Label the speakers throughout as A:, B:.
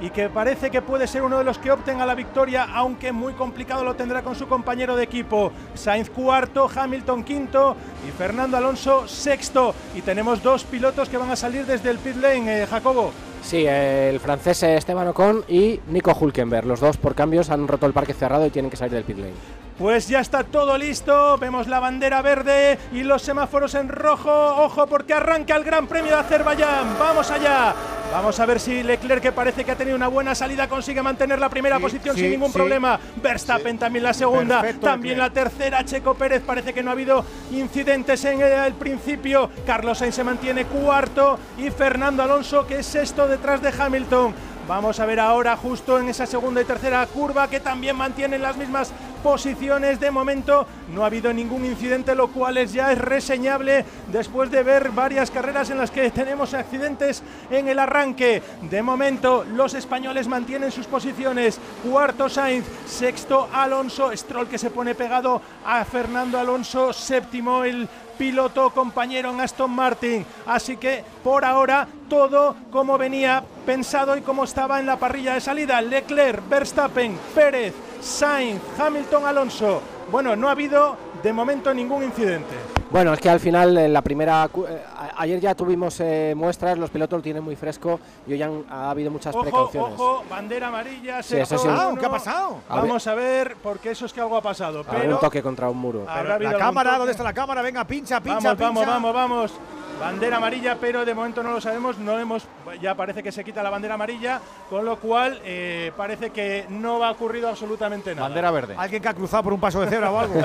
A: y que parece que puede ser uno de los que opten a la victoria, aunque muy complicado lo tendrá con su compañero de equipo. Sainz cuarto, Hamilton quinto y Fernando Alonso sexto. Y tenemos dos pilotos que van a salir desde el pit lane, eh, Jacobo.
B: Sí, el francés Esteban Ocon y Nico Hulkenberg. Los dos por cambios han roto el parque cerrado y tienen que salir del pit lane.
A: Pues ya está todo listo, vemos la bandera verde y los semáforos en rojo. Ojo porque arranca el Gran Premio de Azerbaiyán. Vamos allá. Vamos a ver si Leclerc, que parece que ha tenido una buena salida, consigue mantener la primera posición sin ningún problema. Verstappen también la segunda, también la tercera. Checo Pérez parece que no ha habido incidentes en el principio. Carlos Sainz se mantiene cuarto y Fernando Alonso, que es sexto detrás de Hamilton. Vamos a ver ahora justo en esa segunda y tercera curva que también mantienen las mismas posiciones. De momento no ha habido ningún incidente, lo cual es ya es reseñable después de ver varias carreras en las que tenemos accidentes en el arranque. De momento los españoles mantienen sus posiciones. Cuarto Sainz, sexto Alonso, Stroll que se pone pegado a Fernando Alonso, séptimo el piloto compañero en Aston Martin. Así que por ahora todo como venía pensado y como estaba en la parrilla de salida. Leclerc, Verstappen, Pérez, Sainz, Hamilton, Alonso. Bueno, no ha habido de momento ningún incidente.
B: Bueno, es que al final en la primera eh, ayer ya tuvimos eh, muestras, los pilotos lo tienen muy fresco y hoy han, ha habido muchas precauciones.
A: Ojo, bandera amarilla,
B: sí, eso
A: ¿qué ha pasado? Vamos a ver, porque eso es que algo ha pasado.
B: Pero un toque contra un muro.
C: la cámara, ¿dónde está la cámara? Venga, pincha, pincha,
A: vamos, Vamos, vamos, vamos. Bandera amarilla, pero de momento no lo sabemos. No hemos, ya parece que se quita la bandera amarilla, con lo cual eh, parece que no ha ocurrido absolutamente nada.
C: Bandera verde. Alguien que ha cruzado por un paso de cebra o algo.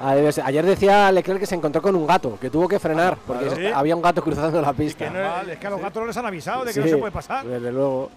B: Ayer decía Leclerc que se encontró con un gato, que tuvo que frenar, porque había un gato cruzando la pista.
C: es que a los gatos no les han avisado de que no se puede pasar.
B: Desde luego.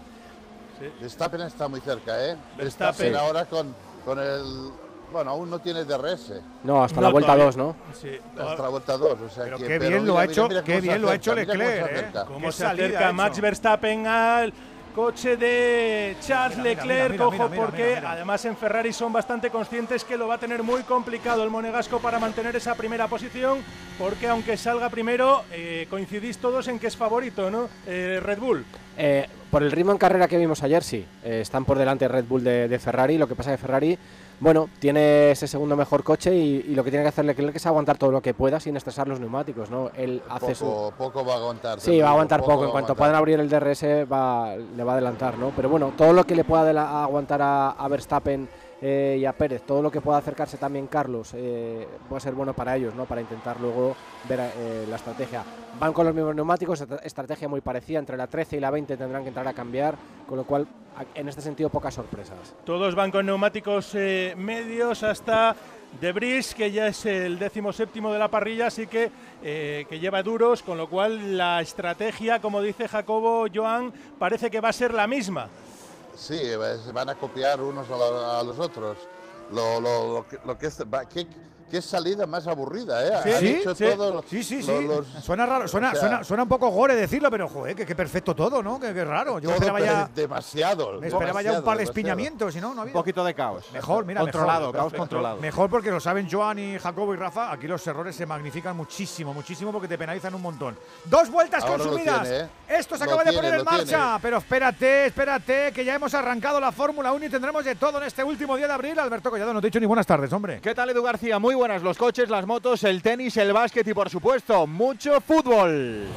D: Verstappen está muy cerca, ¿eh? Verstappen ahora con, con el bueno, aún no tiene DRS.
B: No, hasta la vuelta 2, ¿no?
D: Sí. Hasta la vuelta 2. O sea
C: pero qué bien lo ha hecho, qué bien lo ha hecho Leclerc. ¿eh?
A: Cómo se acerca Max Verstappen al coche de Charles Leclerc, ojo porque además en Ferrari son bastante conscientes que lo va a tener muy complicado el monegasco para mantener esa primera posición, porque aunque salga primero, eh, coincidís todos en que es favorito, ¿no? Eh, Red Bull.
B: Eh, por el ritmo en carrera que vimos ayer, sí, están por delante Red Bull de, de Ferrari, lo que pasa es que Ferrari bueno, tiene ese segundo mejor coche y, lo que tiene que hacer Leclerc es aguantar todo lo que pueda sin estresar los neumáticos, ¿no? Él hace
D: poco, poco va a aguantar.
B: Sí, va a aguantar poco. En cuanto puedan abrir el DRS va, le va a adelantar, ¿no? Pero bueno, todo lo que le pueda aguantar a Verstappen eh, y a Pérez. Todo lo que pueda acercarse también Carlos eh, puede ser bueno para ellos, ¿no? para intentar luego ver eh, la estrategia. Van con los mismos neumáticos, estrategia muy parecida, entre la 13 y la 20 tendrán que entrar a cambiar, con lo cual en este sentido pocas sorpresas.
A: Todos van con neumáticos medios hasta Debris, que ya es el décimo séptimo de la parrilla, así que, que lleva duros, con lo cual la estrategia, como dice Jacobo Joan, parece que va a ser la misma.
D: Sí, se van a copiar unos a, los otros. Lo, lo, lo, que, lo que es, qué salida más aburrida,
C: ¿eh? Sí, sí, sí, sí, suena raro, suena, suena, suena, un poco gore decirlo, pero joder, que, perfecto todo, ¿no? Que, raro.
D: Yo esperaba ya. Demasiado.
C: Me esperaba ya un par de espiñamientos, si no, no
E: había. Un poquito de caos.
C: Mejor, mira,
E: controlado, caos controlado.
C: Mejor porque lo saben Joan y Jacobo y Rafa. Aquí los errores se magnifican muchísimo, muchísimo porque te penalizan un montón. Dos vueltas consumidas. ¿eh? Esto se acaba de poner en marcha. Pero espérate, espérate, que ya hemos arrancado la Fórmula 1 y tendremos de todo en este último día de abril. Alberto Collado, no te he dicho ni buenas tardes, hombre.
E: ¿Qué tal, Edu García? Muy buenas. Los coches, las motos, el tenis, el básquet y por supuesto mucho fútbol.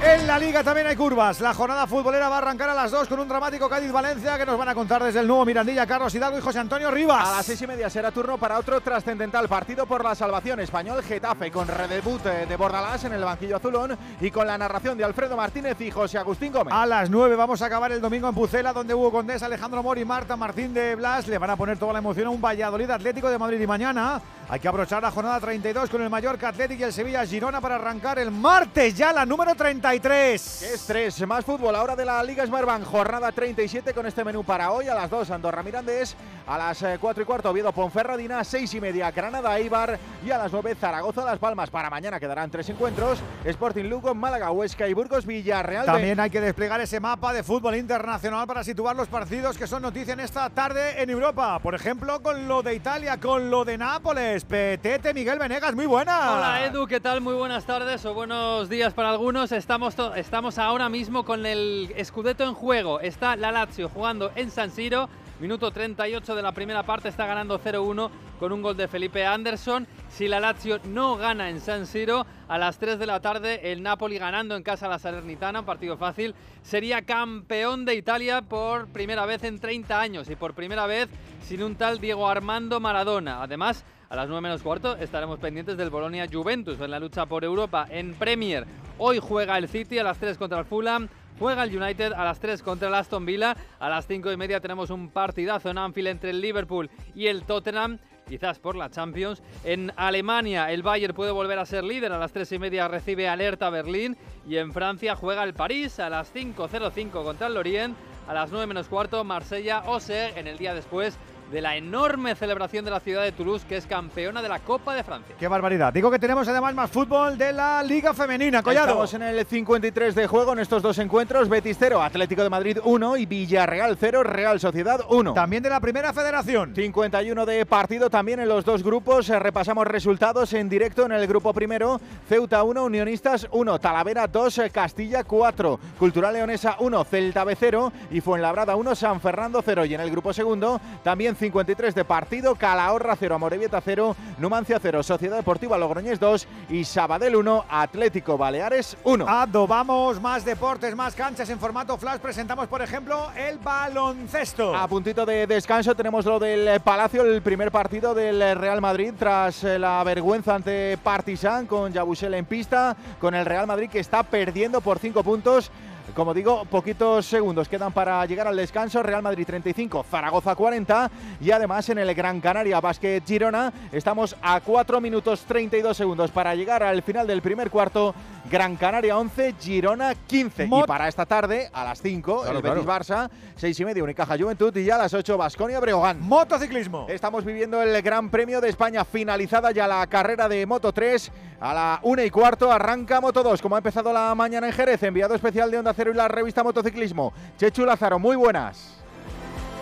C: En la liga también hay curvas. La jornada futbolera va a arrancar a las 2 con un dramático Cádiz-Valencia que nos van a contar desde el nuevo Mirandilla Carlos Hidalgo y José Antonio Rivas.
E: A las seis y media será turno para otro trascendental partido por la salvación español Getafe con redebut de Bordalás en el banquillo azulón y con la narración de Alfredo Martínez y José Agustín Gómez.
C: A las 9 vamos a acabar el domingo en Pucela donde Hugo Condés, Alejandro Mori, Marta Martín de Blas le van a poner toda la emoción a un Valladolid Atlético de Madrid y mañana hay que aprovechar la jornada 32 con el Mallorca Atlético y el Sevilla Girona para arrancar el martes ya la número 33.
E: ¿Qué es 3? Más fútbol ahora de la Liga Smartbank. Jornada 37 con este menú para hoy. A las 2 Andorra Mirandés. A las 4 eh, y cuarto Oviedo Ponferradina. 6 y media Granada Eibar. Y a las 9 Zaragoza Las Palmas. Para mañana quedarán tres encuentros. Sporting Lugo, Málaga, Huesca y Burgos Villarreal.
C: También hay que desplegar ese mapa de fútbol internacional para situar los partidos que son noticia en esta tarde en Europa. Por ejemplo, con lo de Italia, con lo de Nápoles Londres. Petete, Miguel Venegas, muy buena.
F: Hola Edu, ¿qué tal? Muy buenas tardes o buenos días para algunos. Estamos, estamos ahora mismo con el Scudetto en juego. Está la Lazio jugando en San Siro. Minuto 38 de la primera parte, está ganando 0-1 con un gol de Felipe Anderson. Si la Lazio no gana en San Siro, a las 3 de la tarde el Napoli ganando en casa la Salernitana, un partido fácil, sería campeón de Italia por primera vez en 30 años y por primera vez sin un tal Diego Armando Maradona. Además, a las 9 menos cuarto estaremos pendientes del Bolonia Juventus en la lucha por Europa en Premier. Hoy juega el City a las 3 contra el Fulham. Juega el United a las 3 contra el Aston Villa. A las 5 y media tenemos un partidazo en Anfield entre el Liverpool y el Tottenham quizás por la Champions. En Alemania el Bayern puede volver a ser líder, a las 3 y media recibe alerta Berlín y en Francia juega el París a las 5.05 contra el Lorient, a las 9 menos cuarto Marsella Ose en el día después de la enorme celebración de la ciudad de Toulouse, que es campeona de la Copa de Francia.
C: ¡Qué barbaridad! Digo que tenemos además más fútbol de la Liga Femenina, Collado.
E: Estamos en el 53 de juego en estos dos encuentros, Betis 0, Atlético de Madrid 1 y Villarreal 0, Real Sociedad 1.
C: También de la Primera Federación.
E: 51 de partido también en los dos grupos, eh, repasamos resultados en directo en el grupo primero, Ceuta 1, Unionistas 1, Talavera 2, eh, Castilla 4, Cultural Leonesa 1, Celta B 0 y Fuenlabrada 1, San Fernando 0 y en el grupo segundo también 53 de partido, Calahorra 0, Amorebieta 0, Numancia 0, Sociedad Deportiva Logroñés 2 y Sabadell 1, Atlético Baleares 1.
C: Adobamos más deportes, más canchas en formato flash. Presentamos, por ejemplo, el baloncesto.
E: A puntito de descanso tenemos lo del Palacio, el primer partido del Real Madrid tras eh, la vergüenza ante Partizan con Yabusel en pista, con el Real Madrid que está perdiendo por 5 puntos como digo, poquitos segundos quedan para llegar al descanso. Real Madrid 35, Zaragoza 40 y además en el Gran Canaria Basket Girona estamos a 4 minutos 32 segundos para llegar al final del primer cuarto. Gran Canaria 11, Girona 15. y para esta tarde, a las 5, el Betis Barça, 6 y media, Unicaja Juventud y ya a las 8, Basconia Breogán.
C: Motociclismo.
E: Estamos viviendo el Gran Premio de España, finalizada ya la carrera de Moto 3. A la 1 y cuarto arranca Moto 2, como ha empezado la mañana en Jerez, enviado especial de Onda Cero y la revista Motociclismo. Chechu Lázaro, muy buenas.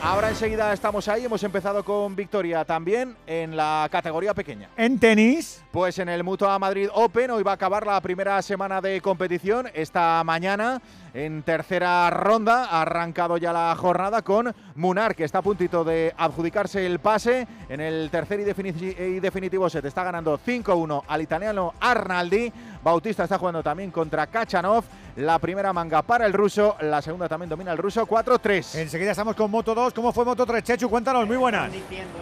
E: Ahora enseguida estamos ahí, hemos empezado con victoria también en la categoría pequeña.
C: ¿En tenis?
E: Pues en el Mutua Madrid Open, hoy va a acabar la primera semana de competición, esta mañana en tercera ronda. Ha arrancado ya la jornada con Munar, que está a puntito de adjudicarse el pase en el tercer y, definitivo set. Está ganando 5-1 al italiano Arnaldi. Bautista está jugando también contra Kachanov. La primera manga para el ruso, la segunda también domina el ruso, 4-3.
C: Enseguida estamos con Moto 2. ¿Cómo fue Moto 3? Chechu, cuéntanos, muy buenas.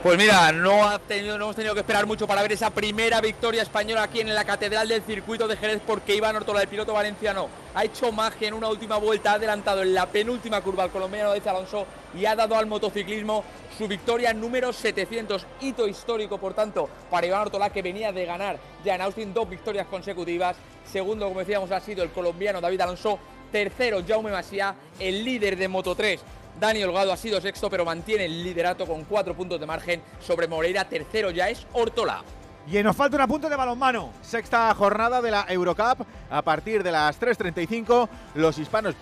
G: Pues mira, no, ha tenido, no hemos tenido que esperar mucho para ver esa primera victoria española aquí en la Catedral del Circuito de Jerez porque Iván Ortola, el piloto valenciano, ha hecho magia en una última vuelta, ha adelantado en la penúltima curva al colombiano de Alonso y ha dado al motociclismo su victoria número 700, hito histórico por tanto para Iván Ortola que venía de ganar ya en Austin dos victorias consecutivas, segundo como decíamos ha sido el colombiano David Alonso, tercero Jaume Masía, el líder de Moto 3 Dani Holgado ha sido sexto, pero mantiene el liderato con cuatro puntos de margen sobre Moreira. Tercero ya es Ortola.
C: Y nos falta un punto de balonmano.
E: Sexta jornada de la Eurocup. A partir de las 3.35, los hispanos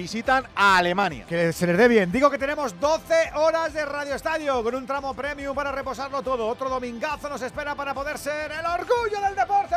E: visitan a Alemania.
C: Que se les dé bien. Digo que tenemos 12 horas de Radio Estadio con un tramo premium para reposarlo todo. Otro domingazo nos espera para poder ser el orgullo del deporte.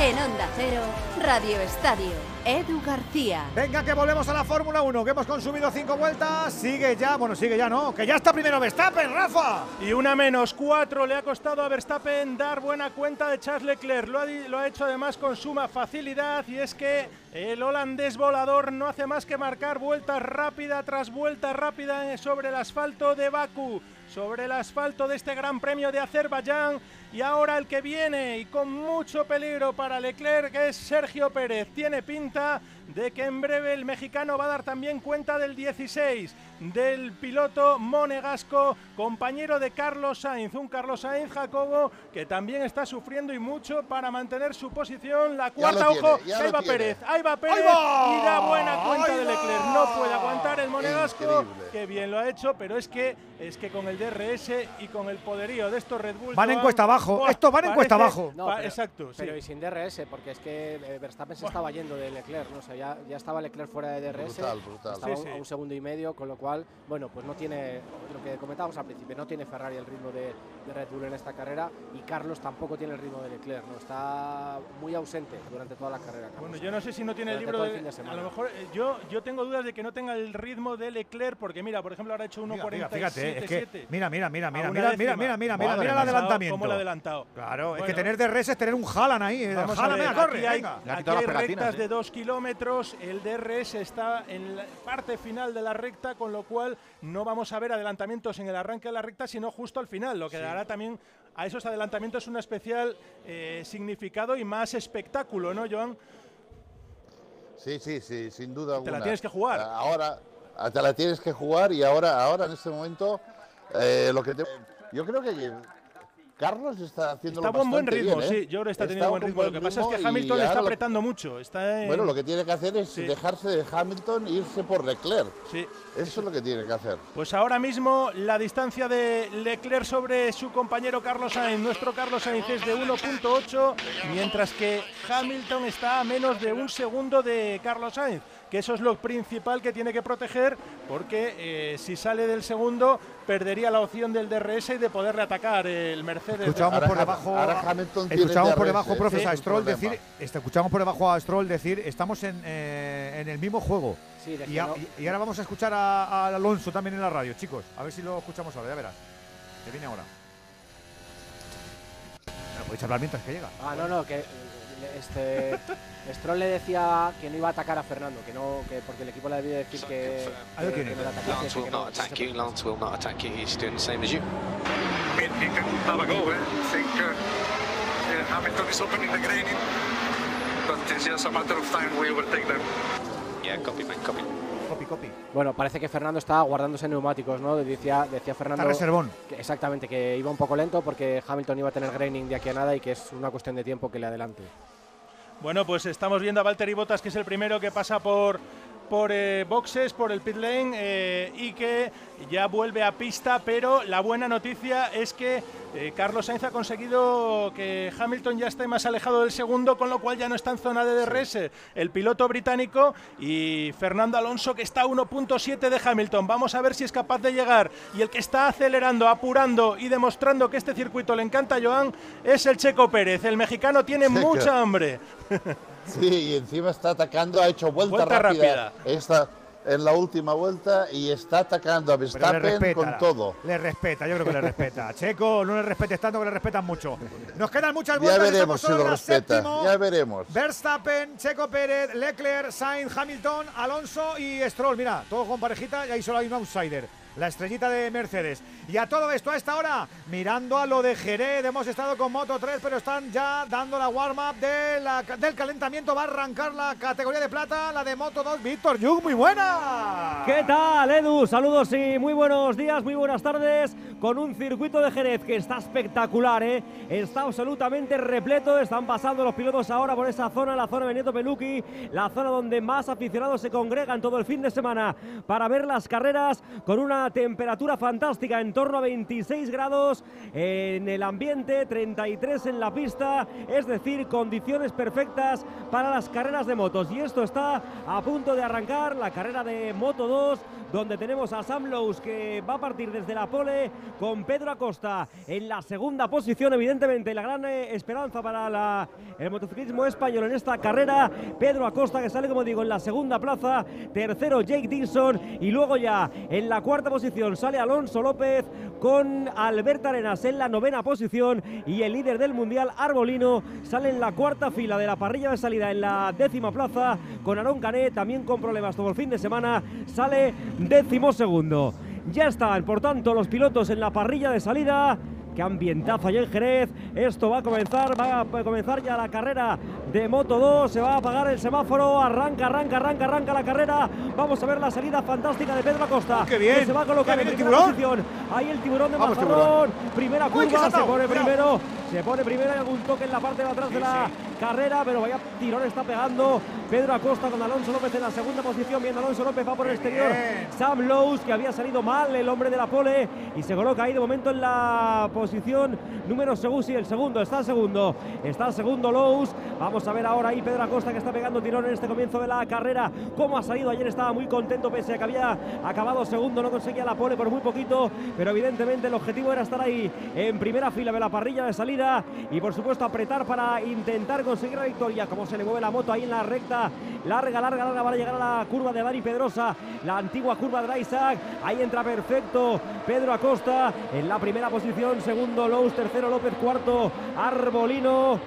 H: En Onda Cero, Radio Estadio, Edu García.
C: Venga, que volvemos a la Fórmula 1, que hemos consumido cinco vueltas. Sigue ya, bueno, sigue ya, ¿no? Que ya está primero Verstappen, Rafa.
A: Y una menos cuatro le ha costado a Verstappen dar buena cuenta de Charles Leclerc. Lo ha, lo ha hecho además con suma facilidad y es que el holandés volador no hace más que marcar vuelta rápida tras vuelta rápida sobre el asfalto de Bakú sobre el asfalto de este Gran Premio de Azerbaiyán. Y ahora el que viene y con mucho peligro para Leclerc es Sergio Pérez. Tiene pinta de que en breve el mexicano va a dar también cuenta del 16 del piloto monegasco, compañero de Carlos Sainz. Un Carlos Sainz, Jacobo, que también está sufriendo y mucho para mantener su posición. La cuarta, ojo, ahí va Pérez, ahí va Pérez y da buena cuenta de Leclerc. No puede aguantar el Monegasco, que bien lo ha hecho, pero es que es que con el DRS y con el poderío de estos Red Bull.
C: Van en cuesta abajo, esto van en cuesta abajo.
A: exacto,
B: pero y sin DRS, porque es que eh, Verstappen se estaba yendo de Leclerc, ¿no? Sea, ya, ya estaba Leclerc fuera de DRS.
D: Brutal, brutal.
B: Estaba a un segundo y medio, con lo cual, bueno, pues no tiene, lo que comentábamos al principio, no tiene Ferrari el ritmo de, Red Bull en esta carrera y Carlos tampoco tiene el ritmo de Leclerc, ¿no? Está muy ausente durante toda la carrera.
A: Bueno, yo no sé si no tiene el libro de, A lo mejor eh, yo, yo tengo dudas de que no tenga el ritmo de Leclerc, porque mira, por ejemplo, ahora ha hecho 1.47. Fíjate, es que,
C: mira, mira, mira, mira, mira, mira, mira, mira, mira, mira el adelantamiento.
A: ¿Cómo lo ha adelantado?
C: Claro, es que tener DRS es tener un Haaland ahí. Eh,
A: Vamos a corre, aquí hay, aquí hay rectas de 2 kilómetros, el DRS está en la parte final de la recta, con lo cual no vamos a ver adelantamientos en el arranque de la recta, sino justo al final, lo que dará también a esos adelantamientos un especial eh, significado y más espectáculo, ¿no, Joan?
D: Sí, sí, sí, sin duda
A: alguna. Te la tienes que jugar.
D: Ahora te la tienes que jugar y ahora, ahora en este momento, eh, lo que te, yo creo que Carlos está haciendo
A: Está
D: con
A: buen ritmo,
D: ¿eh?
A: sí. Yo creo que está, teniendo buen ritmo. Lo que pasa es que Hamilton está apretando mucho. Está
D: Bueno, lo que tiene que hacer es dejarse de Hamilton e irse por Leclerc.
A: Sí.
D: Eso es lo que tiene que hacer.
A: Pues ahora mismo la distancia de Leclerc sobre su compañero Carlos Sainz, nuestro Carlos Sainz es de 1.8, mientras que Hamilton está a menos de un segundo de Carlos Sainz que eso es lo principal que tiene que proteger, porque eh, si sale del segundo perdería la opción del DRS y de poderle atacar el Mercedes.
C: Escuchamos por debajo, escuchamos por debajo, profesor Stroll decir, escuchamos por debajo a Stroll decir, estamos en, eh, en el mismo juego. y, ahora vamos a escuchar a, Alonso también en la radio, chicos. A ver si lo escuchamos ahora, ya verás. Que viene ahora. podéis hablar mientras que llega.
B: Ah, no, no, que este Stroll le decía que no iba a atacar a Fernando, que no, que porque el equipo le debía decir que, que, que no le atacase. Lance will not attack you. Lance will not attack you. He's doing the same as you.
I: He can have a go. Eh? I think uh, yeah, Hamilton is opening the graining, but it's just a matter of time. We will take them.
B: Yeah, copy, man, copy. Copy, copy. Bueno, parece que Fernando está guardándose neumáticos, ¿no? Decía, decía Fernando.
C: Está reservón.
B: Que, exactamente, que iba un poco lento porque Hamilton iba a tener graining de aquí a nada y que es una cuestión de tiempo que le adelante.
A: Bueno, pues estamos viendo a Valtteri Bottas, que es el primero que pasa por, por eh, boxes, por el pit lane eh, y que ya vuelve a pista, pero la buena noticia es que eh, Carlos Sainz ha conseguido que Hamilton ya esté más alejado del segundo, con lo cual ya no está en zona de DRS el piloto británico y Fernando Alonso que está a 1.7 de Hamilton. Vamos a ver si es capaz de llegar y el que está acelerando, apurando y demostrando que este circuito le encanta a Joan es el Checo Pérez. El mexicano tiene mucha hambre.
D: Sí, y encima está atacando, ha hecho vuelta, rápida. Esta, en la última vuelta y está atacando a Verstappen con todo.
C: Le respeta, yo creo que le respeta. Checo, no le respetes tanto que le respetan mucho. Nos quedan muchas vueltas.
D: Ya veremos si lo respeta. Ya veremos.
C: Verstappen, Checo Pérez, Leclerc, Sainz, Hamilton, Alonso y Stroll. Mira, todos con parejita y ahí solo hay un outsider la estrellita de Mercedes. Y a todo esto, a esta hora, mirando a lo de Jerez, hemos estado con Moto 3, pero están ya dando la warm-up de del calentamiento. Va a arrancar la categoría de plata, la de Moto 2. Víctor Yug, muy buena.
J: ¿Qué tal, Edu? Saludos y muy buenos días, muy buenas tardes. Con un circuito de Jerez que está espectacular, ¿eh? Está absolutamente repleto. Están pasando los pilotos ahora por esa zona, la zona de Nieto Peluqui, la zona donde más aficionados se congregan todo el fin de semana para ver las carreras con una temperatura fantástica, en torno a 26 grados en el ambiente, 33 en la pista, es decir, condiciones perfectas para las carreras de motos. Y esto está a punto de arrancar, la carrera de Moto 2, donde tenemos a Sam Lowe's que va a partir desde la pole con Pedro Acosta en la segunda posición, evidentemente la gran eh, esperanza para el motociclismo español en esta carrera. Pedro Acosta que sale, como digo, en la segunda plaza, tercero Jake Dixon y luego ya en la cuarta posición sale Alonso López con Alberto Arenas en la novena posición y el líder del mundial Arbolino sale en la cuarta fila de la parrilla de salida en la décima plaza con Aaron Canet también con problemas todo el fin de semana sale décimo segundo. Ya están, por tanto, los pilotos en la parrilla de salida. Qué ambientazo allá en Jerez. Esto va a comenzar, va a comenzar ya la carrera de Moto 2. Se va a apagar el semáforo. Arranca, arranca, arranca, arranca la carrera. Vamos a ver la salida fantástica de Pedro Acosta.
C: ¡Qué bien!
J: Que se va a colocar en primera posición. Ahí el tiburón de Mazarrón. Primera curva, se pone primero. Se pone primero. Hay algún toque en la parte de atrás de la carrera, pero vaya tirón está pegando Pedro Acosta con Alonso López en la segunda posición. Bien, Alonso López va por el exterior. Sam Lowe's, que había salido mal, el hombre de la pole, y se coloca ahí de momento en la posición número segundo. Sí, el segundo, está segundo. Está segundo Lowe's. Vamos a ver ahora ahí Pedro Acosta que está pegando tirón en este comienzo de la carrera. Cómo ha salido ayer, estaba muy contento, pese a que había acabado segundo, no conseguía la pole por muy poquito, pero evidentemente el objetivo era estar ahí en primera fila de la parrilla de salida y por supuesto apretar para intentar conseguir la victoria. Como se le mueve la moto ahí en la recta, larga, larga, larga para llegar a la curva de Dani Pedrosa, la antigua curva de Isaac. Ahí entra perfecto Pedro Acosta en la primera posición, segundo Lowe's, tercero López, cuarto Arbolino.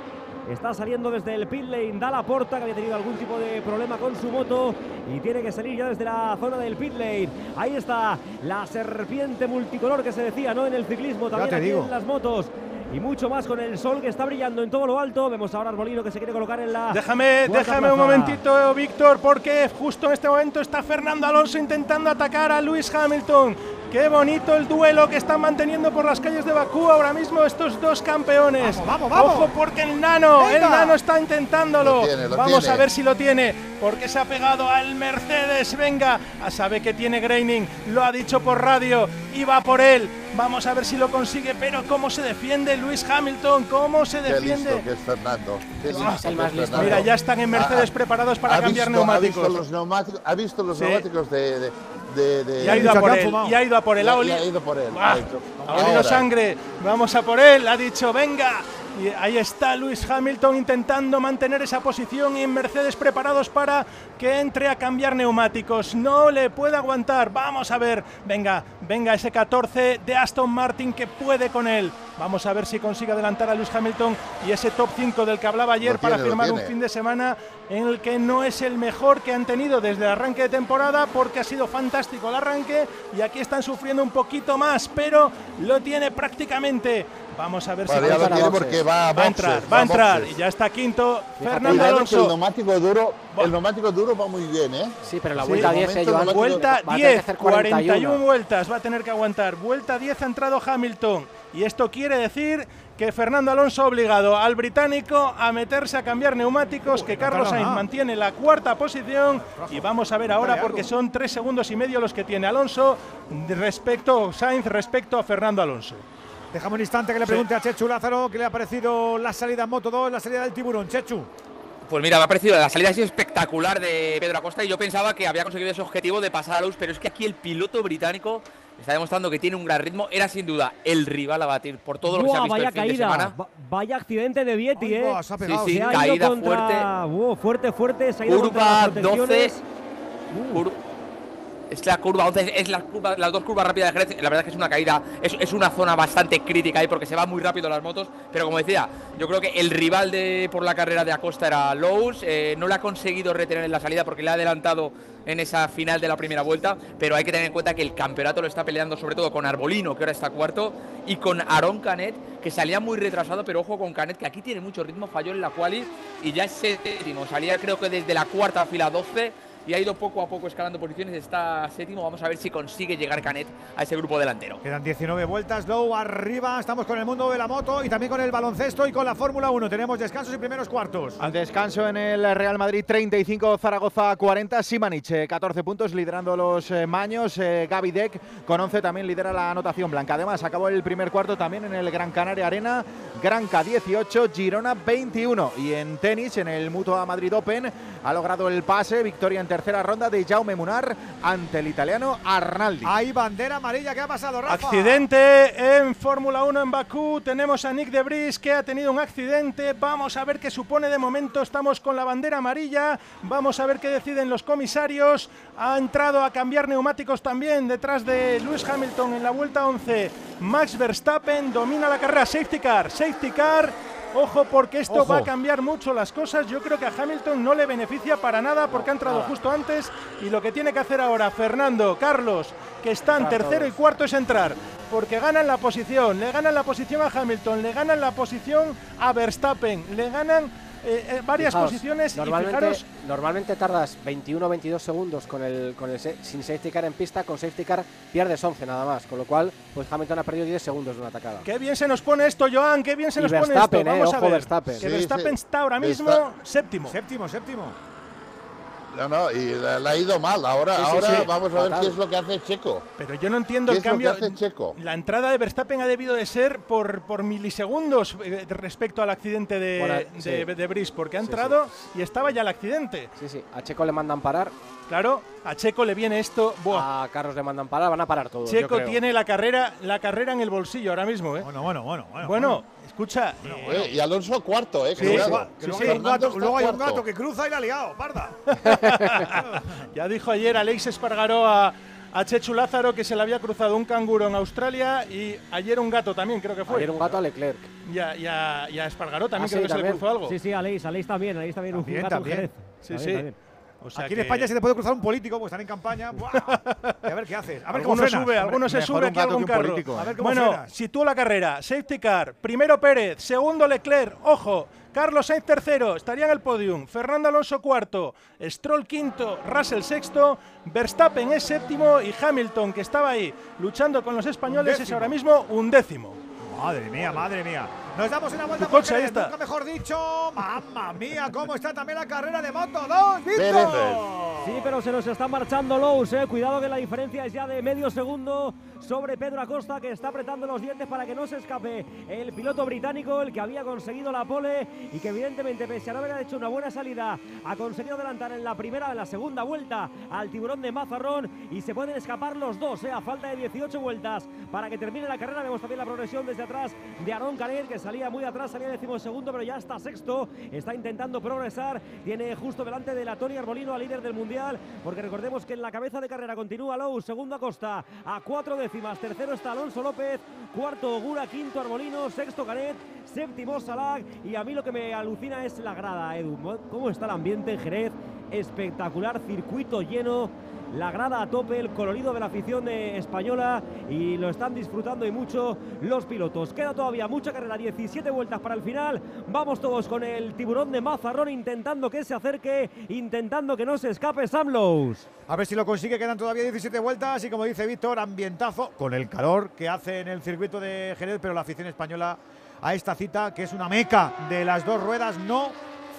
J: Está saliendo desde el pit lane, da la porta que había tenido algún tipo de problema con su moto y tiene que salir ya desde la zona del pit lane. Ahí está la serpiente multicolor que se decía, ¿no? En el ciclismo, también aquí en las motos y mucho más con el sol que está brillando en todo lo alto. Vemos ahora Arbolino que se quiere colocar en la.
A: Déjame, déjame un momentito, Víctor, porque justo en este momento está Fernando Alonso intentando atacar a Luis Hamilton. Qué bonito el duelo que están manteniendo por las calles de Bakú ahora mismo estos dos campeones.
C: Vamos, vamos,
A: Ojo porque el nano, el nano está intentándolo. vamos a ver si lo tiene, porque se ha pegado al Mercedes. Venga, a saber que tiene Graining, lo ha dicho por radio y va por él. Vamos a ver si lo consigue, pero cómo se defiende Luis Hamilton, cómo se defiende.
D: Qué listo que es Fernando.
A: Ah, Mira, ya están en Mercedes preparados para cambiar neumáticos.
D: Ha visto los neumáticos, ha visto los neumáticos de
A: y ha ido a por él. Y ha ido a por él.
D: ha ido por él.
A: ha olido sangre. Vamos a por él. Ha dicho, venga. Y ahí está Luis Hamilton intentando mantener esa posición y Mercedes preparados para que entre a cambiar neumáticos. No le puede aguantar. Vamos a ver. Venga, venga ese 14 de Aston Martin que puede con él. Vamos a ver si consigue adelantar a Luis Hamilton y ese top 5 del que hablaba ayer para firmar un fin de semana en el que no es el mejor que han tenido desde el arranque de temporada porque ha sido fantástico el arranque y aquí están sufriendo un poquito más, pero lo tiene prácticamente. Vamos a ver si
D: va,
A: a, entrar, va, a entrar y ya está quinto. Fernando Alonso.
D: El neumático duro, el neumático duro va muy bien, ¿eh?
B: Sí, pero la vuelta 10 se
A: Vuelta 10, 41 vueltas va a tener que aguantar. Vuelta 10 ha entrado Hamilton. Y esto quiere decir que Fernando Alonso ha obligado al británico a meterse a cambiar neumáticos, que Carlos Sainz mantiene la cuarta posición. Y vamos a ver ahora porque son tres segundos y medio los que tiene Alonso respecto Sainz respecto a Fernando Alonso.
C: Dejamos un instante que le pregunte a Chechu Lázaro qué le ha parecido la salida en Moto 2, la salida del tiburón. Chechu.
G: Pues mira, me ha parecido la salida así espectacular de Pedro Acosta y yo pensaba que había conseguido ese objetivo de pasar a luz, pero es que aquí el piloto británico está demostrando que tiene un gran ritmo. Era sin duda el rival a batir por todo lo que se ha visto
J: vaya
G: el fin
J: caída,
G: de semana.
J: vaya accidente de Vietti, ¿eh?
G: sí, sí, caída fuerte.
J: fuerte, fuerte.
G: Se ha ido Curva 12 es la curva 11, es la curva, las dos curvas rápidas de Jerez. La verdad es que es una caída, es, una zona bastante crítica ahí porque se va muy rápido las motos. Pero como decía, yo creo que el rival de, por la carrera de Acosta era Lowe's. Eh, no le ha conseguido retener en la salida porque le ha adelantado en esa final de la primera vuelta. Pero hay que tener en cuenta que el campeonato lo está peleando sobre todo con Arbolino, que ahora está cuarto, y con Aaron Canet, que salía muy retrasado. Pero ojo con Canet, que aquí tiene mucho ritmo, falló en la quali y ya es séptimo. Salía creo que desde la cuarta fila 12 y ha ido poco a poco escalando posiciones. Está séptimo. Vamos a ver si consigue llegar Canet a ese grupo delantero.
C: Quedan 19 vueltas. Low arriba. Estamos con el mundo de la moto y también con el baloncesto y con la Fórmula 1. Tenemos descansos y primeros cuartos.
E: Al descanso en el Real Madrid 35, Zaragoza 40, Simanich 14 eh, puntos liderando los eh, maños. Eh, Gaby Deck con 11 también lidera la anotación blanca. Además, acabó el primer cuarto también en el Gran Canaria Arena. Granca 18, Girona 21. Y en tenis, en el Mutua Madrid Open, ha logrado el pase. Victoria en tercera ronda de Jaume Munar ante el italiano Arnaldi.
C: Hay bandera amarilla, ¿qué ha pasado, Rafa?
A: Accidente en Fórmula 1 en Bakú. Tenemos a Nick de Bris que ha tenido un accidente. Vamos a ver qué supone de momento. Estamos con la bandera amarilla. Vamos a ver qué deciden los comisarios. Ha entrado a cambiar neumáticos también detrás de Lewis Hamilton en la vuelta 11. Max Verstappen domina la carrera. Safety car, safety car. Ojo porque esto va a cambiar mucho las cosas. Yo creo que a Hamilton no le beneficia para nada porque ha entrado justo antes. Y lo que tiene que hacer ahora Fernando, Carlos, que están tercero y cuarto es entrar. Porque ganan la posición, le ganan la posición a Hamilton, le ganan la posición a Verstappen, le ganan eh, eh, varias posiciones
B: normalmente, Normalmente tardas 21 o 22 segundos con el, con el sin safety car en pista, con safety car pierdes 11 nada más, con lo cual pues Hamilton ha perdido 10 segundos de una atacada.
A: Qué bien se nos pone esto, Joan, qué bien se nos pone esto. Vamos a ver. Verstappen. Que Verstappen está ahora mismo séptimo.
C: Séptimo, séptimo.
D: No, no, y le, ha ido mal. Ahora, ahora vamos a ver qué es lo que hace Checo.
A: Pero yo no entiendo el cambio. Checo? La entrada de Verstappen ha debido de ser por, por milisegundos eh, respecto al accidente de, de, Brice, porque ha entrado y estaba ya el accidente.
B: Sí, sí. A Checo le mandan parar.
A: Claro, a Checo le viene esto.
B: A Carlos le mandan parar, van a parar todos.
A: Checo tiene la carrera, la carrera en el bolsillo ahora mismo, ¿eh?
C: Bueno, bueno, bueno.
A: Bueno, bueno escucha.
D: Eh, y Alonso cuarto, ¿eh?
C: luego hay un gato que cruza y la ha liado, parda.
A: ya dijo ayer Alex Espargaró a, a Chechu Lázaro que se le había cruzado un canguro en Australia y ayer un gato también, creo que fue.
B: Ayer un gato a Leclerc.
A: Y a, y Espargaró también ah, creo que se le cruzó algo.
J: Sí, sí, Alex, Alex también, Alex también, un gato también.
A: Sí, sí.
C: Aquí en España se te puede cruzar un político porque están en campaña. a ver qué haces. A ver
A: alguno sube, alguno se sube aquí algún carro. A ver cómo bueno, sitúa la carrera. Safety car. Primero Pérez, segundo Leclerc. Ojo, Carlos Sainz tercero, estaría en el podium. Fernando Alonso cuarto, Stroll quinto, Russell sexto, Verstappen es séptimo y Hamilton, que estaba ahí luchando con los españoles, es ahora mismo un décimo.
C: Madre mía, madre mía. Nos damos una vuelta por está. Nunca mejor dicho. Mamma mía, cómo está también la carrera de Moto 2, Víctor.
J: Sí, pero se nos está marchando Lowe's, eh. Cuidado que la diferencia es ya de medio segundo sobre Pedro Acosta, que está apretando los dientes para que no se escape el piloto británico, el que había conseguido la pole y que evidentemente, pese a no haber hecho una buena salida, ha conseguido adelantar en la primera, en la segunda vuelta al tiburón de Mazarrón y se pueden escapar los dos, eh, a falta de 18 vueltas para que termine la carrera. Vemos también la progresión desde atrás de Aaron Canet, que salía muy atrás, salía segundo, pero ya está sexto, está intentando progresar, tiene justo delante de la Tony Arbolino, al líder del mundial, porque recordemos que en la cabeza de carrera continúa Lowe, segundo Acosta, a cuatro décimas, tercero está Alonso López, cuarto Ogura, quinto Arbolino, sexto Canet, séptimo Salag, y a mí lo que me alucina es la grada, Edu, cómo está el ambiente en Jerez, espectacular, circuito lleno, la grada a tope, el colorido de la afición española y lo están disfrutando y mucho los pilotos. Queda todavía mucha carrera, 17 vueltas para el final. Vamos todos con el tiburón de Mazarrón intentando que se acerque, intentando que no se escape Sam Lowe's.
C: A ver si lo consigue, quedan todavía 17 vueltas y como dice Víctor, ambientazo con el calor que hace en el circuito de Jerez, pero la afición española a esta cita, que es una meca de las dos ruedas, no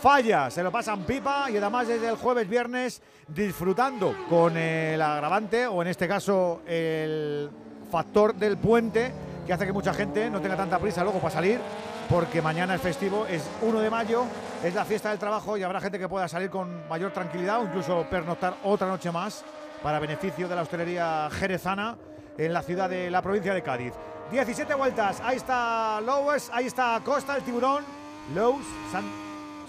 C: falla, se lo pasan pipa y además desde el jueves, viernes disfrutando con el agravante o en este caso el factor del puente que hace que mucha gente no tenga tanta prisa luego para salir porque mañana es festivo, es 1 de mayo, es la fiesta del trabajo y habrá gente que pueda salir con mayor tranquilidad o incluso pernoctar otra noche más para beneficio de la hostelería jerezana en la ciudad de la provincia de Cádiz. 17 vueltas, ahí está Lowes, ahí está Costa, el tiburón, Lowe's, San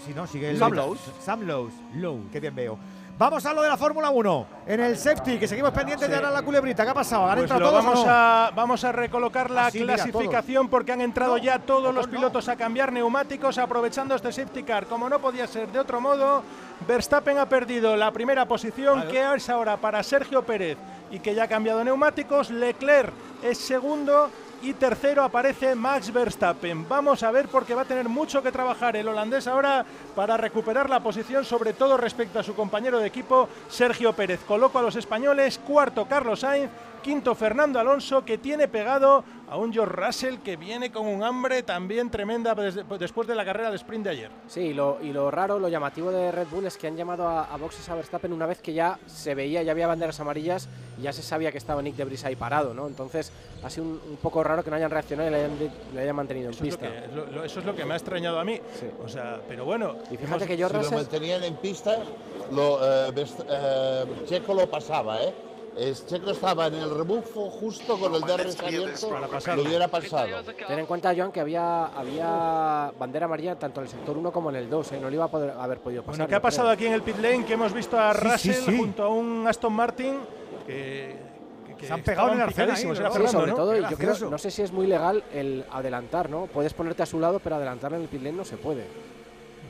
C: si no, sigue el.
A: Sam Lowe's.
C: Sam Lowe's. Lowe. Qué bien veo. Vamos a lo de la Fórmula 1. En el safety, que seguimos pendientes de ahora la culebrita. ¿Qué ha pasado? ¿Han pues entrado todos
A: vamos, a, vamos a recolocar la clasificación porque han entrado ya todos los pilotos a cambiar neumáticos aprovechando este safety car. Como no podía ser de otro modo, Verstappen ha perdido la primera posición, que es ahora para Sergio Pérez y que ya ha cambiado neumáticos. Leclerc es segundo y tercero aparece Max Verstappen. Vamos a ver porque va a tener mucho que trabajar el holandés ahora para recuperar la posición, sobre todo respecto a su compañero de equipo Sergio Pérez. Coloco a los españoles, cuarto Carlos Sainz, quinto Fernando Alonso que tiene pegado a un George Russell que viene con un hambre también tremenda después de la carrera de sprint de ayer.
B: Sí, y lo, y lo raro, lo llamativo de Red Bull es que han llamado a, boxes a Verstappen una vez que ya se veía, ya había banderas amarillas y ya se sabía que estaba Nick de Debris ahí parado, ¿no? Entonces ha sido un, poco raro que no hayan reaccionado y le hayan, mantenido en pista.
A: eso es lo que me ha extrañado a mí. O sea, pero bueno.
B: Y fíjate que George
D: si lo mantenían en pista, lo, eh, eh, Checo lo pasaba, ¿eh? Checo estaba en el rebufo justo con el DRS abierto, lo hubiera pasado.
B: Ten en cuenta, Joan, que había, había bandera amarilla tanto en el sector 1 como en el 2, ¿eh? no le iba a poder haber podido pasar.
A: Bueno, ¿qué ha pasado aquí en el pit lane? Que hemos visto a Russell junto a un Aston Martin que,
C: se han pegado en el arcén
B: sobre todo, yo creo, no sé si es muy legal el adelantar, ¿no? Puedes ponerte a su lado, pero adelantar en el pit lane no se puede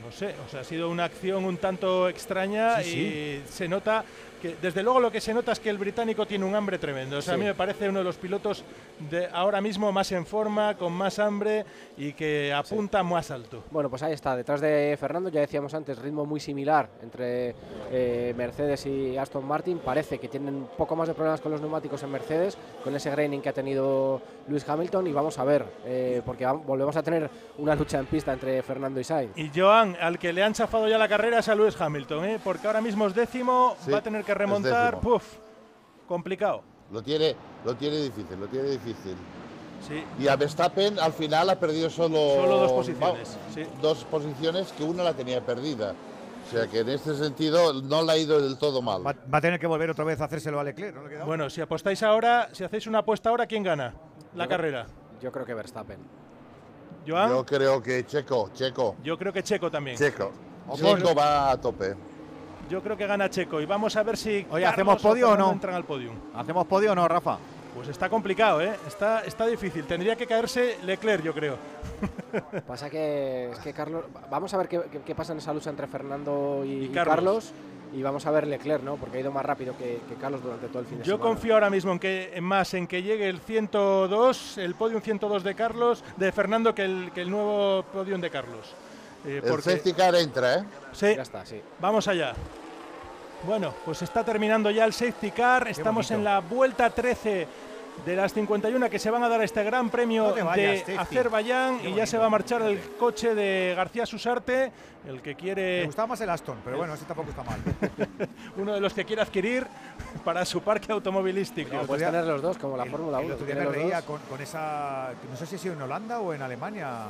A: no sé, o sea, ha sido una acción un tanto extraña y se nota que desde luego lo que se nota es que el británico tiene un hambre tremendo. O sea, a mí me parece uno de los pilotos de ahora mismo más en forma, con más hambre y que apunta más alto.
B: Bueno, pues ahí está, detrás de Fernando, ya decíamos antes, ritmo muy similar entre eh, Mercedes y Aston Martin. Parece que tienen un poco más de problemas con los neumáticos en Mercedes, con ese graining que ha tenido Luis Hamilton y vamos a ver, eh, porque volvemos a tener una lucha en pista entre Fernando y Sainz.
A: Y Joan, al que le han chafado ya la carrera es a Luis Hamilton, ¿eh? porque ahora mismo es décimo, va a tener que remontar, puf, complicado.
D: Lo tiene, lo tiene difícil, lo tiene difícil. Sí. Y a Verstappen al final ha perdido solo,
A: solo dos posiciones.
D: Dos posiciones que una la tenía perdida. O sea que en este sentido no le ha ido del todo mal.
C: Va, a tener que volver otra vez a hacérselo a Leclerc.
A: bueno, si apostáis ahora, si hacéis una apuesta ahora, ¿quién gana la carrera?
B: Yo creo que Verstappen.
D: Yo creo que Checo, Checo.
A: Yo creo que Checo también.
D: Checo. Checo va a tope.
A: Yo creo que gana Checo y vamos a ver si.
C: Oye, ¿hacemos podio o no?
A: Entran al podio.
C: ¿Hacemos podio o no, Rafa?
A: Pues está complicado, ¿eh? Está, está difícil. Tendría que caerse Leclerc, yo creo.
B: Pasa que, es que Carlos. Vamos a ver qué, pasa en esa lucha entre Fernando y, Carlos. y vamos a ver Leclerc, ¿no? Porque ha ido más rápido que, Carlos durante todo el fin de
A: semana. Yo confío ahora mismo en que en más en que llegue el 102, el podium 102 de Carlos, de Fernando, que el, que el nuevo podium de Carlos.
D: Eh, el safety car entra, ¿eh?
A: Sí. Ya está, sí. Vamos allá. Bueno, pues está terminando ya el safety car. Estamos en la vuelta 13 de las 51 que se van a dar este gran premio de Azerbaiyán y ya se va a marchar el coche de García Susarte, el que quiere...
C: Me gustaba más el Aston, pero bueno, ese tampoco está mal.
A: Uno de los que quiere adquirir para su parque automovilístico.
B: No, puedes tener los dos, como la Fórmula 1.
C: El otro día me reía con, esa... No sé si ha sido en Holanda o en Alemania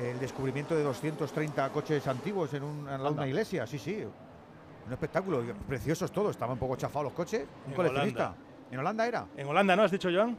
C: el descubrimiento de 230 coches antiguos en, una iglesia. Sí, sí. Un espectáculo. Preciosos todos. Estaban un poco chafados los coches. Un coleccionista. ¿En Holanda era?
A: En Holanda, ¿no? ¿Has dicho, Joan?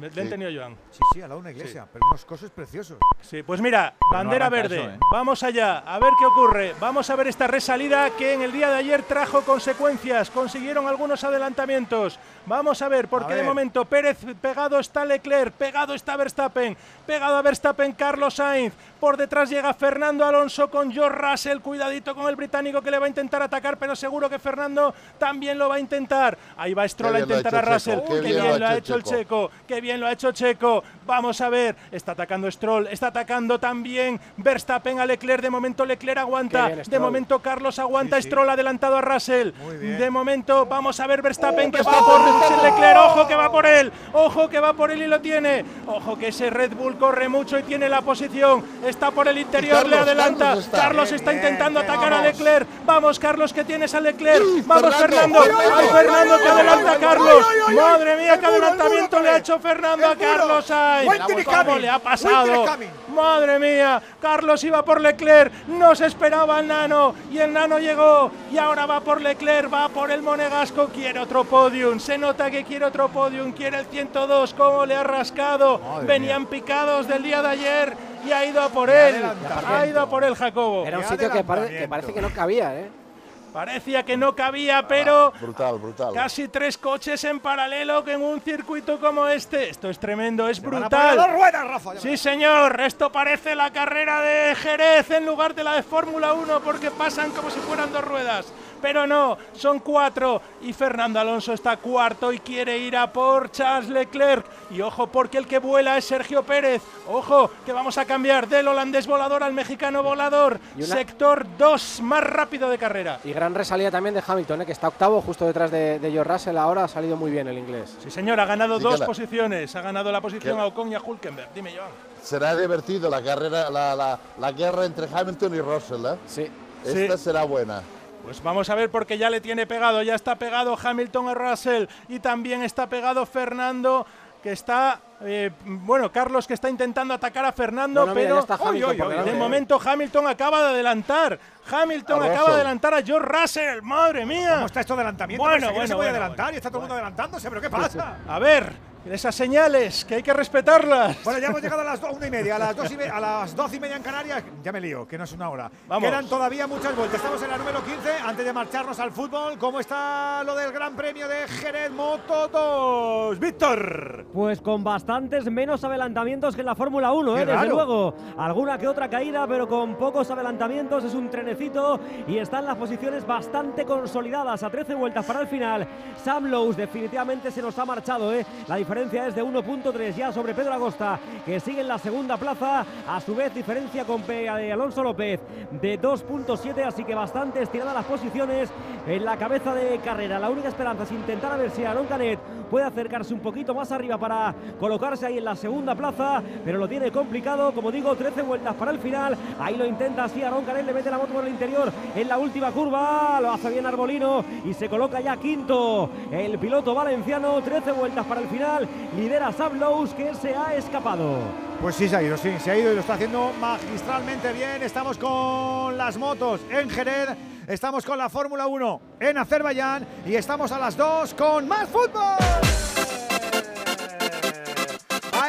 A: Le han tenido Joan.
C: Sí, sí, al lado de una iglesia, pero unos cosas preciosos.
A: Sí, pues mira, bandera verde. ¿eh? Vamos allá, a ver qué ocurre. Vamos a ver esta resalida que en el día de ayer trajo consecuencias. Consiguieron algunos adelantamientos. Vamos a ver, porque de momento Pérez pegado está Leclerc, pegado está Verstappen, pegado a Verstappen Carlos Sainz. Por detrás llega Fernando Alonso con George Russell. Cuidadito con el británico que le va a intentar atacar, pero seguro que Fernando también lo va a intentar. Ahí va Stroll a intentar a Russell. Qué, bien, lo ha hecho, el Checo. Qué bien lo ha hecho Checo. Vamos a ver. Está atacando Stroll. Está atacando también Verstappen a Leclerc. De momento Leclerc aguanta. de momento Carlos aguanta. Stroll adelantado a Russell. De momento vamos a ver Verstappen que va por Leclerc. Ojo que va por él. Ojo que va por él y lo tiene. Ojo que ese Red Bull corre mucho y tiene la posición. Está por el interior, le adelanta. Carlos está, intentando atacar a Leclerc. Vamos, Carlos, que tienes a Leclerc. Vamos, Fernando. Vamos, Fernando que adelanta a Carlos. Madre mía, qué adelantamiento le ha hecho Fernando a Carlos ¿Cómo le ha pasado? Madre mía, Carlos iba por Leclerc, no se esperaba el Nano y el Nano llegó y ahora va por Leclerc, va por el Monegasco, quiere otro podium, se nota que quiere otro podium, quiere el 102, cómo le ha rascado, venían picados del día de ayer y ha ido a por él, ha ido a por él Jacobo.
B: Era un sitio que, que parece que no cabía, ¿eh?
A: Parecía que no cabía, pero
D: brutal, brutal.
A: casi tres coches en paralelo que en un circuito como este. Esto es tremendo, es brutal. sí, señor, esto parece la carrera de Jerez en lugar de la de Fórmula 1 porque pasan como si fueran dos ruedas pero no, son cuatro y Fernando Alonso está cuarto y quiere ir a por Charles Leclerc. Y ojo, porque el que vuela es Sergio Pérez. Ojo, que vamos a cambiar del holandés volador al mexicano volador. Sector 2, más rápido de carrera.
B: Y gran resalida también de Hamilton, ¿eh? que está octavo justo detrás de, de George Russell. Ahora ha salido muy bien el inglés.
A: Sí, señor, ha ganado dos posiciones. Ha ganado la posición a Ocon y a Hulkenberg. Dime, Joan.
D: Será divertido la carrera, la, la, guerra entre Hamilton y Russell, ¿eh?
B: Sí.
D: Esta será buena.
A: Pues vamos a ver porque ya le tiene pegado, ya está pegado Hamilton a Russell y también está pegado Fernando que está, eh, bueno, Carlos que está intentando atacar a Fernando, pero de momento Hamilton acaba de adelantar. Hamilton acaba de adelantar a George Russell, madre mía.
C: ¿Cómo está esto de adelantamiento? Bueno, bueno, se puede adelantar y está todo el mundo adelantándose, pero ¿qué pasa?
A: A ver, esas señales, que hay que respetarlas.
C: Bueno, ya hemos llegado a las dos, una y media, a las dos y, a las doce y media en Canarias. Ya me lío, que no es una hora. Vamos. Quedan todavía muchas vueltas. Estamos en la número 15. Antes de marcharnos al fútbol, ¿cómo está lo del Gran Premio de Jerez Moto 2? Víctor.
J: Pues con bastantes menos adelantamientos que en la Fórmula 1, ¿eh? desde luego. Alguna que otra caída, pero con pocos adelantamientos. Es un trenecito y están las posiciones bastante consolidadas. A 13 vueltas para el final. Sam Lowe definitivamente se nos ha marchado. ¿eh? La diferencia diferencia es de 1.3 ya sobre Pedro Agosta, que sigue en la segunda plaza. A su vez, diferencia con Alonso López de 2.7, así que bastante estiradas las posiciones en la cabeza de carrera. La única esperanza es intentar a ver si Aaron Canet puede acercarse un poquito más arriba para colocarse ahí en la segunda plaza, pero lo tiene complicado. Como digo, 13 vueltas para el final. Ahí lo intenta así Aaron Canet, le mete la moto por el interior en la última curva. Lo hace bien Arbolino y se coloca ya quinto el piloto valenciano. 13 vueltas para el final lidera Sam que se ha escapado.
C: Pues sí, se ha ido, sí, se ha ido y lo está haciendo magistralmente bien. Estamos con las motos en Jerez, estamos con la Fórmula 1 en Azerbaiyán y estamos a las 2 con más fútbol.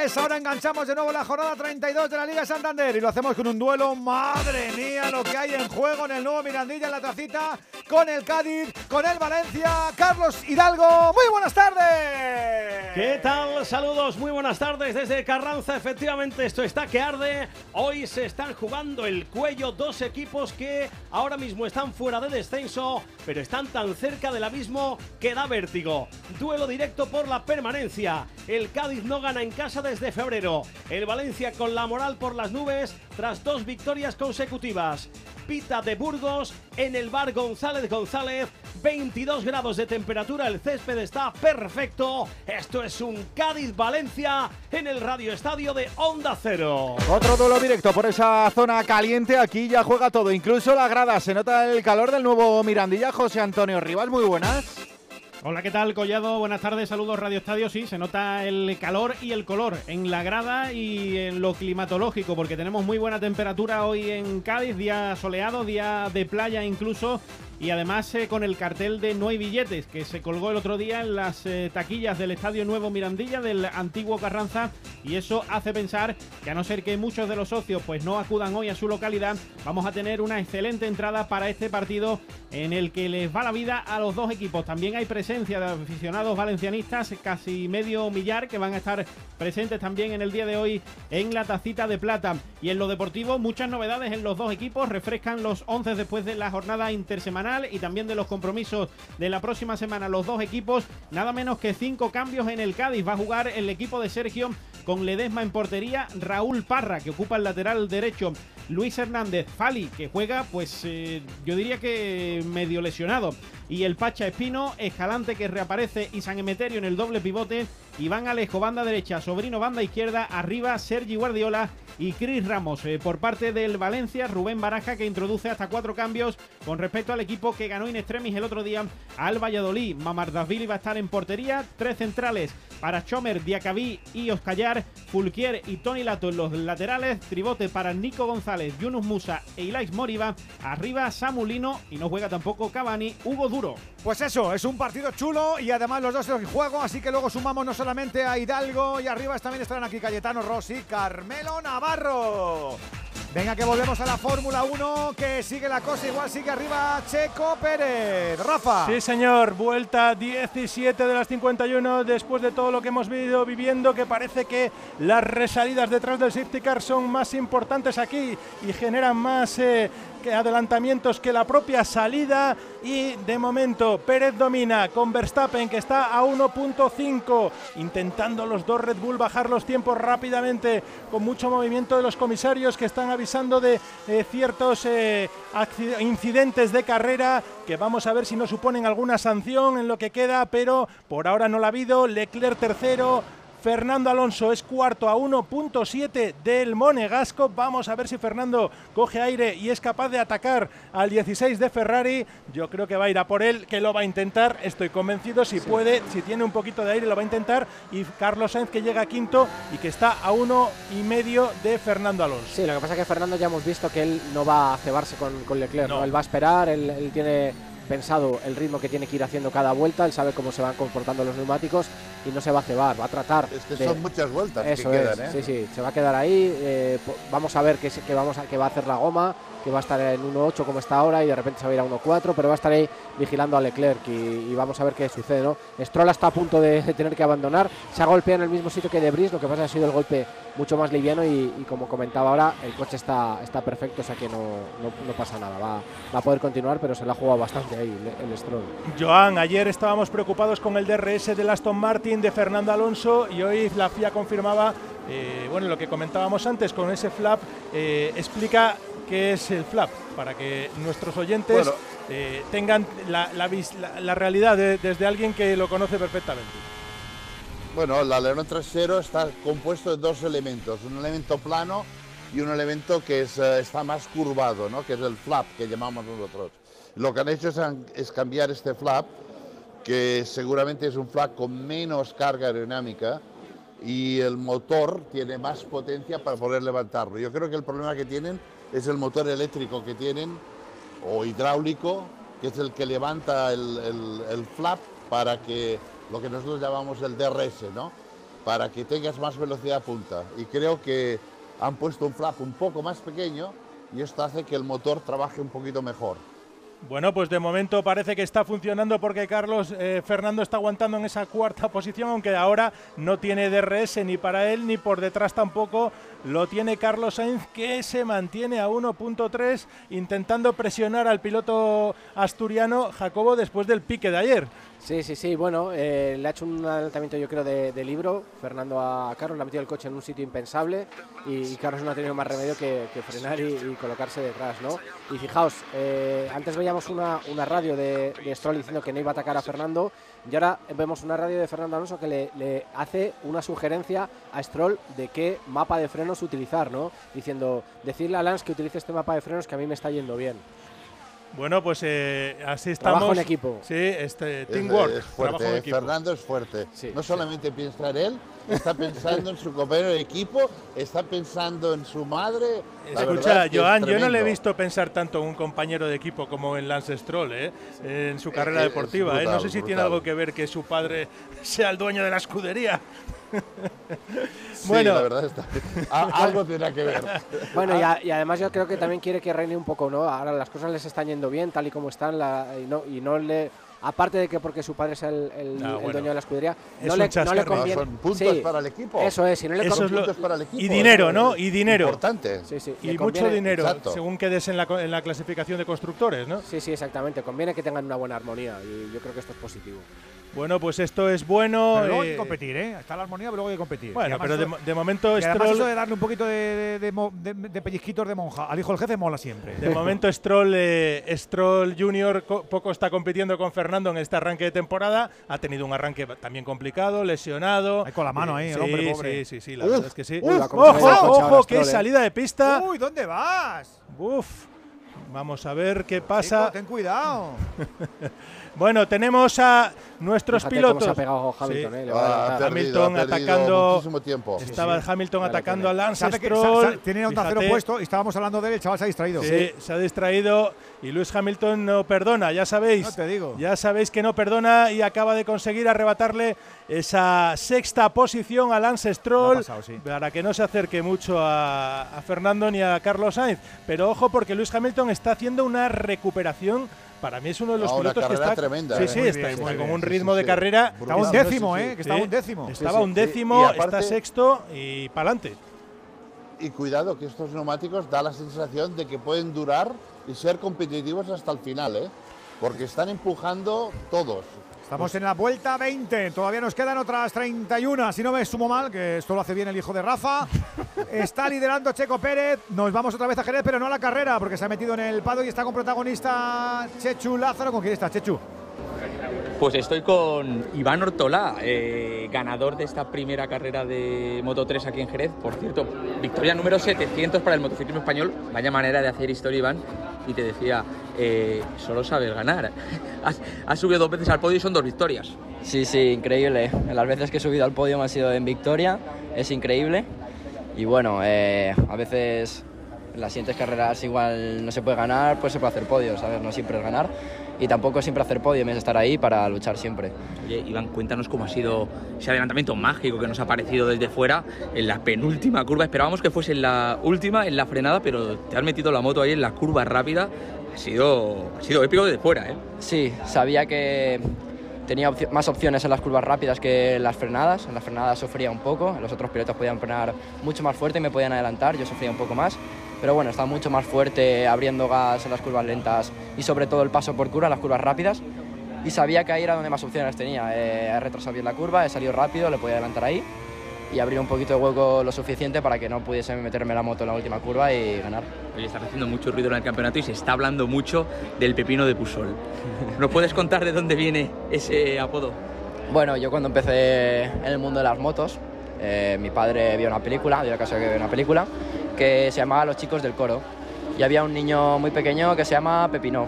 C: A esa hora enganchamos de nuevo la jornada 32 de la Liga Santander y lo hacemos con un duelo. Madre mía, lo que hay en juego en el nuevo Mirandilla en la tacita con el Cádiz, con el Valencia. Carlos Hidalgo, muy buenas tardes.
K: ¿Qué tal? Saludos, muy buenas tardes desde Carranza. Efectivamente, esto está que arde. Hoy se están jugando el cuello dos equipos que ahora mismo están fuera de descenso, pero están tan cerca del abismo que da vértigo. Duelo directo por la permanencia. El Cádiz no gana en casa desde febrero. El Valencia con la moral por las nubes tras dos victorias consecutivas. Pita de Burgos en el bar González González. 22 grados de temperatura, el césped está perfecto. Esto es un Cádiz-Valencia en el Radio Estadio de Onda Cero.
E: Otro duelo directo por esa zona caliente. Aquí ya juega todo, incluso la grada. Se nota el calor del nuevo Mirandilla. José Antonio Rivas, muy buenas.
L: Hola, ¿qué tal, Collado? Buenas tardes, saludos Radio Estadio. Sí, se nota el calor y el color en la grada y en lo climatológico, porque tenemos muy buena temperatura hoy en Cádiz, día soleado, día de playa incluso, y además eh, con el cartel de No hay billetes que se colgó el otro día en las eh, taquillas del Estadio Nuevo Mirandilla del antiguo Carranza y eso hace pensar que a no ser que muchos de los socios pues no acudan hoy a su localidad, vamos a tener una excelente entrada para este partido en el que les va la vida a los dos equipos. También hay presencia de aficionados valencianistas, casi medio millar que van a estar presentes también en el día de hoy en la tacita de plata. Y en lo deportivo, muchas novedades en los dos equipos, refrescan los 11 después de la jornada intersemanal y también de los compromisos de la próxima semana los dos equipos. Nada menos que cinco cambios en el Cádiz. Va a jugar el equipo de Sergio con Ledesma en portería, Raúl Parra que ocupa el lateral derecho, Luis Hernández Fali que juega pues eh, yo diría que medio lesionado y el Pacha Espino, Escalante que reaparece y San Emeterio en el doble pivote, Iván Alejo banda derecha, Sobrino banda izquierda, arriba Sergi Guardiola y Cris Ramos. Eh, por parte del Valencia, Rubén Baraja que introduce hasta cuatro cambios con respecto al equipo que ganó in extremis el otro día al Valladolid. Mamardashvili va a estar en portería, tres centrales para Chomer, Diacabí y Oscayar, Fulquier y Tony Lato en los laterales, tribote para Nico González, Yunus Musa e Ilais Moriba, arriba Samulino y no juega tampoco Cavani, Hugo duro.
C: Pues eso, es un partido chulo y además los dos en juego, así que luego sumamos no solamente a Hidalgo y arriba también estarán aquí Cayetano Rossi, Carmelo Navarro. Venga, que volvemos a la Fórmula 1, que sigue la cosa, igual sigue arriba Checo Pérez. Rafa.
A: Sí, señor, vuelta 17 de las 51 después de todo lo que hemos vivido viviendo, que parece que las resalidas detrás del safety car son más importantes aquí y generan más eh, adelantamientos que la propia salida y de momento Pérez domina con Verstappen que está a 1.5 intentando los dos Red Bull bajar los tiempos rápidamente con mucho movimiento de los comisarios que están avisando de eh, ciertos eh, incidentes de carrera que vamos a ver si nos suponen alguna sanción en lo que queda pero por ahora no la ha habido. Leclerc tercero Fernando Alonso es cuarto a 1.7 del Monegasco. Vamos a ver si Fernando coge aire y es capaz de atacar al 16 de Ferrari. Yo creo que va a ir a por él, que lo va a intentar. Estoy convencido. Si puede, si tiene un poquito de aire, lo va a intentar. Y Carlos Sainz que llega quinto y que está a uno y medio de Fernando Alonso.
B: Sí, lo que pasa es que Fernando ya hemos visto que él no va a cebarse con, Leclerc. Él va a esperar, él, él tiene pensado el ritmo que tiene que ir haciendo cada vuelta, él sabe cómo se van comportando los neumáticos y no se va a cebar, va a tratar.
D: Es que
B: de-
D: son muchas vueltas
B: Eso
D: que
B: es,
D: ¿eh?
B: sí, sí, se va a quedar ahí. eh, vamos a ver qué, qué vamos a, qué va a hacer la goma, que va a estar en 1.8 como está ahora y de repente se va a ir a 1.4, pero va a estar ahí vigilando a Leclerc y, vamos a ver qué sucede, ¿no? Stroll está a punto de, tener que abandonar, se ha golpeado en el mismo sitio que De Vries, lo que pasa ha sido el golpe mucho más liviano y, como comentaba ahora, el coche está, está perfecto, o sea que no, no, pasa nada, va, va a poder continuar, pero se le ha jugado bastante ahí el, el Stroll.
A: Joan, ayer estábamos preocupados con el DRS del Aston Martin de Fernando Alonso y hoy la FIA confirmaba, eh, bueno, lo que comentábamos antes con ese flap, eh, explica qué es el flap para que nuestros oyentes
D: Bueno.
A: eh, tengan la, la la- realidad de- desde alguien que lo conoce perfectamente.
D: Bueno, el alerón trasero está compuesto de dos elementos, un elemento plano y un elemento que es, eh, está más curvado, ¿no? que es el flap que llamamos nosotros. Lo que han hecho es, es cambiar este flap, que seguramente es un flap con menos carga aerodinámica y el motor tiene más potencia para poder levantarlo. Yo creo que el problema que tienen es el motor eléctrico que tienen o hidráulico, que es el que levanta el, flap para que lo que nosotros llamamos el DRS, ¿no? Para que tengas más velocidad punta. Y creo que han puesto un flap un poco más pequeño y esto hace que el motor trabaje un poquito mejor.
A: Bueno, pues de momento parece que está funcionando porque Carlos eh, Fernando está aguantando en esa cuarta posición, aunque ahora no tiene DRS ni para él ni por detrás tampoco lo tiene Carlos Sainz, que se mantiene a 1.3 intentando presionar al piloto asturiano Jacobo después del pique de ayer.
B: Sí, sí, sí. Bueno, eh, le ha hecho un adelantamiento, yo creo, de, libro Fernando a Carlos. Le ha metido el coche en un sitio impensable y, Carlos no ha tenido más remedio que, frenar y, colocarse detrás, ¿no? Y fijaos, eh, antes veíamos una, una radio de, de Stroll diciendo que no iba a atacar a Fernando y ahora vemos una radio de Fernando Alonso que le, le hace una sugerencia a Stroll de qué mapa de frenos utilizar, ¿no? Diciendo, decirle a Lance que utilice este mapa de frenos que a mí me está yendo bien.
A: Bueno, pues eh, así estamos.
B: Trabajo en equipo.
A: Sí, este,
D: Es-
A: teamwork.
D: Es,
A: trabajo
D: fuerte,
A: en
D: eh,
A: equipo.
D: Fernando es fuerte.
B: Sí,
D: no solamente piensa en él, está pensando en su compañero de equipo, está pensando en su madre. La
A: Escucha,
D: es que es
A: Joan, yo no le he visto pensar tanto en un compañero de equipo como en Lance Stroll, ¿eh? en su carrera
D: es
A: deportiva. ¿eh? No
D: brutal,
A: sé si tiene
D: brutal.
A: algo que ver que su padre sea el dueño de la escudería.
D: Sí,
A: bueno,
D: la verdad está. a- algo tendrá que ver.
B: Bueno, y, a- y además yo creo que también quiere que reine un poco, ¿no? Ahora las cosas les están yendo bien, tal y como están, la- y, no, y no le... Aparte de que porque su padre es el, el-
A: Ah,
B: el
A: bueno.
B: dueño de la escudería,
A: Es
B: no le, no le conviene...
D: Son puntos
B: Sí,
D: para el equipo.
B: Eso es, si no le
A: Eso
D: Son
A: es lo-
D: puntos para el equipo.
A: y dinero,
D: eso
A: ¿no? Y dinero.
D: Importante.
B: Sí, sí,
A: y mucho
B: conviene-
A: dinero,
D: Exacto.
A: según quedes en la, en la clasificación de constructores, ¿no?
B: Sí, sí, exactamente. Conviene que tengan una buena armonía y yo creo que esto es positivo.
A: Bueno, pues esto es bueno.
C: Pero luego hay
A: eh,
C: que competir, ¿eh? Está la armonía, pero luego hay que competir.
A: Bueno,
C: además
A: pero de, de momento
C: y además
A: Stroll,
C: eso de darle un poquito de, de- de mo- de- de pellizquitos de monja al hijo del jefe mola siempre.
A: de momento Stroll, eh, Stroll Junior co- poco está compitiendo con Fernando en este arranque de temporada. Ha tenido un arranque también complicado, lesionado.
C: Ahí con la mano ahí, el
A: sí,
C: hombre pobre.
A: Sí, sí, sí, la
D: Uf,
A: verdad es que sí.
B: uf, el
A: ojo, ojo, qué
B: eh.
A: salida de pista.
C: Uy, ¿dónde vas?
A: Uf. Vamos a ver qué
C: Chico,
A: pasa.
C: ten cuidado.
A: Bueno, tenemos a nuestros
B: Fíjate
A: pilotos.
B: cómo se ha pegado Hamilton,
A: Sí.
B: ¿eh?
D: Ah, ha perdido, ha
A: Hamilton atacando-
D: muchísimo tiempo.
A: Estaba Hamilton
B: Ahí lo
A: atacando
B: tiene.
A: a Lance Stroll.
C: tiene onda cero puesto y estábamos hablando de él, el chaval se ha distraído.
A: Sí, se ha distraído y Lewis Hamilton no perdona, ya sabéis.
C: No te digo.
A: Ya sabéis que no perdona y acaba de conseguir arrebatarle esa sexta posición a Lance Stroll
C: pasado, sí.
A: para que no se acerque mucho a, a Fernando ni a Carlos Sainz. Pero ojo porque Lewis Hamilton está haciendo una recuperación. Para mí es uno de los
D: Ah,
A: pilotos que está,
D: tremenda,
A: sí,
D: eh.
A: sí, está,
C: bien,
A: está con un ritmo
D: sí,
A: de carrera.
C: Estaba un décimo, ¿eh? Que estaba un décimo.
A: Estaba un décimo, está sexto y para adelante.
D: Y cuidado que estos neumáticos da la sensación de que pueden durar y ser competitivos hasta el final, ¿eh? Porque están empujando todos.
C: Estamos en la vuelta 20. Todavía nos quedan otras 31. Si no me sumo mal, que esto lo hace bien el hijo de Rafa. Está liderando Checo Pérez. Nos vamos otra vez a Jerez, pero no a la carrera, porque se ha metido en el pado y está con protagonista Chechu Lázaro. ¿Con quién está, Chechu?
G: Pues estoy con Iván Ortolá, eh, ganador de esta primera carrera de Moto 3 aquí en Jerez. Por cierto, victoria número 700 para el motociclismo español. Vaya manera de hacer historia, Iván. Y te decía, eh, solo sabes ganar. Has, has subido dos veces al podio y son dos victorias.
M: Sí, sí, increíble. Las veces que he subido al podio me ha sido en victoria, es increíble. Y bueno, eh, a veces en las siguientes carreras igual no se puede ganar, pues se puede hacer podio, ¿sabes? No siempre es ganar. Y tampoco siempre hacer podio, es estar ahí para luchar siempre.
G: Oye, Iván, cuéntanos cómo ha sido ese adelantamiento mágico que nos ha parecido desde fuera en la penúltima curva. Esperábamos que fuese en la última, en la frenada, pero te has metido la moto ahí en la curva rápida. Ha sido, ha sido épico desde fuera, ¿eh?
M: Sí, sabía que tenía más opciones en las curvas rápidas que en las frenadas. En las frenadas sufría un poco, los otros pilotos podían frenar mucho más fuerte y me podían adelantar, yo sufría un poco más. Pero bueno, estaba mucho más fuerte abriendo gas en las curvas lentas y sobre todo el paso por curva, las curvas rápidas. Y sabía que ahí era donde más opciones tenía. Eh, he retrasado bien la curva, he salido rápido, le podía adelantar ahí y abrir un poquito de hueco lo suficiente para que no pudiese meterme la moto en la última curva y ganar.
G: Oye, estás haciendo mucho ruido en el campeonato y se está hablando mucho del pepino de Pusol. ¿Nos puedes contar de dónde viene ese apodo?
M: Bueno, yo cuando empecé en el mundo de las motos, eh, mi padre vio una película, dio caso de que vio una película, que se llamaba Los chicos del coro. Y había un niño muy pequeño que se llama Pepino.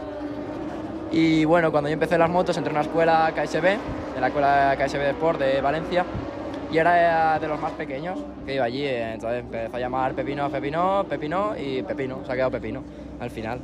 M: Y bueno, cuando yo empecé las motos, entré en una escuela KSB, en la escuela KSB de Sport de Valencia, y era de los más pequeños que iba allí. Entonces empezó a llamar Pepino, Pepino, Pepino y Pepino. Se ha quedado Pepino al final.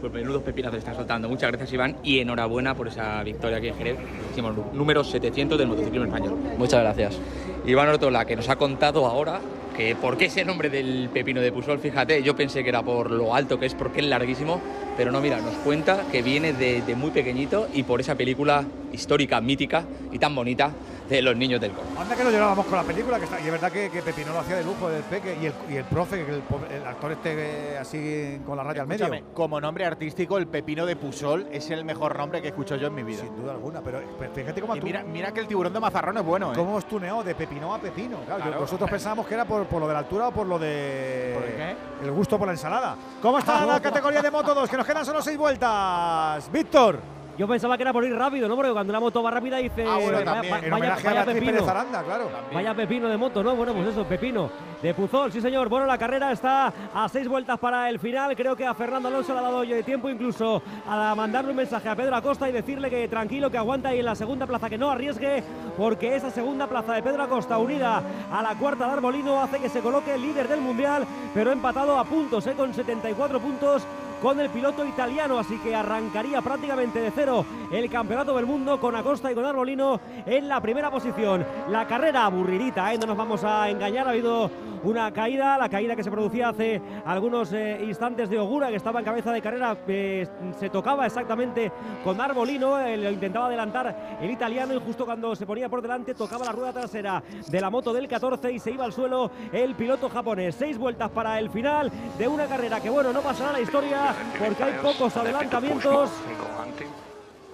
G: Pues menudos pepinos te estás soltando. Muchas gracias, Iván, y enhorabuena por esa victoria aquí en Jerez. Hicimos número 700 del motociclismo español.
M: Muchas gracias.
G: Iván Ortola, que nos ha contado ahora que por qué ese nombre del pepino de Pusol, fíjate, yo pensé que era por lo alto que es, porque es larguísimo, pero no, mira, nos cuenta que viene de, muy pequeñito y por esa película histórica, mítica y tan bonita de los niños del coro.
C: Anda que lo llevábamos con la película, que está, y es verdad que, Pepino lo hacía de lujo del peque, y el, y el profe, que el, actor este así con la raya al medio.
E: Como nombre artístico, el Pepino de Pusol es el mejor nombre que he escuchado yo en mi vida.
C: Sin duda alguna, pero, fíjate cómo tú,
E: mira, mira que el tiburón de Mazarrón es bueno. ¿eh?
C: ¿Cómo os tuneado de Pepino a Pepino? nosotros pensábamos que era por, por, lo de la altura o por lo de
E: qué?
C: el gusto por la ensalada. ¿Cómo está la categoría de Moto 2? Que nos quedan solo seis vueltas. Víctor.
J: Yo pensaba que era por ir rápido, ¿no? Porque cuando una moto va rápida dice.
C: Ah, bueno, también. Vaya, vaya, pepino. Zaranda, claro.
J: Vaya pepino de moto, ¿no? Bueno, pues eso, pepino de Puzol, sí señor. Bueno, la carrera está a seis vueltas para el final. Creo que a Fernando Alonso le ha dado tiempo incluso a mandarle un mensaje a Pedro Acosta y decirle que tranquilo, que aguanta y en la segunda plaza que no arriesgue, porque esa segunda plaza de Pedro Acosta unida a la cuarta de Arbolino hace que se coloque líder del mundial, pero empatado a puntos, ¿eh? con 74 puntos con el piloto italiano, así que arrancaría prácticamente de cero el campeonato del mundo con Acosta y con Arbolino en la primera posición. La carrera aburridita, ¿eh? no nos vamos a engañar, ha habido una caída, la caída que se producía hace algunos eh, instantes de Ogura, que estaba en cabeza de carrera, eh, se tocaba exactamente con Arbolino, lo intentaba adelantar el italiano y justo cuando se ponía por delante tocaba la rueda trasera de la moto del 14 y se iba al suelo el piloto japonés. Seis vueltas para el final de una carrera que bueno, no pasará la historia porque hay pocos adelantamientos.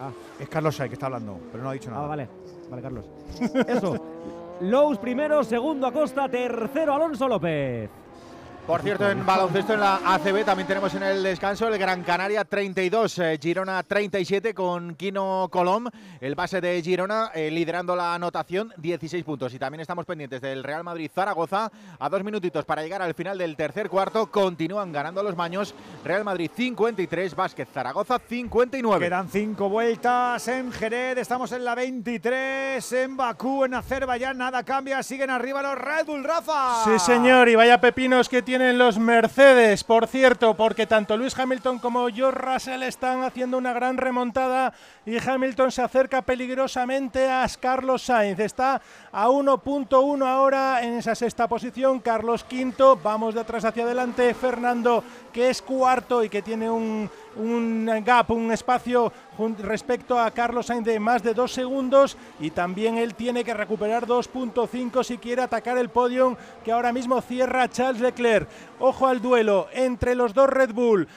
C: Ah, es Carlos Say que está hablando, pero no ha dicho nada.
J: Ah, vale, vale, Carlos. Eso. Lowe's primero, segundo Acosta, tercero Alonso López.
E: Por cierto, en baloncesto en la ACB también tenemos en el descanso el Gran Canaria 32, eh, Girona 37 con Kino Colom, el base de Girona eh, liderando la anotación 16 puntos. Y también estamos pendientes del Real Madrid Zaragoza a dos minutitos para llegar al final del tercer cuarto. Continúan ganando los maños. Real Madrid 53, Vázquez Zaragoza 59.
C: Quedan cinco vueltas en Jerez, estamos en la 23, en Bakú, en Azerbaiyán, nada cambia, siguen arriba los Red Bull Rafa.
A: Sí señor, y vaya pepinos que tiene en los Mercedes, por cierto, porque tanto Luis Hamilton como George Russell están haciendo una gran remontada y Hamilton se acerca peligrosamente a Carlos Sainz. Está a 1.1 ahora en esa sexta posición, Carlos quinto, vamos de atrás hacia adelante, Fernando que es cuarto y que tiene un, un gap, un espacio respecto a Carlos Sainz de más de dos segundos y también él tiene que recuperar 2.5 si quiere atacar el podio que ahora mismo cierra Charles Leclerc. Ojo al duelo entre los dos Red Bull.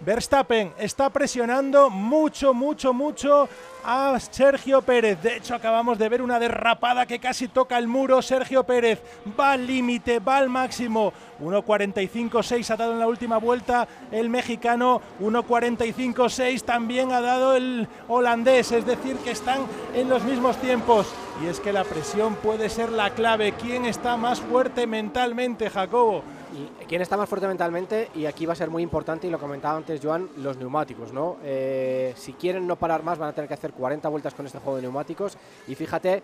A: Verstappen está presionando mucho, mucho, mucho a Sergio Pérez. De hecho, acabamos de ver una derrapada que casi toca el muro. Sergio Pérez va al límite, va al máximo. 1.45.6 ha dado en la última vuelta el mexicano. 1.45.6 también ha dado el holandés. Es decir, que están en los mismos tiempos. Y es que la presión puede ser la clave. ¿Quién está más fuerte mentalmente, Jacobo?
B: Quién está más fuerte mentalmente, y aquí va a ser muy importante, y lo comentaba antes Joan, los neumáticos, ¿no? Eh, si quieren no parar más, van a tener que hacer 40 vueltas con este juego de neumáticos. Y fíjate,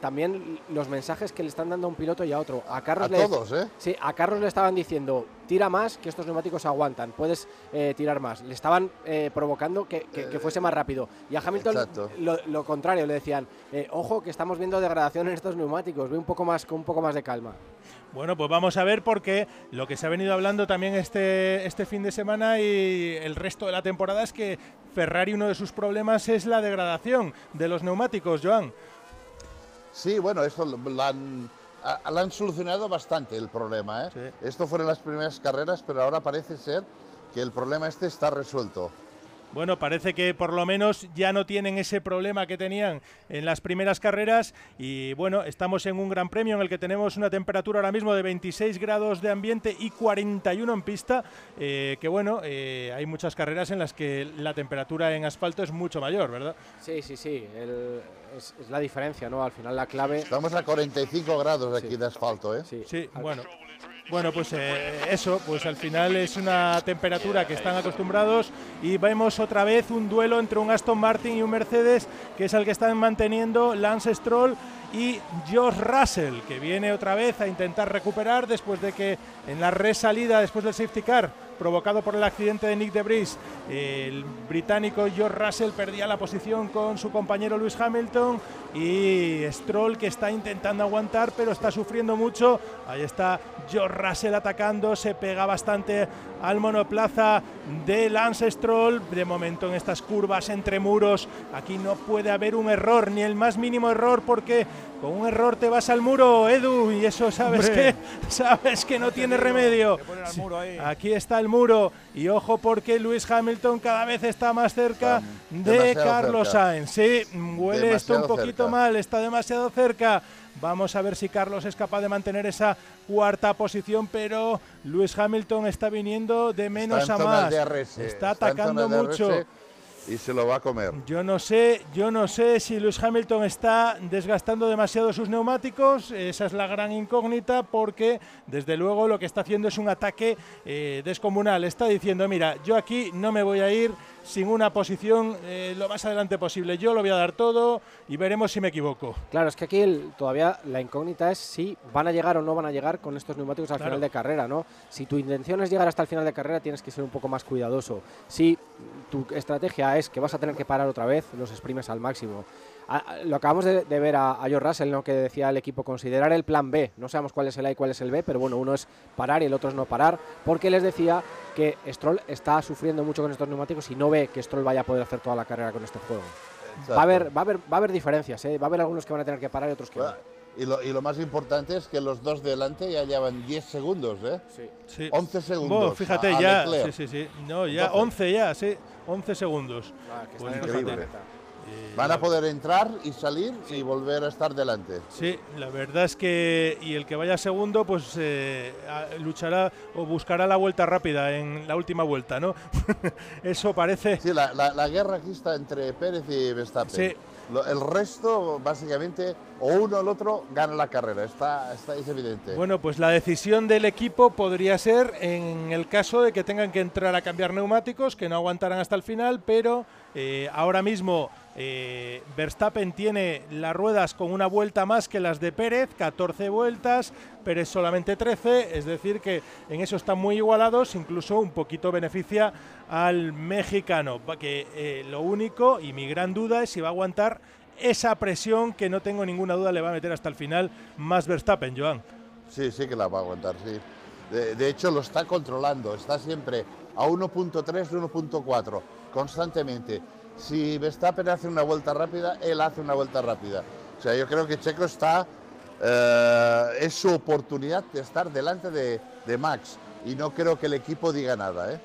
B: también los mensajes que le están dando a un piloto y a otro. A Carlos
D: a todos, ¿eh?
B: Sí, a Carlos le estaban diciendo, tira más que estos neumáticos aguantan, puedes eh, tirar más. Le estaban eh, provocando que, que, fuese más rápido. Y a Hamilton lo, lo, contrario, le decían, ojo que estamos viendo degradación en estos neumáticos, ve un poco más con un poco más de calma.
A: Bueno, pues vamos a ver porque lo que se ha venido hablando también este, este fin de semana y el resto de la temporada es que Ferrari uno de sus problemas es la degradación de los neumáticos, Joan.
D: Sí, bueno, esto lo han, han solucionado bastante el problema. ¿eh? Esto fueron las primeras carreras, pero ahora parece ser que el problema este está resuelto.
A: Bueno, parece que por lo menos ya no tienen ese problema que tenían en las primeras carreras y bueno, estamos en un gran premio en el que tenemos una temperatura ahora mismo de 26 grados de ambiente y 41 en pista, eh, que bueno, eh, hay muchas carreras en las que la temperatura en asfalto es mucho mayor, ¿verdad?
B: Sí, sí, sí, es, la diferencia, ¿no? Al final la clave...
D: Estamos a 45 grados aquí de asfalto, ¿eh?
A: Sí, sí bueno. Bueno, pues eh, eso, pues al final es una temperatura que están acostumbrados y vemos otra vez un duelo entre un Aston Martin y un Mercedes, que es el que están manteniendo Lance Stroll y George Russell, que viene otra vez a intentar recuperar después de que en la resalida, después del safety car, provocado por el accidente de Nick de Debris, el británico George Russell perdía la posición con su compañero Lewis Hamilton y Stroll que está intentando aguantar pero está sufriendo mucho. Ahí está George Russell atacando, se pega bastante al monoplaza de Lance Stroll. De momento en estas curvas entre muros, aquí no puede haber un error, ni el más mínimo error, porque con un error te vas al muro, Edu, y eso sabes que sabes que no tiene remedio. Aquí está el muro y ojo porque Lewis Hamilton cada vez está más cerca de Carlos Sainz. Sí, huele esto un poquito mal, está demasiado cerca. Vamos a ver si Carlos es capaz de mantener esa cuarta posición, pero Lewis Hamilton está viniendo de menos a más. está atacando mucho
D: y se lo va a comer.
A: Yo no sé, yo no sé si Lewis Hamilton está desgastando demasiado sus neumáticos, esa es la gran incógnita porque desde luego lo que está haciendo es un ataque eh, descomunal. Está diciendo, mira, yo aquí no me voy a ir sin una posición eh, lo más adelante posible. Yo lo voy a dar todo y veremos si me equivoco.
B: Claro, es que aquí todavía la incógnita es si van a llegar o no van a llegar con estos neumáticos al final de carrera, ¿no? Si tu intención es llegar hasta el final de carrera, tienes que ser un poco más cuidadoso. Si tu estrategia es que vas a tener que parar otra vez, los exprimes al máximo. lo acabamos de, ver a, a, George Russell, ¿no? que decía el equipo, considerar el plan B. No sabemos cuál es el A y cuál es el B, pero bueno, uno es parar y el otro es no parar, porque les decía que Stroll está sufriendo mucho con estos neumáticos y no ve que Stroll vaya a poder hacer toda la carrera con este juego. Va a, haber, va, a haber, va a haber diferencias, ¿eh? va a haber algunos que van a tener que parar y otros que no.
D: Y lo, y lo, más importante es que los dos delante ya llevan 10 segundos, ¿eh? Sí. 11 segundos.
A: fíjate, ya. Sí, sí, sí. No, ya 11 ya, sí. 11 segundos.
D: Ah, que pues Van a poder entrar y salir y volver a estar delante.
A: Sí, la verdad es que y el que vaya segundo pues eh, luchará o buscará la vuelta rápida en la última vuelta, ¿no? Eso parece.
D: Sí, la, la, guerra aquí está entre Pérez y Verstappen. Sí. El resto, básicamente, o uno o el otro gana la carrera, está, está, es evidente.
A: Bueno, pues la decisión del equipo podría ser en el caso de que tengan que entrar a cambiar neumáticos, que no aguantarán hasta el final, pero eh, ahora mismo eh, Verstappen tiene las ruedas con una vuelta más que las de Pérez, 14 vueltas, Pérez solamente 13, es decir que en eso están muy igualados, incluso un poquito beneficia al mexicano, que eh, lo único y mi gran duda es si va a aguantar esa presión que no tengo ninguna duda le va a meter hasta el final más Verstappen, Joan.
D: Sí, sí que la va a aguantar, sí. De, de hecho lo está controlando, está siempre a 1.3, 1.4, constantemente si Verstappen hace una vuelta rápida, él hace una vuelta rápida. O sea, yo creo que Checo está, eh, es su oportunidad de estar delante de, de Max y no creo que el equipo diga nada. ¿eh?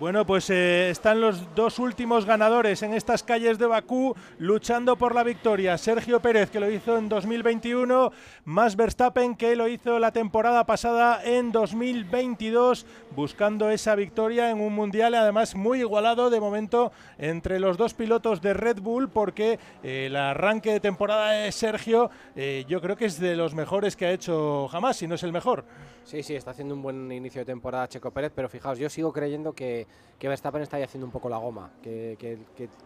A: Bueno, pues eh, están los dos últimos ganadores en estas calles de Bakú luchando por la victoria. Sergio Pérez, que lo hizo en 2021, más Verstappen, que lo hizo la temporada pasada en 2022, buscando esa victoria en un mundial, además muy igualado de momento entre los dos pilotos de Red Bull, porque eh, el arranque de temporada de Sergio eh, yo creo que es de los mejores que ha hecho jamás, si no es el mejor.
B: Sí, sí, está haciendo un buen inicio de temporada Checo Pérez, pero fijaos, yo sigo creyendo que, que Verstappen está ahí haciendo un poco la goma, que,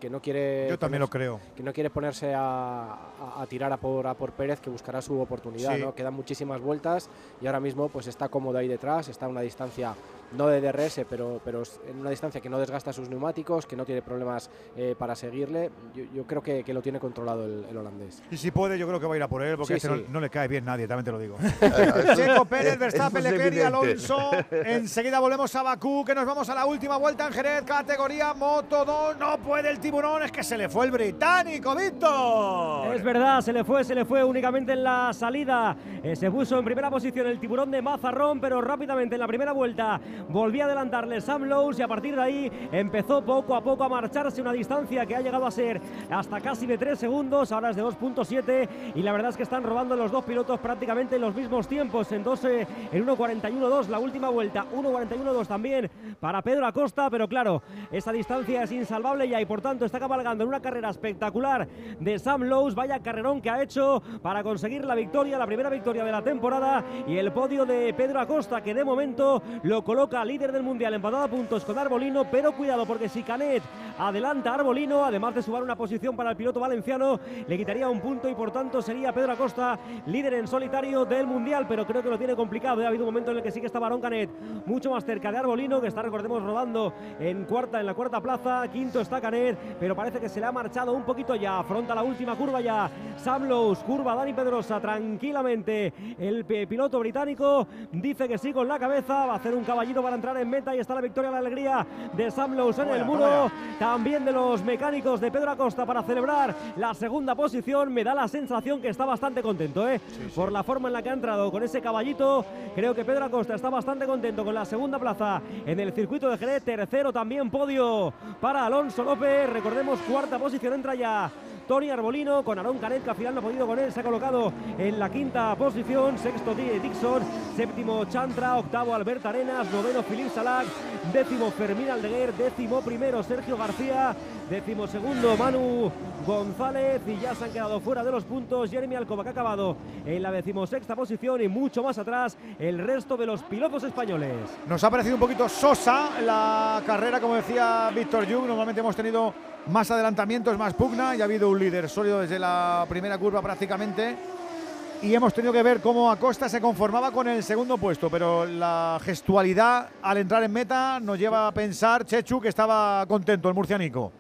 B: que, no quiere...
C: Yo también lo creo.
B: Que no quiere ponerse a, a, tirar a por, a por Pérez, que buscará su oportunidad, ¿no? Quedan muchísimas vueltas y ahora mismo pues está cómodo ahí detrás, está a una distancia no de DRS, pero, pero en una distancia que no desgasta sus neumáticos, que no tiene problemas eh, para seguirle. Yo, creo que, lo tiene controlado el, holandés.
C: Y si puede, yo creo que va a ir a por él, porque este No, le cae bien nadie, también te lo digo. Checo Pérez, Verstappen, Leclerc y Alonso. Enseguida volvemos a Bakú, que nos vamos a la última vuelta en Jerez, categoría Moto 2. No puede el tiburón, es que se le fue el británico, Víctor.
J: Es verdad, se le fue, se le fue únicamente en la salida. Eh, se puso en primera posición el tiburón de Mazarrón, pero rápidamente en la primera vuelta volvió a adelantarle Sam Lowe's y a partir de ahí empezó poco a poco a marcharse una distancia que ha llegado a ser hasta casi de 3 segundos, ahora es de 2.7 y la verdad es que están robando los dos pilotos prácticamente en los mismos tiempos, en, 12, en 1.41.2 la última vuelta, 1.41.2 también para Pedro Acosta, pero claro, esa distancia es insalvable ya y por tanto está cabalgando en una carrera espectacular de Sam Lowe's, vaya carrerón que ha hecho para conseguir la victoria, la primera victoria de la temporada y el podio de Pedro Acosta que de momento lo coloca líder del mundial empatado a puntos con Arbolino, pero cuidado porque si Canet adelanta a Arbolino, además de sumar una posición para el piloto valenciano, le quitaría un punto y por tanto sería Pedro Acosta líder en solitario del mundial, pero creo que lo tiene complicado. ¿eh? Ha habido un momento en el que sí que está Barón Canet mucho más cerca de Arbolino, que está, recordemos, rodando en cuarta, en la cuarta plaza, quinto está Canet, pero parece que se le ha marchado un poquito ya, afronta la última curva ya, Samlows, curva Dani Pedrosa, tranquilamente, el piloto británico dice que sí con la cabeza, va a hacer un caballito para entrar en meta y está la victoria, la alegría de Sam Lowe en el muro. También de los mecánicos de Pedro Acosta para celebrar la segunda posición. Me da la sensación que está bastante contento, ¿eh? Por la forma en la que ha entrado con ese caballito. Creo que Pedro Acosta está bastante contento con la segunda plaza en el circuito de Jerez. Tercero también podio para Alonso López. Recordemos, cuarta posición entra ya Tony Arbolino con Aaron Canet, que al final no ha podido con él, se ha colocado en la quinta posición, sexto Dixon, séptimo Chantra, octavo Albert Arenas, noveno Philippe Salac, décimo Fermín Aldeguer, décimo primero Sergio García, décimo segundo Manu González y ya se han quedado fuera de los puntos Jeremy Alcoba que ha acabado en la decimosexta posición y mucho más atrás el resto de los pilotos españoles.
C: Nos ha parecido un poquito sosa la carrera, como decía Víctor Jung, normalmente hemos tenido más adelantamientos, más pugna y ha habido un líder sólido desde la primera curva prácticamente. Y hemos tenido que ver cómo Acosta se conformaba con el segundo puesto, pero la gestualidad al entrar en meta nos lleva a pensar, Chechu, que estaba contento el murcianico.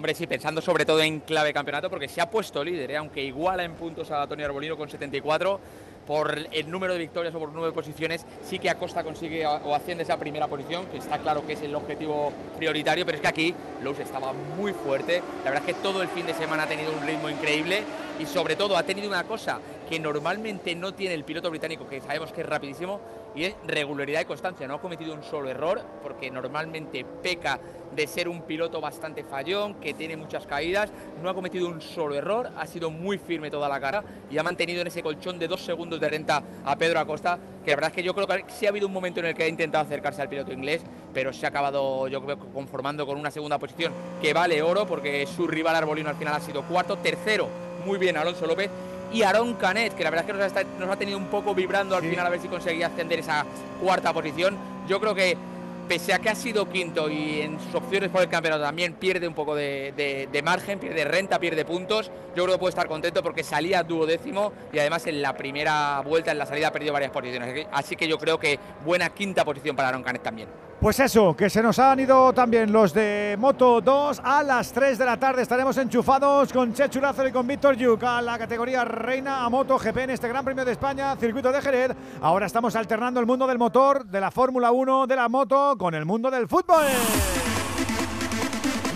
G: Hombre, sí, pensando sobre todo en clave campeonato, porque se ha puesto líder, ¿eh? aunque iguala en puntos a Tony Arbolino con 74 por el número de victorias o por de posiciones, sí que Acosta consigue o asciende esa primera posición, que está claro que es el objetivo prioritario, pero es que aquí Lowe's estaba muy fuerte. La verdad es que todo el fin de semana ha tenido un ritmo increíble y sobre todo ha tenido una cosa que normalmente no tiene el piloto británico, que sabemos que es rapidísimo, y es regularidad y constancia. No ha cometido un solo error, porque normalmente peca de ser un piloto bastante fallón, que tiene muchas caídas. No ha cometido un solo error, ha sido muy firme toda la cara y ha mantenido en ese colchón de dos segundos de renta a Pedro Acosta, que la verdad es que yo creo que sí ha habido un momento en el que ha intentado acercarse al piloto inglés, pero se ha acabado, yo creo, conformando con una segunda posición que vale oro, porque su rival Arbolino al final ha sido cuarto, tercero, muy bien Alonso López y Aaron Canet, que la verdad es que nos ha, tenido un poco vibrando al final a ver si conseguía ascender esa cuarta posición. Yo creo que pese a que ha sido quinto y en sus opciones por el campeonato también pierde un poco de, margen, pierde renta, pierde puntos, yo creo que puede estar contento porque salía duodécimo y además en la primera vuelta, en la salida, ha perdido varias posiciones. Así que yo creo que buena quinta posición para Aaron Canet también.
C: Pues eso, que se nos han ido también los de Moto 2 a las 3 de la tarde. Estaremos enchufados con Chechu Lázaro y con Víctor Yuk la categoría Reina a Moto GP en este Gran Premio de España, circuito de Jerez. Ahora estamos alternando el mundo del motor, de la Fórmula 1, de la moto, con el mundo del fútbol.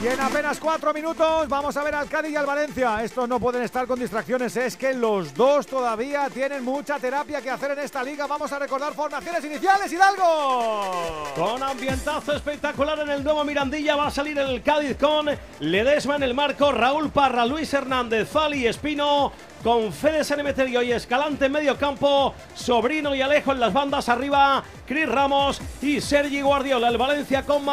C: Y en apenas cuatro minutos vamos a ver al Cádiz y al Valencia. Estos no pueden estar con distracciones, es que los dos todavía tienen mucha terapia que hacer en esta liga. Vamos a recordar formaciones iniciales, Hidalgo.
K: Con ambientazo espectacular en el nuevo Mirandilla va a salir el Cádiz con Ledesma en el marco, Raúl Parra, Luis Hernández, Fali Espino, con Fede Sanemeterio y Escalante en medio campo, Sobrino y Alejo en las bandas arriba, Cris Ramos y Sergi Guardiola. El Valencia con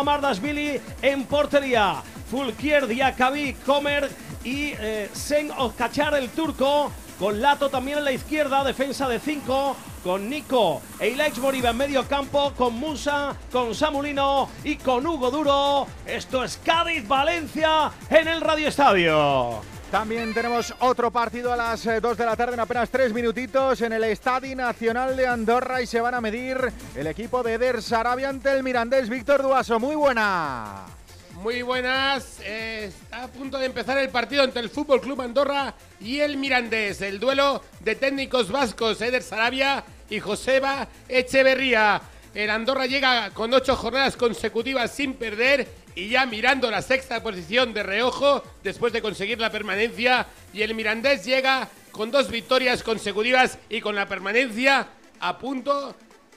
K: Billy en portería. Fulquier, Diakabi, Comer y eh, Sen Oskachar el turco. Con Lato también en la izquierda, defensa de 5, con Nico e Ilaix Moriba en medio campo, con Musa, con Samulino y con Hugo Duro. Esto es Cádiz-Valencia en el Radio Estadio.
E: También tenemos otro partido a las 2 eh, de la tarde en apenas 3 minutitos en el Estadio Nacional de Andorra y se van a medir el equipo de Der Sarabia ante el Mirandés. Víctor Duaso, muy buena.
N: Muy buenas. está a punto de empezar el partido entre el Fútbol Club Andorra y el Mirandés. El duelo de técnicos vascos, Eder Sarabia y Joseba Echeverría. El Andorra llega con ocho jornadas consecutivas sin perder y ya mirando la sexta posición de reojo después de conseguir la permanencia. Y el Mirandés llega con dos victorias consecutivas y con la permanencia a punto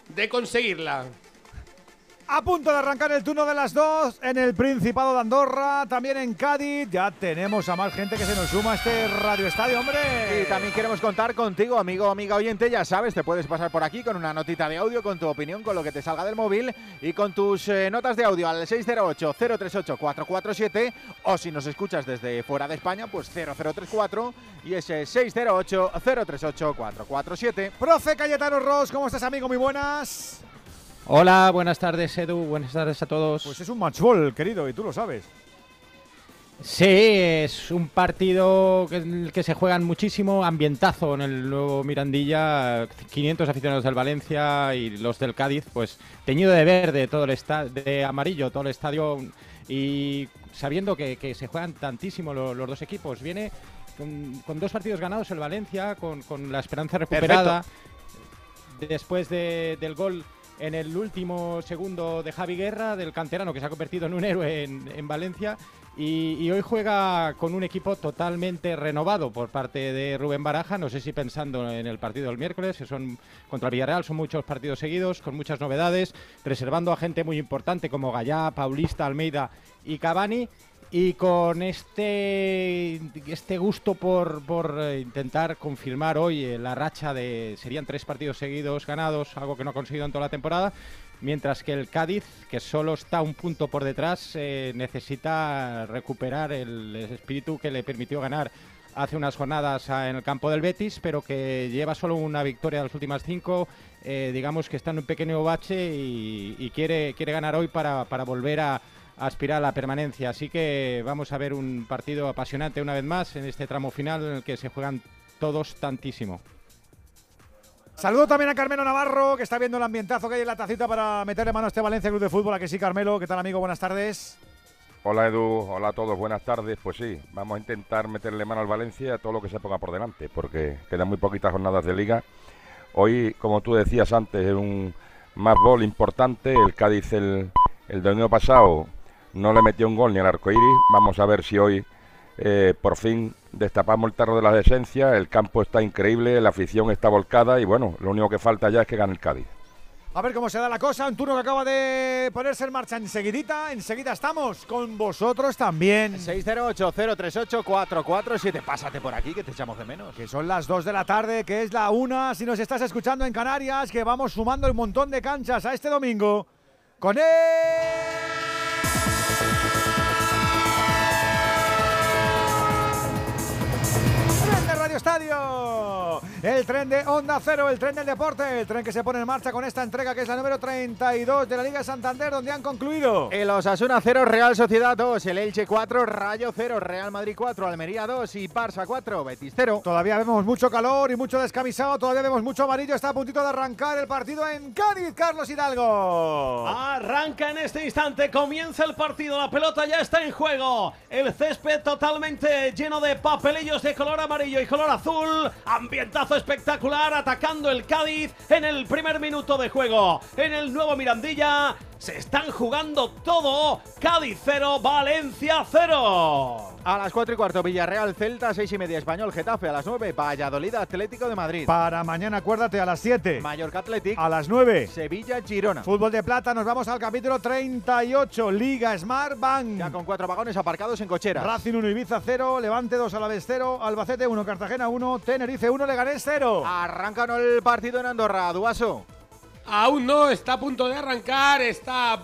N: de conseguirla.
C: A punto de arrancar el turno de las dos en el Principado de Andorra, también en Cádiz. Ya tenemos a más gente que se nos suma a este Radio Estadio, hombre.
E: Y también queremos contar contigo, amigo, amiga oyente. Ya sabes, te puedes pasar por aquí con una notita de audio, con tu opinión, con lo que te salga del móvil y con tus eh, notas de audio al 608-038-447 o si nos escuchas desde fuera de España, pues 0034 y ese 608-038-447.
C: Profe Cayetano Ross, ¿cómo estás, amigo? Muy buenas.
O: Hola, buenas tardes Edu, buenas tardes a todos.
C: Pues es un matchball, querido, y tú lo sabes.
O: Sí, es un partido que, que se juegan muchísimo, ambientazo en el nuevo Mirandilla, 500 aficionados del Valencia y los del Cádiz, pues teñido de verde, todo el estadio, de amarillo, todo el estadio y sabiendo que, se juegan tantísimo los, dos equipos. Viene con, dos partidos ganados el Valencia, con, la esperanza recuperada. Después del gol en el último segundo de Javi Guerra, del canterano que se ha convertido en un héroe en, Valencia. Y, hoy juega con un equipo totalmente renovado por parte de Rubén Baraja. No sé si pensando en el partido del miércoles, que son contra Villarreal, son muchos partidos seguidos, con muchas novedades, reservando a gente muy importante como Gallá, Paulista, Almeida y Cavani y con este, este gusto por, eh, intentar confirmar hoy eh, la racha de serían tres partidos seguidos ganados, algo que no ha conseguido en toda la temporada, mientras que el Cádiz, que solo está un punto por detrás, eh, necesita recuperar el espíritu que le permitió ganar hace unas jornadas en el campo del Betis, pero que lleva solo una victoria de las últimas cinco, digamos que está en un pequeño bache y, quiere, quiere ganar hoy para, para volver a aspirar a la permanencia. Así que vamos a ver un partido apasionante una vez más en este tramo final en el que se juegan todos tantísimo.
C: Saludo también a Carmelo Navarro, que está viendo el ambientazo que hay en la tacita para meterle mano a este Valencia Club de Fútbol. A que sí, Carmelo. ¿Qué tal, amigo? Buenas tardes.
P: Hola, Edu. Hola a todos. Buenas tardes. Pues sí, vamos a intentar meterle mano al Valencia a todo lo que se ponga por delante, porque quedan muy poquitas jornadas de liga. Hoy, como tú decías antes, es un más gol importante. El Cádiz el, el domingo pasado no le metió un gol ni al arcoíris. Vamos a ver si hoy eh, por fin destapamos el tarro de la decencia. El campo está increíble, la afición está volcada y bueno, lo único que falta ya es que gane el Cádiz.
C: A ver cómo se da la cosa, un turno que acaba de ponerse en marcha enseguidita, enseguida estamos con vosotros también.
E: 608-038-447, pásate por aquí que te echamos de menos.
C: Que son las 2 de la tarde, que es la 1, si nos estás escuchando en Canarias, que vamos sumando un montón de canchas a este domingo con él. Estadio. El tren de Onda Cero, el tren del deporte, el tren que se pone en marcha con esta entrega que es la número 32 de la Liga Santander, donde han concluido.
E: El Osasuna 0, Real Sociedad 2, el Elche 4, Rayo 0, Real Madrid 4, Almería 2 y Barça 4, Betis 0.
C: Todavía vemos mucho calor y mucho descamisado, todavía vemos mucho amarillo, está a puntito de arrancar el partido en Cádiz, Carlos Hidalgo.
K: Arranca en este instante, comienza el partido, la pelota ya está en juego, el césped totalmente lleno de papelillos de color amarillo y color azul, ambientazo espectacular atacando el Cádiz en el primer minuto de juego. En el nuevo Mirandilla se están jugando todo. Cádiz 0, Valencia 0.
E: A las 4 y cuarto, Villarreal Celta, 6 y media, Español Getafe a las 9, Valladolid Atlético de Madrid.
C: Para mañana, acuérdate, a las 7.
E: Mallorca Atlético.
C: A las 9.
E: Sevilla Girona.
C: Fútbol de plata, nos vamos al capítulo 38, Liga Smart Bank.
E: Ya con cuatro vagones aparcados en cochera.
C: Racing 1, Ibiza 0, Levante 2, Alavés 0, Albacete 1, Cartagena 1, Tenerife 1, Leganés 0.
E: Arrancan el partido en Andorra, Duaso.
N: Aún no, está a punto de arrancar, está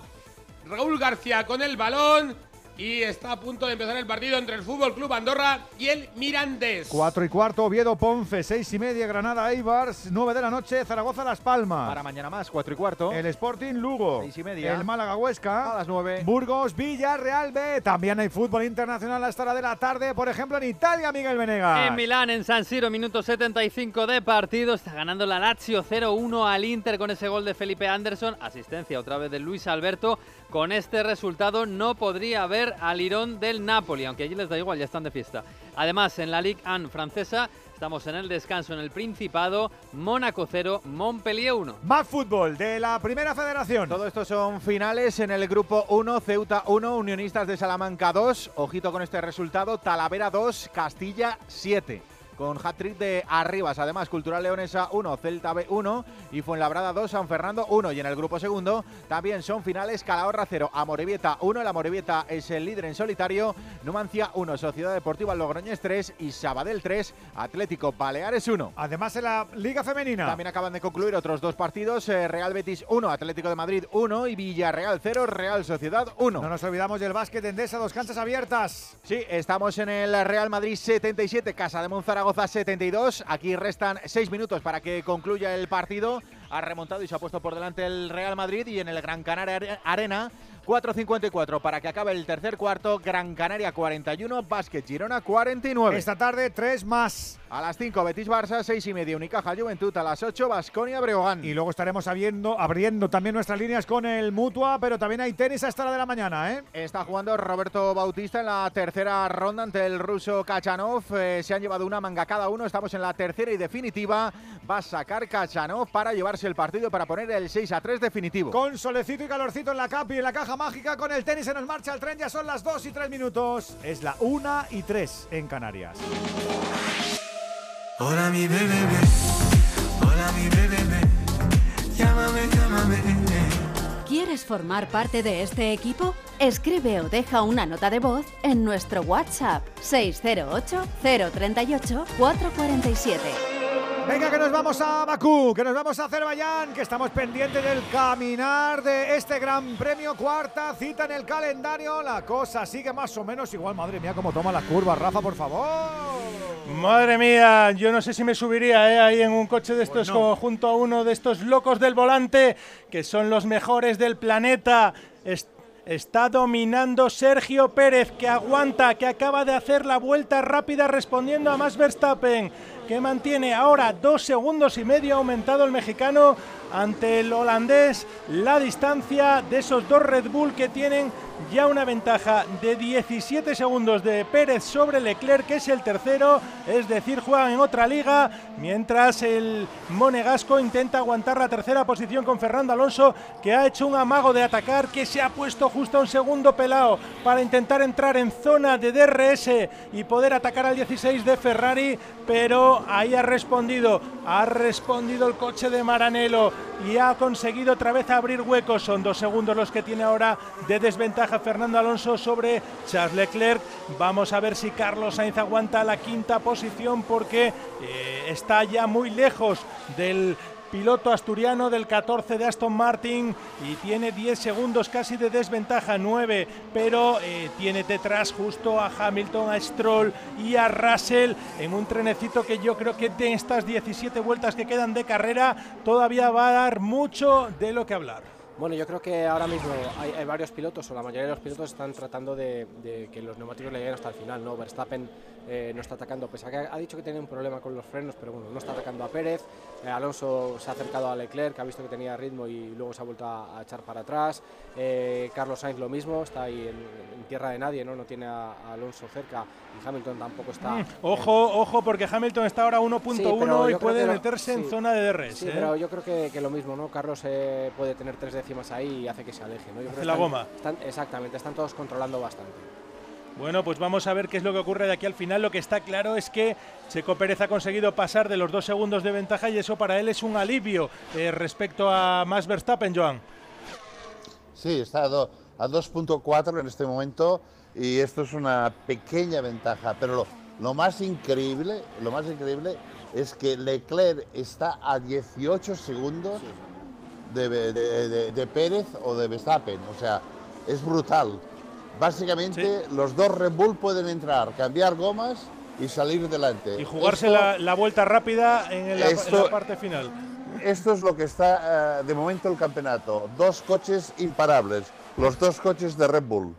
N: Raúl García con el balón y está a punto de empezar el partido entre el Fútbol Club Andorra y el Mirandés.
C: 4 y cuarto, Oviedo Ponce, 6 y media, Granada Eibars, 9 de la noche, Zaragoza Las Palmas.
E: Para mañana más, 4 y cuarto.
C: El Sporting Lugo.
E: 6 y media.
C: El Málaga Huesca.
E: A las 9.
C: Burgos Villarreal B. También hay fútbol internacional a esta hora de la tarde, por ejemplo en Italia, Miguel Venegas.
F: En Milán, en San Siro, minuto 75 de partido, está ganando la Lazio 0-1 al Inter con ese gol de Felipe Anderson, asistencia otra vez de Luis Alberto. Con este resultado no podría haber al Irón del Napoli, aunque allí les da igual, ya están de fiesta. Además, en la Ligue 1 francesa estamos en el descanso en el Principado, Mónaco 0, Montpellier 1.
C: Más fútbol de la Primera Federación.
E: Todo esto son finales en el grupo 1, Ceuta 1, Unionistas de Salamanca 2. Ojito con este resultado, Talavera 2, Castilla 7 con hat-trick de Arribas. Además, Cultural Leonesa 1, Celta B 1 y Fuenlabrada 2, San Fernando 1. Y en el grupo segundo también son finales Calahorra 0, Amorebieta 1. El Amorebieta es el líder en solitario. Numancia 1, Sociedad Deportiva Logroñés 3 y Sabadell 3, Atlético Baleares 1.
C: Además, en la Liga Femenina.
E: También acaban de concluir otros dos partidos. eh, Real Betis 1, Atlético de Madrid 1 y Villarreal 0, Real Sociedad 1.
C: No nos olvidamos del básquet de Endesa, dos canchas abiertas.
E: Sí, estamos en el Real Madrid 77, Casa de Monzaragoza 72. Aquí restan seis minutos para que concluya el partido. Ha remontado y se ha puesto por delante el Real Madrid y en el Gran Canaria Are- Arena 4.54 para que acabe el tercer cuarto. Gran Canaria 41, Básquet Girona 49.
C: Esta tarde, tres más.
E: A las 5, Betis Barça, 6 y media, Unicaja Juventud. A las 8, Basconia Breogán.
C: Y luego estaremos abriendo, abriendo también nuestras líneas con el Mutua, pero también hay tenis a esta hora de la mañana, ¿eh?
E: Está jugando Roberto Bautista en la tercera ronda ante el ruso Kachanov. Eh, se han llevado una manga cada uno. Estamos en la tercera y definitiva. Va a sacar Kachanov para llevarse el partido para poner el 6 a 3 definitivo.
C: Con solecito y calorcito en la capi, en la caja mágica, con el tenis se nos marcha el tren. Ya son las 2 y 3 minutos. Es la 1 y 3 en Canarias.
Q: Hola mi bebé, hola mi bebé, llámame, llámame.
H: ¿Quieres formar parte de este equipo? Escribe o deja una nota de voz en nuestro WhatsApp 608-038-447.
C: Venga, que nos vamos a Bakú, que nos vamos a Azerbaiyán, que estamos pendientes del caminar de este gran premio. Cuarta cita en el calendario. La cosa sigue más o menos igual. Madre mía, cómo toma las curvas, Rafa, por favor.
A: Madre mía, yo no sé si me subiría ¿eh? ahí en un coche de estos
C: Pues no.
A: junto a uno de estos locos del volante, que son los mejores del planeta. Es- está dominando Sergio Pérez, que aguanta, que acaba de hacer la vuelta rápida respondiendo a Max Verstappen, que mantiene ahora dos segundos y medio aumentado el mexicano ante el holandés. La distancia de esos dos Red Bull que tienen ya una ventaja de 17 segundos de Pérez sobre Leclerc, que es el tercero, es decir, juegan en otra liga, mientras el monegasco intenta aguantar la tercera posición con Fernando Alonso, que ha hecho un amago de atacar, que se ha puesto justo a un segundo pelado para intentar entrar en zona de DRS y poder atacar al 16 de Ferrari, pero ahí ha respondido, ha respondido el coche de Maranello y ha conseguido otra vez abrir huecos. Son dos segundos los que tiene ahora de desventaja Fernando Alonso sobre Charles Leclerc. Vamos a ver si Carlos Sainz aguanta la quinta posición porque eh, está ya muy lejos del piloto asturiano del 14 de Aston Martin y tiene 10 segundos casi de desventaja, 9, pero eh, tiene detrás justo a Hamilton, a Stroll y a Russell en un trenecito que yo creo que de estas 17 vueltas que quedan de carrera todavía va a dar mucho de lo que hablar.
B: Bueno, yo creo que ahora mismo hay, varios pilotos, o la mayoría de los pilotos están tratando de, de que los neumáticos le lleguen hasta el final. ¿no? Verstappen eh, no está atacando, pese a que ha dicho que tiene un problema con los frenos, pero bueno, no está atacando a Pérez. Eh, Alonso se ha acercado a Leclerc, que ha visto que tenía ritmo y luego se ha vuelto a, a echar para atrás. Eh, Carlos Sainz lo mismo, está ahí en, en tierra de nadie, ¿no? no tiene a, a Alonso cerca y Hamilton tampoco está.
A: Mm, Ojo, ojo, porque Hamilton está ahora 1.1
B: Sí, pero
A: y puede
B: lo-
A: meterse en zona de DRS.
B: Sí, pero yo creo que, que lo mismo, ¿no? Carlos puede tener tres décimas ahí y hace que se aleje, ¿no? Yo creo
A: Hace
B: que
A: la
B: están-
A: goma.
B: están- exactamente, están todos controlando bastante.
A: Bueno, pues vamos a ver qué es lo que ocurre de aquí al final. Lo que está claro es que Checo Pérez ha conseguido pasar de los dos segundos de ventaja y eso para él es un alivio eh, respecto a Max Verstappen, Joan.
D: Sí, está a, do- a 2.4 en este momento y esto es una pequeña ventaja, pero lo, lo más increíble, lo más increíble es que Leclerc está a 18 segundos de, de- de- de Pérez o de Verstappen, o sea, es brutal. Básicamente, los dos Red Bull pueden entrar, cambiar gomas y salir delante.
A: Y jugarse
D: Esto-
A: la, la vuelta rápida en la parte final.
D: Esto es lo que está eh, de momento el campeonato. Dos coches imparables, los dos coches de Red Bull.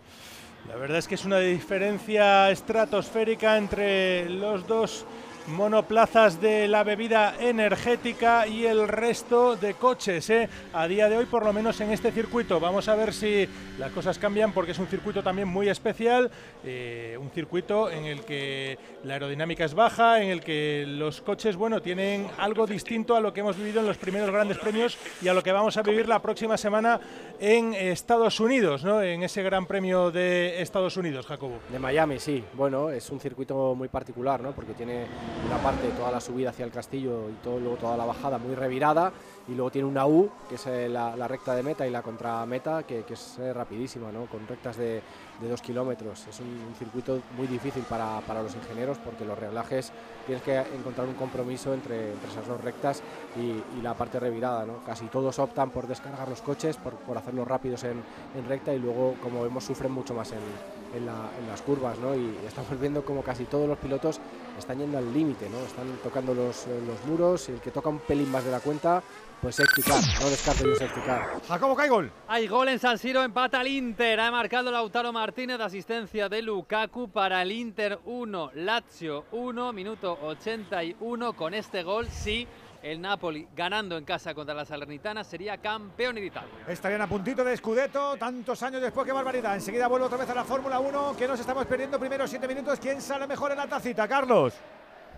A: La verdad es que es una diferencia estratosférica entre los dos monoplazas de la bebida energética y el resto de coches. ¿eh? A día de hoy, por lo menos en este circuito, vamos a ver si las cosas cambian porque es un circuito también muy especial, eh, un circuito en el que la aerodinámica es baja, en el que los coches, bueno, tienen algo distinto a lo que hemos vivido en los primeros grandes premios y a lo que vamos a vivir la próxima semana en Estados Unidos, ¿no? En ese Gran Premio de Estados Unidos, Jacobo.
B: De Miami, sí. Bueno, es un circuito muy particular, ¿no? Porque tiene una parte, toda la subida hacia el castillo y todo, luego toda la bajada muy revirada. Y luego tiene una U, que es eh, la, la recta de meta, y la contrameta, que, que es eh, rapidísima, ¿no? Con rectas de, de dos kilómetros. Es un, un circuito muy difícil para, para los ingenieros porque los reglajes tienes que encontrar un compromiso entre, entre esas dos rectas y, y la parte revirada, ¿no? Casi todos optan por descargar los coches, por, por hacerlos rápidos en, en recta y luego, como vemos, sufren mucho más en, en, la- en las curvas, ¿no? Y estamos viendo como casi todos los pilotos están yendo al límite, ¿no? Están tocando los, eh, los muros y el que toca un pelín más de la cuenta, pues safety car, no descarte de un safety car.
C: Jacobo, que hay gol.
F: Hay gol en San Siro, empata el Inter. Ha marcado Lautaro Martínez, asistencia de Lukaku para el Inter 1, Lazio 1, minuto 81. Con este gol, sí, el Napoli ganando en casa contra la Salernitana sería campeón de.
C: Estarían a puntito de Scudetto, tantos años después, qué barbaridad. Enseguida vuelve otra vez a la Fórmula 1, que nos estamos perdiendo primeros siete minutos. ¿Quién sale mejor en la tacita, Carlos?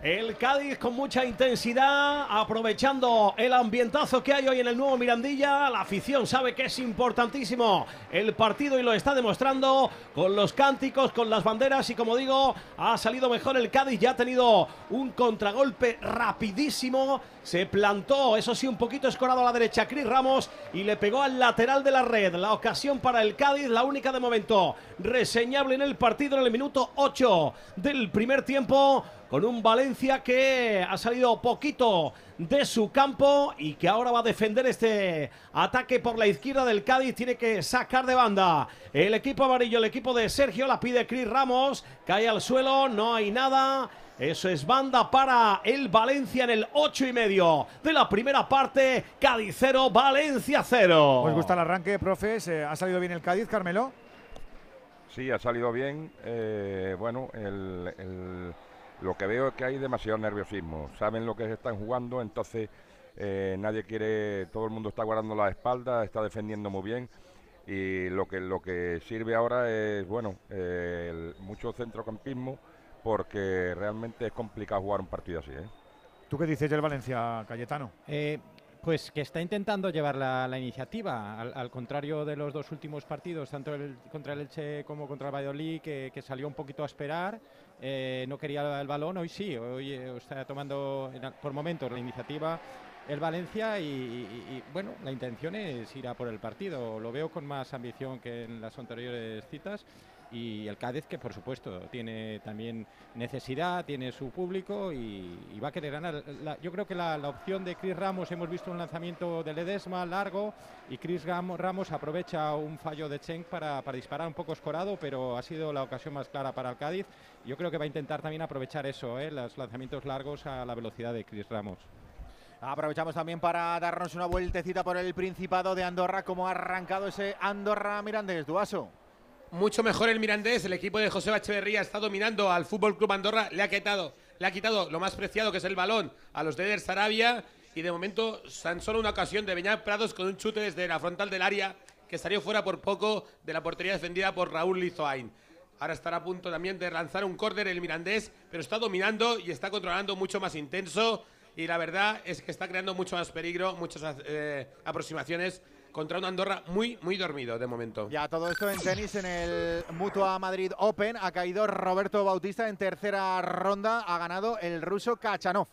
K: El Cádiz con mucha intensidad, aprovechando el ambientazo que hay hoy en el nuevo Mirandilla. La afición sabe que es importantísimo el partido y lo está demostrando con los cánticos, con las banderas y como digo, ha salido mejor el Cádiz. Ya ha tenido un contragolpe rapidísimo. Se plantó, eso sí, un poquito escorado a la derecha, Cris Ramos y le pegó al lateral de la red. La ocasión para el Cádiz, la única de momento reseñable en el partido en el minuto 8 del primer tiempo con un Valencia que ha salido poquito de su campo y que ahora va a defender este ataque por la izquierda del Cádiz. Tiene que sacar de banda el equipo amarillo, el equipo de Sergio, la pide Cris Ramos, cae al suelo, no hay nada. Eso es banda para el Valencia en el 8 y medio de la primera parte. Cádiz 0, Valencia 0.
C: ¿Os gusta el arranque, profes? Eh, ¿Ha salido bien el Cádiz, Carmelo?
P: Sí, ha salido bien. eh, bueno, el- el- lo que veo es que hay demasiado nerviosismo. Saben lo que se están jugando, entonces eh, nadie quiere, todo el mundo está guardando la espalda, está defendiendo muy bien. Y lo que, lo que sirve ahora es, bueno, eh, el- mucho centrocampismo, porque realmente es complicado jugar un partido así. ¿eh?
C: ¿Tú qué dices del Valencia, Cayetano?
O: Eh, pues que está intentando llevar la, la iniciativa, al, al contrario de los dos últimos partidos, tanto el- contra el Elche como contra el Valladolid, que, que salió un poquito a esperar, eh, no quería el balón, hoy sí, hoy eh, está tomando en al- por momentos la iniciativa el Valencia y- y, bueno, la intención es ir a por el partido, lo veo con más ambición que en las anteriores citas y el Cádiz que por supuesto tiene también necesidad, tiene su público y, y va a querer ganar. La- yo creo que la, la opción de Chris Ramos, hemos visto un lanzamiento de Ledesma largo y Chris Ramos aprovecha un fallo de Cheng para, para disparar un poco escorado, pero ha sido la ocasión más clara para el Cádiz. Yo creo que va a intentar también aprovechar eso, ¿eh? los lanzamientos largos a la velocidad de Chris Ramos.
E: Aprovechamos también para darnos una vueltecita por el Principado de Andorra, cómo ha arrancado ese Andorra Mirandés, Duaso.
N: Mucho mejor el Mirandés, el equipo de José Echeverría está dominando al Fútbol Club Andorra, le ha quitado, le ha quitado lo más preciado que es el balón a los de Eder Sarabia. Y de momento tan solo una ocasión de Beñat Prados con un chute desde la frontal del área que salió fuera por poco de la portería defendida por Raúl Lizoain. Ahora estará a punto también de lanzar un córner el Mirandés, pero está dominando y está controlando mucho más intenso. Y la verdad es que está creando mucho más peligro, muchas eh, aproximaciones contra un Andorra muy, muy dormido de momento.
E: Ya todo esto en tenis en el Mutua Madrid Open. Ha caído Roberto Bautista en tercera ronda. Ha ganado el ruso Kachanov.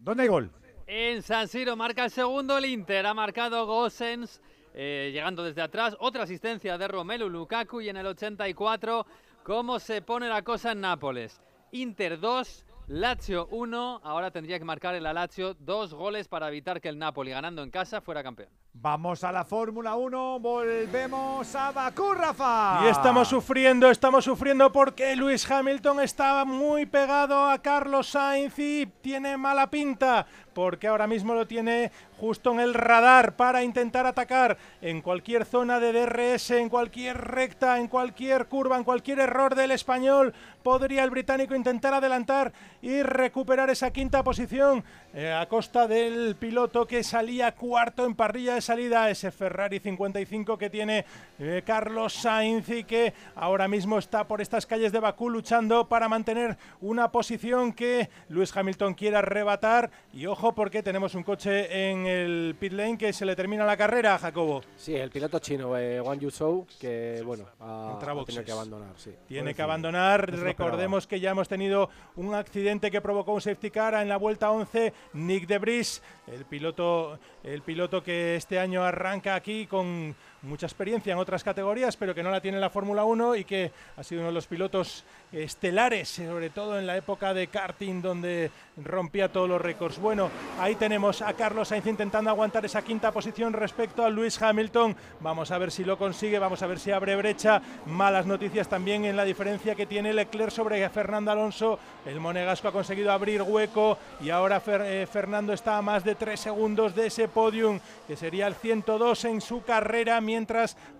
C: ¿Dónde hay gol?
F: En San Siro marca el segundo el Inter, ha marcado Gosens eh, llegando desde atrás, otra asistencia de Romelu Lukaku y en el 84 cómo se pone la cosa en Nápoles. Inter 2, Lazio 1, ahora tendría que marcar el Lazio dos goles para evitar que el Napoli, ganando en casa, fuera campeón.
C: Vamos a la Fórmula 1, volvemos a Bakú, Rafa.
A: Y estamos sufriendo, estamos sufriendo porque Luis Hamilton estaba muy pegado a Carlos Sainz y tiene mala pinta, porque ahora mismo lo tiene justo en el radar para intentar atacar en cualquier zona de DRS, en cualquier recta, en cualquier curva, en cualquier error del español. Podría el británico intentar adelantar y recuperar esa quinta posición eh, a costa del piloto que salía cuarto en parrilla de salida, ese Ferrari 55 que tiene eh, Carlos Sainz y que ahora mismo está por estas calles de Bakú luchando para mantener una posición que Luis Hamilton quiere arrebatar. Y ojo porque tenemos un coche en el pit lane que se le termina la carrera, Jacobo.
B: Sí, el piloto chino, eh, Wang Yuzhou, que bueno, ha, ha tenido que abandonar. Sí.
A: Tiene que abandonar.
B: No
A: Recordemos que ya hemos tenido un accidente que provocó un safety car en la vuelta 11. Nick de Vries, el piloto, el piloto que este año arranca aquí con mucha experiencia en otras categorías, pero que no la tiene en la Fórmula 1 y que ha sido uno de los pilotos estelares, sobre todo en la época de karting donde rompía todos los récords. Bueno, ahí tenemos a Carlos Sainz intentando aguantar esa quinta posición respecto a Luis Hamilton. Vamos a ver si lo consigue, vamos a ver si abre brecha. Malas noticias también en la diferencia que tiene Leclerc sobre Fernando Alonso. El monegasco ha conseguido abrir hueco y ahora eh, Fernando está a más de tres segundos de ese podium, que sería el 102 en su carrera,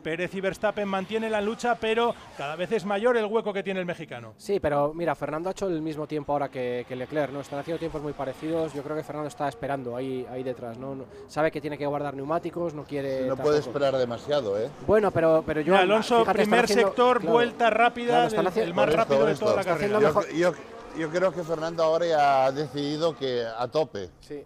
A: Pérez y Verstappen mantienen la lucha, pero cada vez es mayor el hueco que tiene el mexicano.
B: Sí, pero mira, Fernando ha hecho el mismo tiempo ahora que, que Leclerc, ¿no? Están haciendo tiempos muy parecidos. Yo creo que Fernando está esperando ahí, ahí detrás, ¿no? No- Sabe que tiene que guardar neumáticos, no quiere.
D: No
B: tampoco-
D: puede esperar demasiado, ¿eh?
B: Bueno, pero, pero yo.
A: Mira, Alonso,
B: fíjate,
A: primer
B: haciendo-
A: sector,
B: claro,
A: vuelta rápida,
B: claro, están
A: del-
B: haciendo-
A: el más
D: esto,
A: rápido de toda la carrera.
D: Yo, yo- yo creo que Fernando ahora ya ha decidido que a tope.
B: Sí.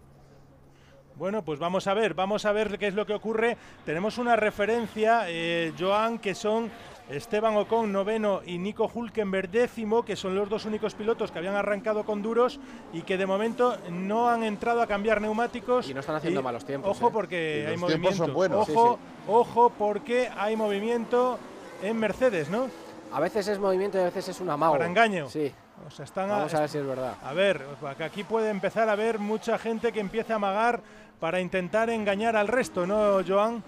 A: Bueno, pues vamos a ver, vamos a ver qué es lo que ocurre. Tenemos una referencia, eh, Joan, que son Esteban Ocon noveno y Nico Hulkenberg décimo, que son los dos únicos pilotos que habían arrancado con duros y que de momento no han entrado a cambiar neumáticos.
B: Y no están haciendo malos tiempos,
A: Ojo
B: ¿eh?
A: porque
D: Y
A: hay
D: los tiempos
A: movimiento.
D: son buenos.
A: Ojo,
B: Sí,
A: ojo porque hay movimiento en Mercedes, ¿no?
B: A veces es movimiento y a veces es un amago.
A: Para engaño.
B: Sí.
A: O sea, están
B: Vamos a ver si es verdad.
A: a ver, que aquí puede empezar a haber mucha gente que empiece a amagar para intentar engañar al resto, ¿no, Joan?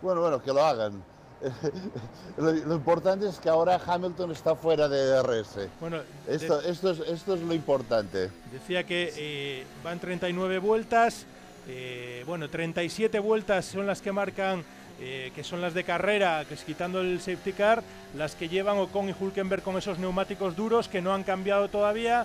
D: Bueno, bueno, que lo hagan. lo, lo importante es que ahora Hamilton está fuera de DRS.
A: Bueno,
D: Esto, esto, es, esto es lo importante.
A: Decía que eh, van 39 vueltas, eh, bueno, 37 vueltas son las que marcan, eh, que son las de carrera, que es quitando el safety car, las que llevan Ocon y Hulkenberg con esos neumáticos duros que no han cambiado todavía.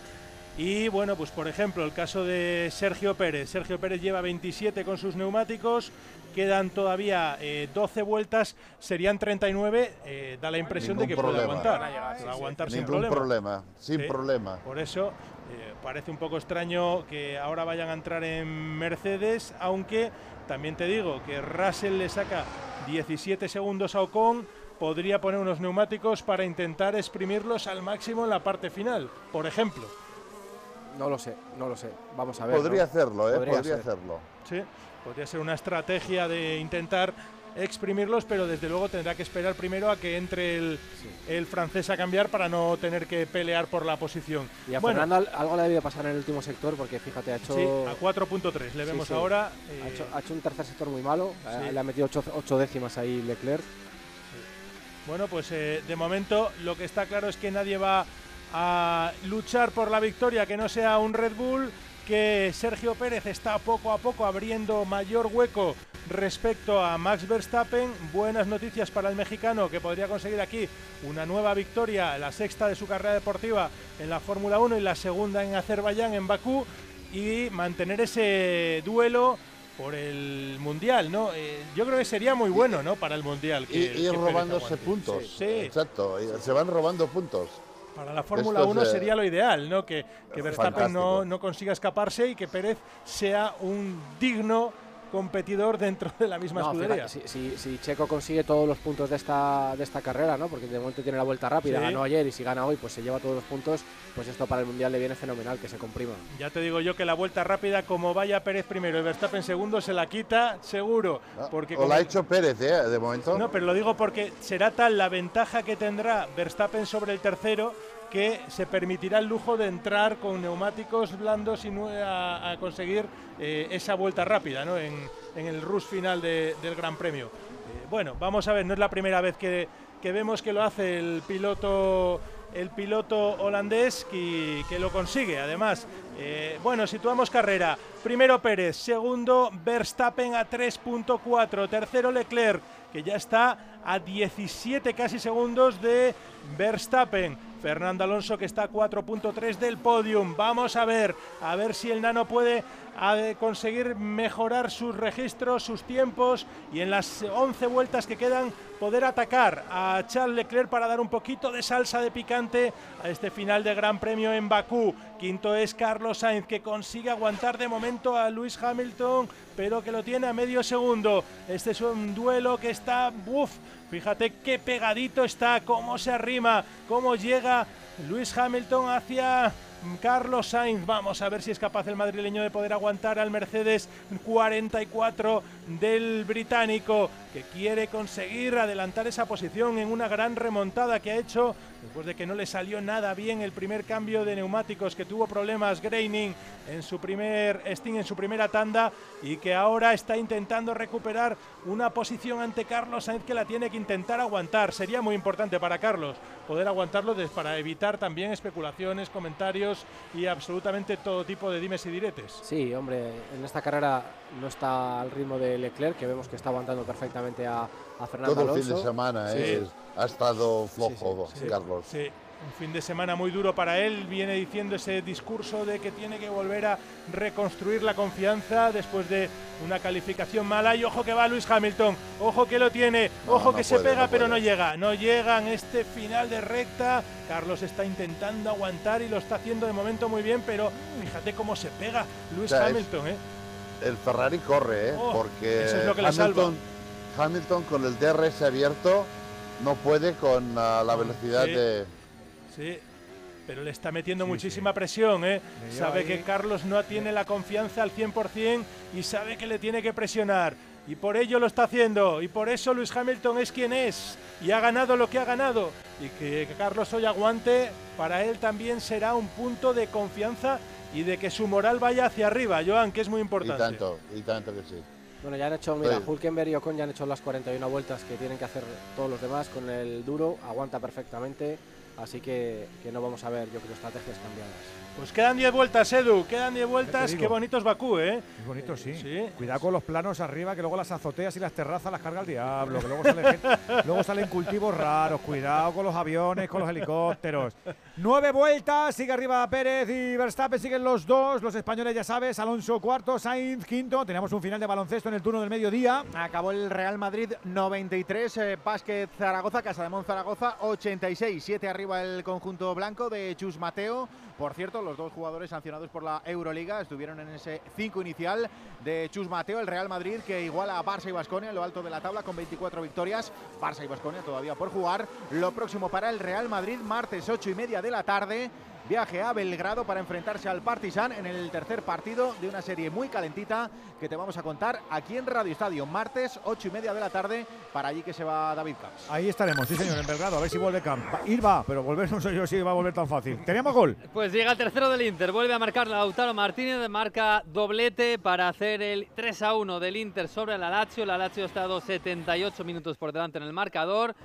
A: Y bueno, pues por ejemplo, el caso de Sergio Pérez. Sergio Pérez lleva 27 con sus neumáticos, quedan todavía eh, 12 vueltas, serían 39. eh, da la impresión de que puede aguantar. Puede aguantar sin
D: Ningún
A: problema.
D: problema, sin
A: Sí.
D: problema.
A: Por eso eh, parece un poco extraño que ahora vayan a entrar en Mercedes, aunque también te digo que Russell le saca 17 segundos a Ocon, podría poner unos neumáticos para intentar exprimirlos al máximo en la parte final, por ejemplo.
B: No lo sé, no lo sé. Vamos a ver.
D: Podría
B: ¿no?
D: hacerlo, ¿eh?
B: Podría
D: hacerlo.
A: Sí, podría ser una estrategia de intentar exprimirlos, pero desde luego tendrá que esperar primero a que entre el, el francés a cambiar para no tener que pelear por la posición.
B: Y a
A: Bueno,
B: Fernando al- algo le ha debido pasar en el último sector porque fíjate, ha hecho.
A: Sí, a 4.3 le vemos
B: sí.
A: ahora.
B: Ha,
A: eh,
B: hecho, ha hecho un tercer sector muy malo.
A: Sí.
B: eh, Le ha metido ocho, ocho décimas ahí Leclerc.
A: Bueno, pues eh, de momento lo que está claro es que nadie va a luchar por la victoria que no sea un Red Bull, que Sergio Pérez está poco a poco abriendo mayor hueco respecto a Max Verstappen. Buenas noticias para el mexicano que podría conseguir aquí una nueva victoria, la sexta de su carrera deportiva en la Fórmula 1 y la segunda en Azerbaiyán, en Bakú, y mantener ese duelo por el mundial, ¿no? Eh, yo creo que sería muy bueno, ¿no? Para el mundial.
D: Y
A: que-
D: ir
A: que Pérez
D: robándose puntos.
A: Sí.
D: Exacto, y se van robando puntos.
A: Para la Fórmula
D: Esto es,
A: 1
D: eh,
A: sería lo ideal, ¿no? Que, que Verstappen no, no consiga escaparse y que Pérez sea un digno competidor dentro de la misma
B: No,
A: escudería.
B: fíjate, si, si- si Checo consigue todos los puntos de esta, de esta carrera, ¿no? porque de momento tiene la vuelta rápida,
A: Sí.
B: ganó ayer y si gana hoy, pues se lleva todos los puntos, pues esto para el Mundial le viene fenomenal, que se comprima.
A: Ya te digo yo que la vuelta rápida, como vaya Pérez primero y Verstappen segundo, se la quita seguro. Porque
D: O
A: como-
D: la ha hecho Pérez, ¿eh? De momento.
A: No, pero lo digo porque será tal la ventaja que tendrá Verstappen sobre el tercero que se permitirá el lujo de entrar con neumáticos blandos y a, conseguir eh, esa vuelta rápida ¿no? en, el rush final del Gran Premio. Eh, bueno, vamos a ver, no es la primera vez que, vemos que lo hace el piloto el piloto holandés que, que lo consigue. Además, eh, bueno, situamos carrera. Primero Pérez, segundo Verstappen a 3.4, tercero Leclerc, que ya está a 17 casi segundos de Verstappen. Fernando Alonso que está a 4.3 del podium. Vamos a ver, a ver si el nano puede conseguir mejorar sus registros, sus tiempos y en las 11 vueltas que quedan poder atacar a Charles Leclerc para dar un poquito de salsa de picante a este final de Gran Premio en Bakú. Quinto es Carlos Sainz que consigue aguantar de momento a Lewis Hamilton, pero que lo tiene a medio segundo. Este es un duelo que está, uff, fíjate qué pegadito está, cómo se arrima, cómo llega Lewis Hamilton hacia Carlos Sainz. Vamos a ver si es capaz el madrileño de poder aguantar al Mercedes 44 del británico, que quiere conseguir adelantar esa posición en una gran remontada que ha hecho después de que no le salió nada bien el primer cambio de neumáticos, que tuvo problemas Graining en su primer Sting en su primera tanda y que ahora está intentando recuperar una posición ante Carlos Sainz que la tiene que intentar aguantar. Sería muy importante para Carlos poder aguantarlo para evitar también especulaciones, comentarios y absolutamente todo tipo de dimes y diretes.
B: Sí, hombre, en esta carrera no está al ritmo de Leclerc, que vemos que está aguantando perfectamente a, a Fernando
D: Todo
B: el
D: fin de semana ¿eh? ha estado flojo, Carlos.
A: Sí, un fin de semana muy duro para él. Viene diciendo ese discurso de que tiene que volver a reconstruir la confianza después de una calificación mala. Y ojo que va Luis Hamilton, ojo que lo tiene, ojo que se pega pero no llega. No llega en este final de recta. Carlos está intentando aguantar y lo está haciendo de momento muy bien, pero fíjate cómo se pega Luis Hamilton. ¿eh?
D: El Ferrari corre, ¿eh?
A: Oh,
D: porque
A: eso es lo que
D: Hamilton, Hamilton con el DRS abierto no puede con ah, la velocidad de...
A: Sí, pero le está metiendo muchísima presión, ¿eh? Sabe que Carlos no tiene la confianza al 100% y sabe que le tiene que presionar. Y por ello lo está haciendo. Y por eso Luis Hamilton es quien es. Y ha ganado lo que ha ganado. Y que Carlos hoy aguante, para él también será un punto de confianza y de que su moral vaya hacia arriba, Joan, que es muy importante.
D: Y tanto, y tanto que sí.
B: Bueno, ya han hecho, mira, Hulkenberg y Ocon ya han hecho las 41 vueltas que tienen que hacer todos los demás con el duro, aguanta perfectamente, así que, que no vamos a ver, yo creo, estrategias cambiadas.
A: Pues quedan 10 vueltas, Edu, quedan 10 vueltas. Qué bonitos Bakú, ¿eh?
C: Qué bonito, sí. Cuidado con los planos arriba, que luego las azoteas y las terrazas las carga el diablo, que luego, sale luego salen cultivos raros. Cuidado con los aviones, con los helicópteros. Nueve vueltas, sigue arriba Pérez y Verstappen, siguen los dos. Los españoles, ya sabes, Alonso cuarto, Sainz quinto. Tenemos un final de baloncesto en el turno del mediodía.
E: Acabó el Real Madrid 93, eh, Zaragoza, Casa de Mon Zaragoza 86. Siete arriba el conjunto blanco de Chus Mateo. Por cierto, los dos jugadores sancionados por la Euroliga estuvieron en ese 5 inicial de Chus Mateo, el Real Madrid, que iguala a Barça y Basconia en lo alto de la tabla con 24 victorias. Barça y Basconia todavía por jugar. Lo próximo para el Real Madrid, martes 8 y media de la tarde viaje a Belgrado para enfrentarse al Partizan en el tercer partido de una serie muy calentita que te vamos a contar aquí en Radio Estadio, martes 8 y media de la tarde, para allí que se va David Camps.
C: Ahí estaremos, sí señor, en Belgrado, a ver si vuelve Camp. Ir va, pero volver no sé yo si va a volver tan fácil. ¿Teníamos gol?
F: Pues llega el tercero del Inter, vuelve a marcar Lautaro Martínez, marca doblete para hacer el 3 a 1 del Inter sobre la Lazio. La Lazio ha estado 78 minutos por delante en el marcador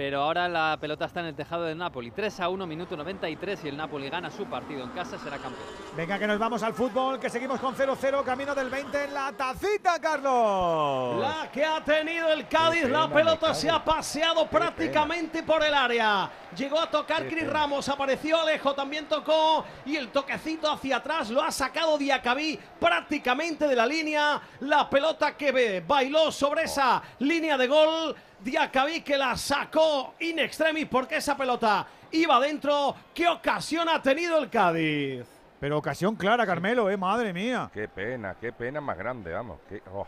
F: pero ahora la pelota está en el tejado del Napoli. 3 a 1, minuto 93 y el Napoli gana su partido en casa, será campeón.
C: Venga, que nos vamos al fútbol, que seguimos con 0-0, camino del 20 en la tacita, Carlos.
K: La que ha tenido el Cádiz, la pelota se ha paseado prácticamente por el área. Llegó a tocar Cris Ramos, apareció Alejo, también tocó y el toquecito hacia atrás lo ha sacado Diacabí prácticamente de la línea. La pelota que ve, bailó sobre esa línea de gol. Diacabí que la sacó in extremis porque esa pelota iba dentro. ¿Qué ocasión ha tenido el Cádiz?
C: Pero ocasión clara, Carmelo, eh, madre mía.
P: Qué pena, qué pena más grande, vamos. Oh.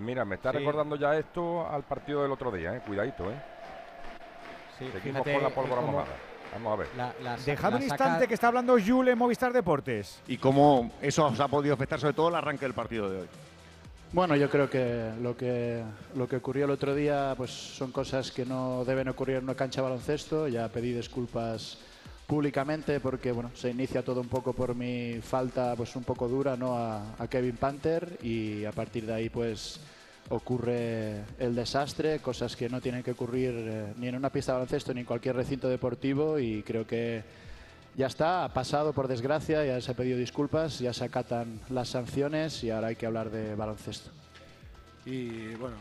P: Mira, me está recordando ya esto al partido del otro día, eh. Cuidadito, eh. Sí, Seguimos con la pólvora mojada. Vamos a ver.
C: Dejad un instante que está hablando Jule Movistar Deportes.
R: ¿Y cómo eso os ha podido afectar sobre todo el arranque del partido de hoy?
S: Bueno, yo creo que lo que lo que ocurrió el otro día pues son cosas que no deben ocurrir en una cancha de baloncesto. Ya pedí disculpas públicamente porque bueno, se inicia todo un poco por mi falta pues un poco dura ¿no? a, Kevin Panther y a partir de ahí pues ocurre el desastre, cosas que no tienen que ocurrir eh, ni en una pista de baloncesto ni en cualquier recinto deportivo y creo que ya está, ha pasado por desgracia, ya se ha pedido disculpas, ya se acatan las sanciones y ahora hay que hablar de baloncesto.
T: Y bueno,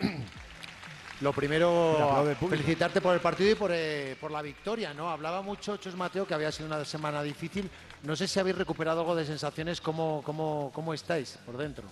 T: lo primero, felicitarte por el partido y por, eh, por la victoria, ¿no? Hablaba mucho Chus Mateo que había sido una semana difícil. No sé si habéis recuperado algo de sensaciones, ¿cómo, cómo, cómo estáis por dentro?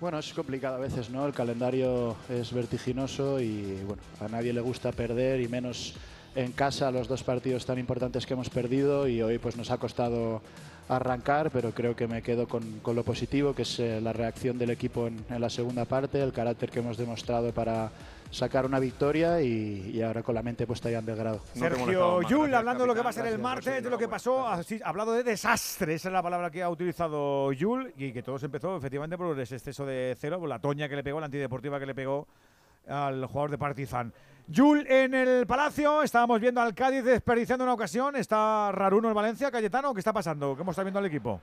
S: Bueno, es complicado a veces, ¿no? El calendario es vertiginoso y bueno, a nadie le gusta perder y menos en casa los dos partidos tan importantes que hemos perdido y hoy pues nos ha costado arrancar, pero creo que me quedo con, con lo positivo, que es eh, la reacción del equipo en, en la segunda parte, el carácter que hemos demostrado para sacar una victoria y, y ahora con la mente puesta ya en Belgrado.
C: Sergio Yul, hablando de lo que va a ser el martes, de lo que pasó, así, hablado de desastre, esa es la palabra que ha utilizado Yul, y que todo se empezó efectivamente por ese exceso de cero, por la toña que le pegó, la antideportiva que le pegó al jugador de Partizan. Yul en el Palacio, estábamos viendo al Cádiz desperdiciando una ocasión, está Raruno el Valencia, Cayetano, ¿qué está pasando? ¿Cómo está viendo al equipo?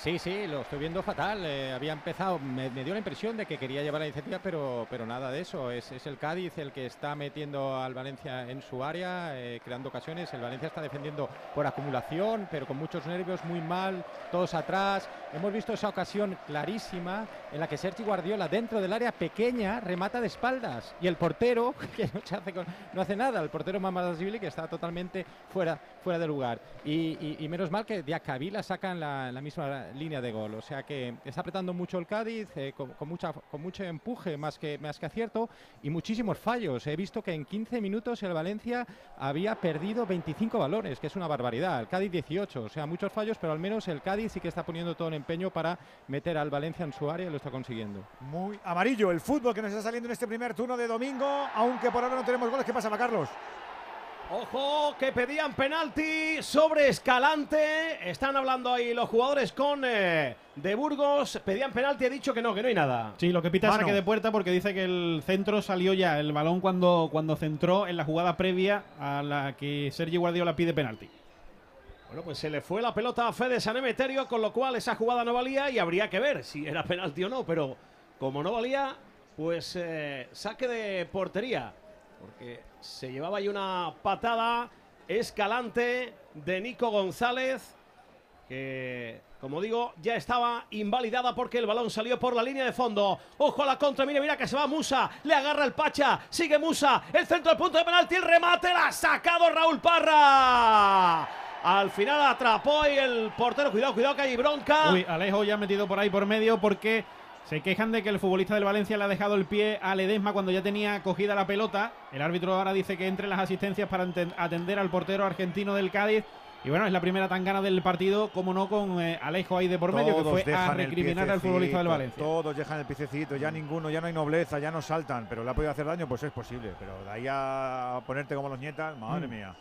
O: Sí, sí, lo estoy viendo fatal. eh, había empezado, me, me dio la impresión de que quería llevar la iniciativa, pero, pero nada de eso. Es, es el Cádiz el que está metiendo al Valencia en su área, eh, creando ocasiones. El Valencia está defendiendo por acumulación, pero con muchos nervios, muy mal, todos atrás. Hemos visto esa ocasión clarísima en la que Sergi Guardiola, dentro del área pequeña, remata de espaldas. Y el portero, que no, hace, no hace nada, el portero Mamadashvili, que está totalmente fuera, fuera de lugar. Y, y- y menos mal que Diacabí la saca en la, en la misma línea de gol. O sea que está apretando mucho el Cádiz, eh, con, con mucha, con mucho empuje más que, más que acierto y muchísimos fallos. He visto que en 15 minutos el Valencia había perdido 25 balones, que es una barbaridad. El Cádiz 18, o sea, muchos fallos, pero al menos el Cádiz sí que está poniendo todo el empeño para meter al Valencia en su área está consiguiendo.
C: Muy amarillo el fútbol que nos está saliendo en este primer turno de domingo, aunque por ahora no tenemos goles. ¿Qué pasa, Carlos?
K: Ojo, que pedían penalti sobre Escalante. Están hablando ahí los jugadores con eh, de Burgos. Pedían penalti, he dicho que no, que no hay nada.
L: Sí, lo que pita es saque de puerta porque dice que el centro salió ya, el balón cuando, cuando centró en la jugada previa a la que Sergi Guardiola pide penalti.
K: Bueno, pues se le fue la pelota a Fede Sanemeterio, con lo cual esa jugada no valía y habría que ver si era penalti o no. Pero como no valía, pues eh, saque de portería. Porque se llevaba ahí una patada escalante de Nico González, que, como digo, ya estaba invalidada porque el balón salió por la línea de fondo. Ojo a la contra, mira, mira que se va Musa, le agarra el Pacha, sigue Musa, el centro del punto de penalti, el remate, la ha sacado Raúl Parra. Al final atrapó y el portero, cuidado, cuidado que hay bronca.
L: Uy, Alejo ya ha metido por ahí por medio porque se quejan de que el futbolista del Valencia le ha dejado el pie a Ledesma cuando ya tenía cogida la pelota. El árbitro ahora dice que entre las asistencias para atender al portero argentino del Cádiz. Y bueno, es la primera tangana del partido, como no, con eh, Alejo ahí de por medio, que fue a recriminar al futbolista del Valencia.
C: Todos dejan el piececito, ya ninguno, ya no hay nobleza, ya no saltan, pero le ha podido hacer daño, pues es posible. Pero de ahí a ponerte como los nietas, madre
L: Mm.
C: mía.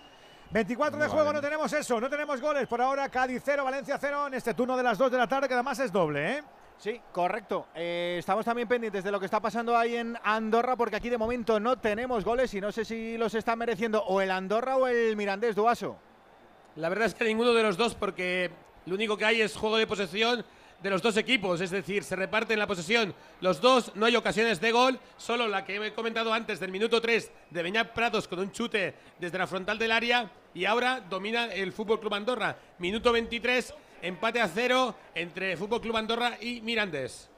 C: 24 de juego, no tenemos eso, no tenemos goles. Por ahora, Cádiz 0, Valencia 0 en este turno de las 2 de la tarde, que además es doble, ¿eh?
E: Sí, correcto. Eh, estamos también pendientes de lo que está pasando ahí en Andorra, porque aquí de momento no tenemos goles y no sé si los está mereciendo o el Andorra o el Mirandés Duaso.
N: La verdad es que ninguno de los dos, porque lo único que hay es juego de posesión de los dos equipos, es decir, se reparten la posesión los dos, no hay ocasiones de gol, solo la que he comentado antes del minuto 3 de Beñat Prados con un chute desde la frontal del área y ahora domina el Fútbol Club Andorra. Minuto 23, empate a cero entre Fútbol Club Andorra y Mirandés.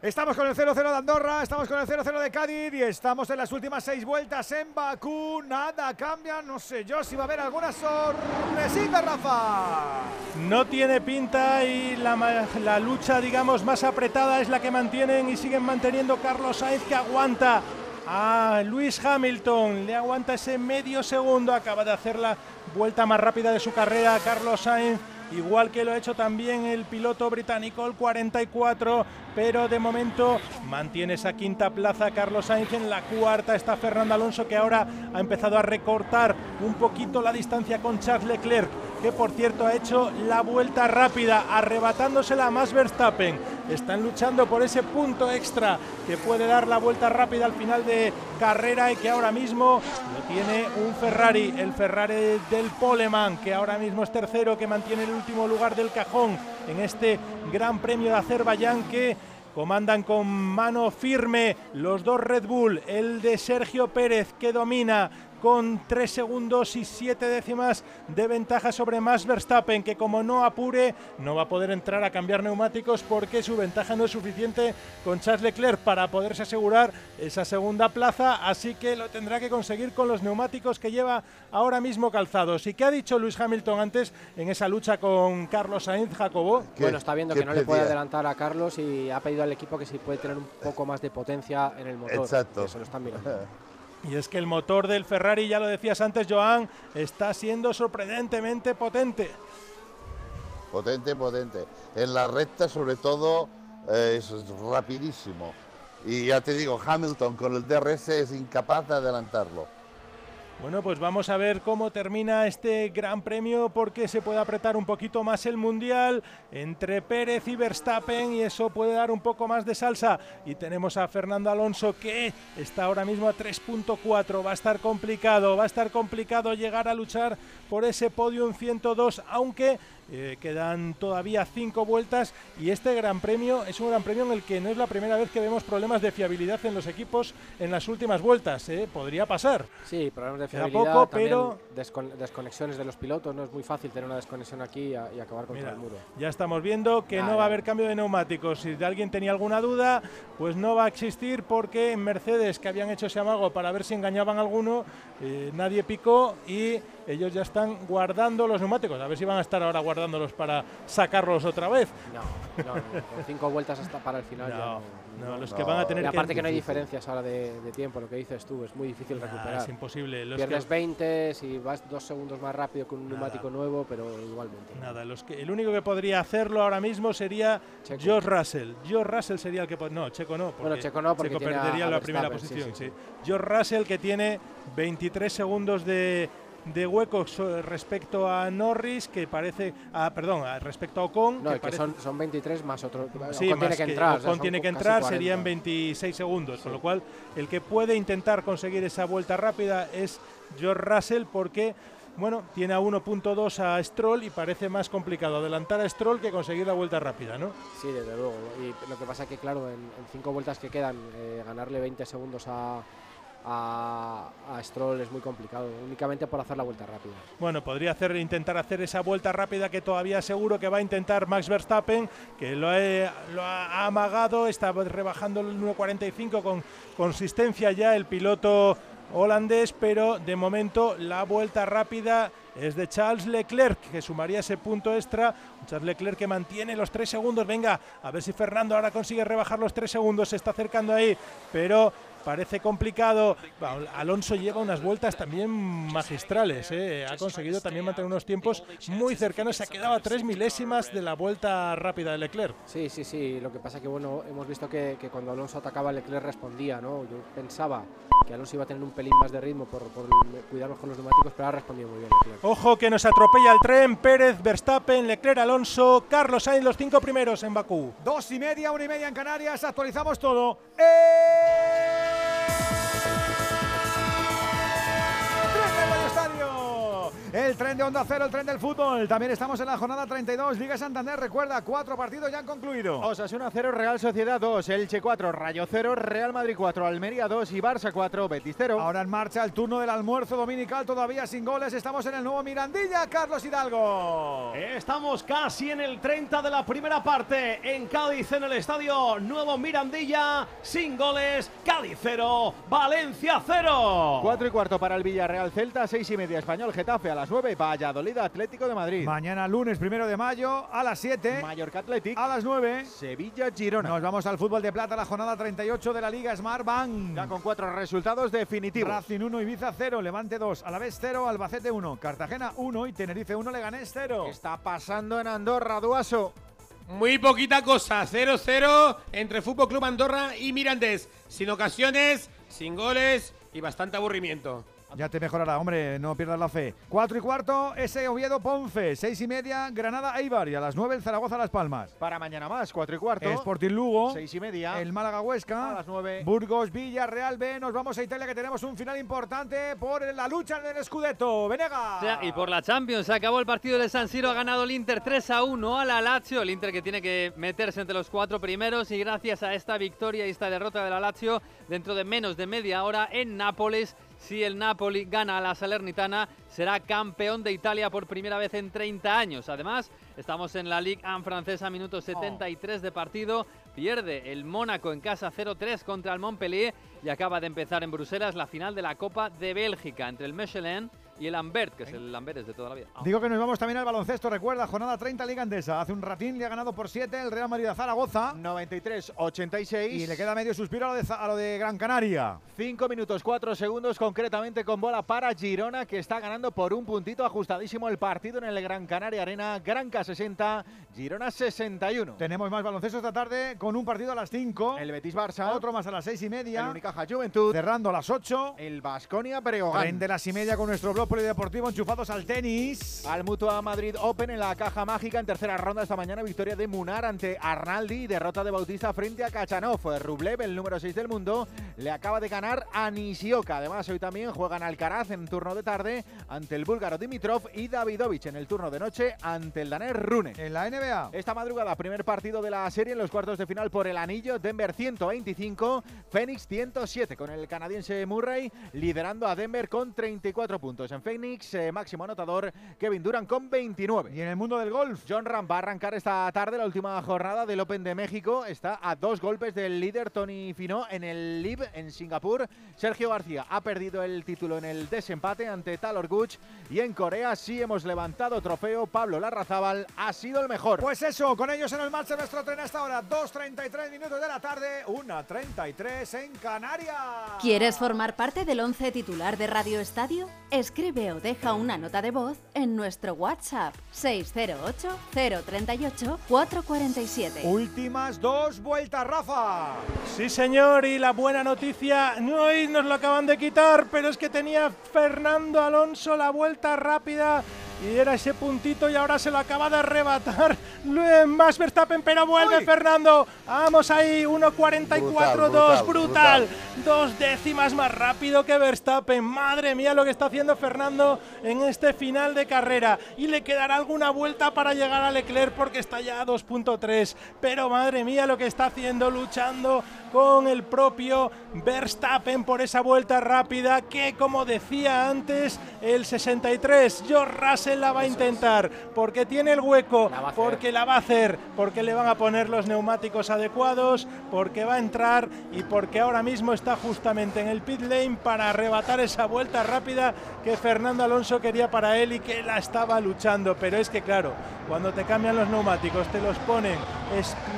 C: Estamos con el 0-0 de Andorra, estamos con el 0-0 de Cádiz y estamos en las últimas seis vueltas en Bakú. Nada cambia, no sé yo si va a haber alguna sorpresita, Rafa.
A: No tiene pinta y la, lucha, digamos, más apretada es la que mantienen y siguen manteniendo Carlos Sainz, que aguanta a Luis Hamilton. Le aguanta ese medio segundo. Acaba de hacer la vuelta más rápida de su carrera Carlos Sainz. Igual que lo ha hecho también el piloto británico, el 44, pero de momento mantiene esa quinta plaza Carlos Sainz. En la cuarta está Fernando Alonso, que ahora ha empezado a recortar un poquito la distancia con Charles Leclerc que por cierto ha hecho la vuelta rápida, arrebatándosela a Max Verstappen. Están luchando por ese punto extra que puede dar la vuelta rápida al final de carrera y que ahora mismo lo tiene un Ferrari, el Ferrari del Poleman, que ahora mismo es tercero, que mantiene el último lugar del cajón en este Gran Premio de Azerbaiyán que comandan con mano firme los dos Red Bull, el de Sergio Pérez que domina con 3 segundos y 7 décimas de ventaja sobre Max Verstappen, que como no apure, no va a poder entrar a cambiar neumáticos porque su ventaja no es suficiente con Charles Leclerc para poderse asegurar esa segunda plaza, así que lo tendrá que conseguir con los neumáticos que lleva ahora mismo calzados. ¿Y qué ha dicho Luis Hamilton antes en esa lucha con Carlos Sainz, Jacobo?
B: Bueno, está viendo que no le puede adelantar a Carlos y ha pedido al equipo que si puede tener un poco más de potencia en el motor.
D: Exacto.
B: Eso lo están mirando.
A: Y es que el motor del Ferrari, ya lo decías antes, Joan, está siendo sorprendentemente potente.
D: Potente, potente. En la recta, sobre todo, eh, es rapidísimo. Y ya te digo, Hamilton con el DRS es incapaz de adelantarlo.
A: Bueno, pues vamos a ver cómo termina este Gran Premio porque se puede apretar un poquito más el Mundial entre Pérez y Verstappen y eso puede dar un poco más de salsa. Y tenemos a Fernando Alonso que está ahora mismo a 3.4. Va a estar complicado, va a estar complicado llegar a luchar por ese podium 102, aunque eh, quedan todavía cinco vueltas y este Gran Premio es un Gran Premio en el que no es la primera vez que vemos problemas de fiabilidad en los equipos en las últimas vueltas. ¿eh? Podría pasar.
B: Sí, problemas de
A: Queda
B: fiabilidad,
A: poco,
B: también
A: pero
B: descon- desconexiones de los pilotos. No es muy fácil tener una desconexión aquí y, a- y acabar contra
A: Mira,
B: el muro.
A: ya estamos viendo que no va a haber cambio de neumáticos. Si de alguien tenía alguna duda, pues no va a existir porque en Mercedes, que habían hecho ese amago para ver si engañaban a alguno, eh, nadie picó y ellos ya están guardando los neumáticos. A ver si van a estar ahora guardándolos para sacarlos otra vez.
B: No, no, no, con cinco vueltas hasta para el final. ya
A: No,
B: no,
A: no, los que van a tener
B: Y aparte que no hay diferencias ahora de, de tiempo, lo que dices tú, es muy difícil recuperar.
A: es imposible. Los
B: Pierdes
A: que-
B: 20 si vas dos segundos más rápido con un
A: Nada.
B: neumático nuevo, pero igualmente.
A: Nada, los que, el único que podría hacerlo ahora mismo sería
B: Checo.
A: George Russell. George Russell sería el que... No, Checo no.
B: Bueno, Checo no, porque a-
A: perdería
B: a
A: la primera
B: sí,
A: posición.
B: sí,
A: sí. George Russell que tiene 23 segundos de, de hueco so- respecto a Norris, que parece... ah, perdón, a- respecto a Ocon.
B: No,
A: que
B: son, son 23 más otro.
A: Sí,
B: Ocon tiene que
A: que
B: entrar. o sea,
A: Ocon tiene que entrar,
B: 40.
A: serían 26 segundos. Con lo cual, el que puede intentar conseguir esa vuelta rápida es George Russell, porque bueno, tiene a 1.2 a Stroll y parece más complicado adelantar a Stroll que conseguir la vuelta rápida, ¿no?
B: Sí, desde luego. Y lo que pasa es que, claro, en, en cinco vueltas que quedan, eh, ganarle 20 segundos a, a, Stroll es muy complicado, únicamente por hacer la vuelta rápida.
A: Bueno, podría hacer, intentar hacer esa vuelta rápida que todavía seguro que va a intentar Max Verstappen, que lo, ha amagado, está rebajando el 1.45 con consistencia ya el piloto holandés, pero de momento la vuelta rápida es de Charles Leclerc, que sumaría ese punto extra. Charles Leclerc que mantiene los tres segundos. Venga, a ver si Fernando ahora consigue rebajar los tres segundos. Se está acercando ahí, pero parece complicado. Va, Alonso lleva unas vueltas también magistrales. ¿eh? Ha conseguido también mantener unos tiempos muy cercanos. Se ha quedado a tres milésimas de la vuelta rápida de Leclerc.
B: Sí, sí, sí. Lo que pasa que, bueno, hemos visto que, que cuando Alonso atacaba, Leclerc respondía, ¿no? Yo pensaba que Alonso iba a tener un pelín más de ritmo por, por cuidarnos con los neumáticos, pero ha respondido muy bien Leclerc.
A: Ojo que nos atropella el tren. Pérez, Verstappen, Leclerc, Alonso, Carlos Sainz, los cinco primeros en Bakú.
C: Dos y media, una y media en Canarias. Actualizamos todo. ¡Tren El tren de Onda Cero, el tren del fútbol. También estamos en la jornada 32. Liga Santander, recuerda, cuatro partidos ya han concluido.
E: Osasuna 0, Real Sociedad 2, Elche 4, Rayo 0, Real Madrid 4, Almería 2 y Barça 4, Betis 0.
C: Ahora en marcha el turno del almuerzo dominical, todavía sin goles. Estamos en el nuevo Mirandilla, Carlos Hidalgo.
K: Estamos casi en el 30 de la primera parte en Cádiz, en el estadio Nuevo Mirandilla, sin goles, Cádiz 0, Valencia 0.
E: 4 y cuarto para el Villarreal Celta, 6 y media Español Getafe a las 9, Valladolid Atlético de Madrid.
C: Mañana lunes, primero de mayo, a las 7.
E: Mallorca Athletic.
C: A las 9.
E: Sevilla Girona.
C: Nos vamos al fútbol de plata, la jornada 38 de la Liga Smart Bank.
E: Ya con cuatro resultados definitivos.
C: Racing 1, Ibiza 0, Levante 2, Alavés 0, Albacete 1, Cartagena 1 y Tenerife 1, Leganés 0.
E: ¿Qué está pasando en Andorra, Duaso?
N: Muy poquita cosa, 0-0 entre Fútbol Club Andorra y Mirandés, sin ocasiones, sin goles y bastante aburrimiento.
C: Ya te mejorará, hombre, no pierdas la fe. Cuatro y cuarto, ese Oviedo Ponce. Seis y media, Granada Eibar. Y a las nueve, el Zaragoza Las Palmas.
E: Para mañana más, cuatro y cuarto.
C: Sporting Lugo.
E: Seis y media.
C: El Málaga Huesca.
E: A las nueve.
C: Burgos Villarreal B. Nos vamos a Italia que tenemos un final importante por la lucha en el Scudetto. Venega.
F: Ya, y por la Champions, se acabó el partido de San Siro, ha ganado el Inter 3 a 1 a la Lazio, el Inter que tiene que meterse entre los cuatro primeros y gracias a esta victoria y esta derrota de la Lazio, dentro de menos de media hora en Nápoles, si el Napoli gana a la Salernitana, será campeón de Italia por primera vez en 30 años. Además, estamos en la Ligue 1 francesa, minuto 73 de partido. Pierde el Mónaco en casa 0-3 contra el Montpellier y acaba de empezar en Bruselas la final de la Copa de Bélgica entre el Mechelen y el Ambert, que es el Amberes de toda la vida.
C: Digo que nos vamos también al baloncesto. Recuerda, jornada 30 Liga Andesa. Hace un ratín le ha ganado por 7 el Real Madrid a Zaragoza.
E: 93-86.
C: Y le queda medio suspiro a lo de, a lo de Gran Canaria.
E: 5 minutos 4 segundos concretamente con bola para Girona que está ganando por un puntito ajustadísimo el partido en el Gran Canaria Arena. Granca 60, Girona 61.
C: Tenemos más baloncesto esta tarde con un partido a las 5.
E: El Betis Barça.
C: Otro más a las 6 y media.
E: El Unicaja Juventud.
C: Cerrando a las 8.
E: El Basconia Breogán.
C: Prende las y media con nuestro blog polideportivo enchufados al tenis.
E: Al Mutua Madrid Open en la caja mágica en tercera ronda esta mañana. Victoria de Munar ante Arnaldi. Derrota de Bautista frente a Kachanov. Rublev, el número 6 del mundo, le acaba de ganar a Nishioka. Además, hoy también juegan Alcaraz en turno de tarde ante el búlgaro Dimitrov y Davidovich en el turno de noche ante el danés Rune.
C: En la NBA.
E: Esta madrugada, primer partido de la serie en los cuartos de final por el anillo. Denver 125, Phoenix 107 con el canadiense Murray liderando a Denver con 34 puntos. En Phoenix, eh, máximo anotador Kevin Durant con 29.
C: Y en el mundo del golf.
E: John Ram va a arrancar esta tarde la última jornada del Open de México. Está a dos golpes del líder Tony Finó en el LIV en Singapur. Sergio García ha perdido el título en el desempate ante Talor Guch. Y en Corea sí hemos levantado trofeo. Pablo Larrazábal ha sido el mejor.
C: Pues eso, con ellos en el marcha nuestro tren hasta ahora. 2.33 minutos de la tarde, 1.33 en Canarias.
H: ¿Quieres formar parte del once titular de Radio Estadio? Escribe o deja una nota de voz en nuestro WhatsApp 608-038-447.
C: Últimas dos vueltas, Rafa.
A: Sí, señor, y la buena noticia, hoy nos lo acaban de quitar, pero es que tenía Fernando Alonso la vuelta rápida y era ese puntito y ahora se lo acaba de arrebatar Max Verstappen, pero vuelve Fernando. Vamos ahí, 1.44-2, brutal, brutal. Dos décimas más rápido que Verstappen. Madre mía lo que está haciendo Fernando en este final de carrera. Y le quedará alguna vuelta para llegar a Leclerc porque está ya a 2.3. Pero madre mía lo que está haciendo, luchando con el propio Verstappen por esa vuelta rápida que, como decía antes, el 63, George Russell la va a intentar. Porque tiene el hueco, porque la va a hacer, porque le van a poner los neumáticos adecuados, porque va a entrar y porque ahora mismo está justamente en el pit lane para arrebatar esa vuelta rápida que Fernando Alonso quería para él y que la estaba luchando. Pero es que, claro, cuando te cambian los neumáticos, te los ponen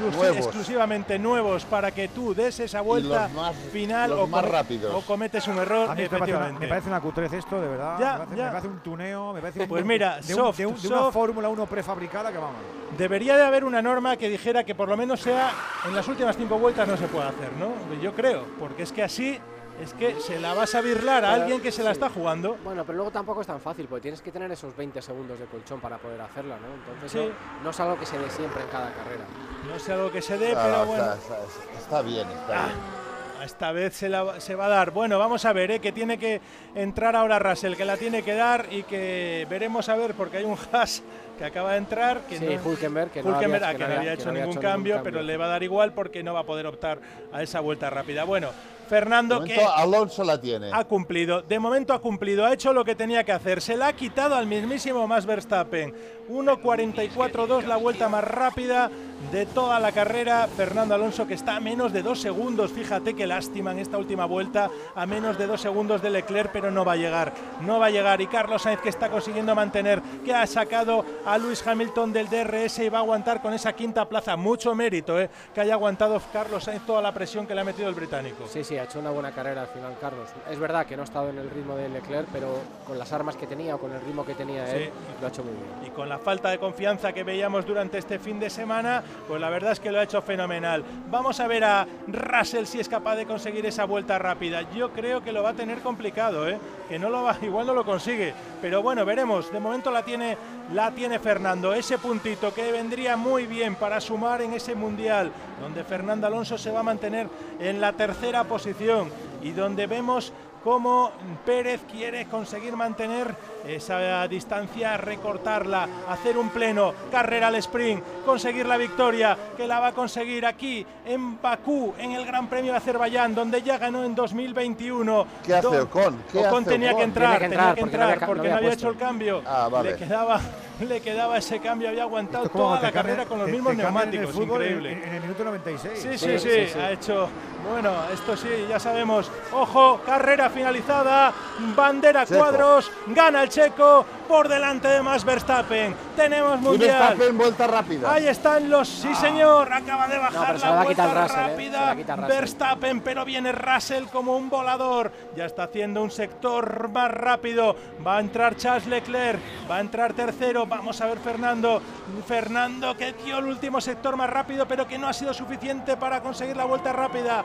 D: Nuevos.
A: exclusivamente nuevos para que tú des esa vuelta
D: los más-
A: final
D: los
A: o,
D: más
A: come-
D: rápidos.
A: o cometes un error.
C: A mí me parece, una,
A: efectivamente.
C: me parece una cutrez esto, de verdad.
A: Ya,
C: me, parece,
A: ya.
C: me parece un tuneo, me parece un-
A: Pues mira,
C: de, un-
A: soft,
C: de un- de una. Fórmula 1 prefabricada que vamos.
A: Debería de haber una norma que dijera que por lo menos sea en las últimas cinco vueltas no se puede hacer, ¿no? Yo creo, porque es que así es que se la vas a birlar a
B: Pero,
A: alguien que se la
B: sí.
A: está jugando.
B: Bueno, pero luego tampoco es tan fácil, porque tienes que tener esos 20 segundos de colchón para poder hacerla, ¿no? Entonces
A: Sí.
B: no, no es algo que se dé siempre en cada carrera.
A: No es algo que se dé,
D: Claro,
A: pero
D: está-
A: bueno.
D: está, está bien, está
A: Ah,
D: bien.
A: Esta vez se, la- se va a dar. Bueno, vamos a ver, ¿eh? que tiene que entrar ahora Russell, que la tiene que dar y que veremos a ver, porque hay un Haas que acaba de entrar. Que
B: Sí,
A: no,
B: Hulkenberg, que no
A: Hulkenberg,
B: había-
A: ah,
B: que
A: que
B: no había-
A: hecho
B: no había
A: ningún
B: hecho ningún
A: cambio. pero le va a dar igual porque no va a poder optar a esa vuelta rápida. Bueno, Fernando,
D: De
A: que
D: Alonso la tiene.
A: ha cumplido, de momento ha cumplido, ha hecho lo que tenía que hacer, se la ha quitado al mismísimo Max Verstappen. 1.44.2 la vuelta más rápida de toda la carrera. Fernando Alonso que está a menos de dos segundos, fíjate qué lástima en esta última vuelta, a menos de dos segundos de Leclerc, pero no va a llegar, no va a llegar. Y Carlos Sainz que está consiguiendo mantener, que ha sacado a Luis Hamilton del DRS y va a aguantar con esa quinta plaza. Mucho mérito, eh, que haya aguantado Carlos Sainz toda la presión que le ha metido el británico.
B: Sí, sí, ha hecho una buena carrera al final, Carlos. Es verdad que no ha estado en el ritmo de Leclerc, pero con las armas que tenía o con el ritmo que tenía
A: Sí.
B: él, lo ha hecho muy bien.
A: y con la falta de confianza que veíamos durante este fin de semana, pues la verdad es que lo ha hecho fenomenal. Vamos a ver a Russell si es capaz de conseguir esa vuelta rápida. Yo creo que lo va a tener complicado, ¿eh? que no lo va, igual no lo consigue, pero bueno, veremos. De momento la tiene, la tiene Fernando. Ese puntito que vendría muy bien para sumar en ese mundial, donde Fernando Alonso se va a mantener en la tercera posición y donde vemos cómo Pérez quiere conseguir mantener esa distancia, recortarla, hacer un pleno, carrera al sprint, conseguir la victoria, que la va a conseguir aquí en Bakú, en el Gran Premio de Azerbaiyán, donde ya ganó en 2021.
D: ¿Qué hace Ocon? ¿Qué
A: Ocon
D: hace
A: tenía que entrar,
B: que
A: tenía
B: entrar,
A: que
B: porque no
A: entrar
B: había-
A: porque
B: no
A: no
B: había puesto.
A: hecho el cambio.
D: Ah, vale.
A: Le quedaba, le quedaba ese cambio, había aguantado toda la carrera con los
C: te-
A: mismos
C: te cambian en el
A: neumáticos,
C: fútbol en-
A: increíble.
C: En, en el minuto 96.
A: Sí, sí, sí, ha hecho. Bueno, esto sí, ya sabemos. Ojo, carrera finalizada, bandera cuadros, gana el checo por delante de Max Verstappen. Tenemos
D: Y
A: mundial.
D: Verstappen vuelta rápida.
A: Ahí están los, sí señor, acaba de bajar
B: pero se
A: la
B: la va a
A: vuelta
B: ¿eh? Se
A: rápida.
B: la.
A: Verstappen, pero viene Russell como un volador. Ya está haciendo un sector más rápido. Va a entrar Charles Leclerc, va a entrar tercero. Vamos a ver Fernando. Fernando que dio el último sector más rápido, pero que no ha sido suficiente para conseguir la vuelta rápida.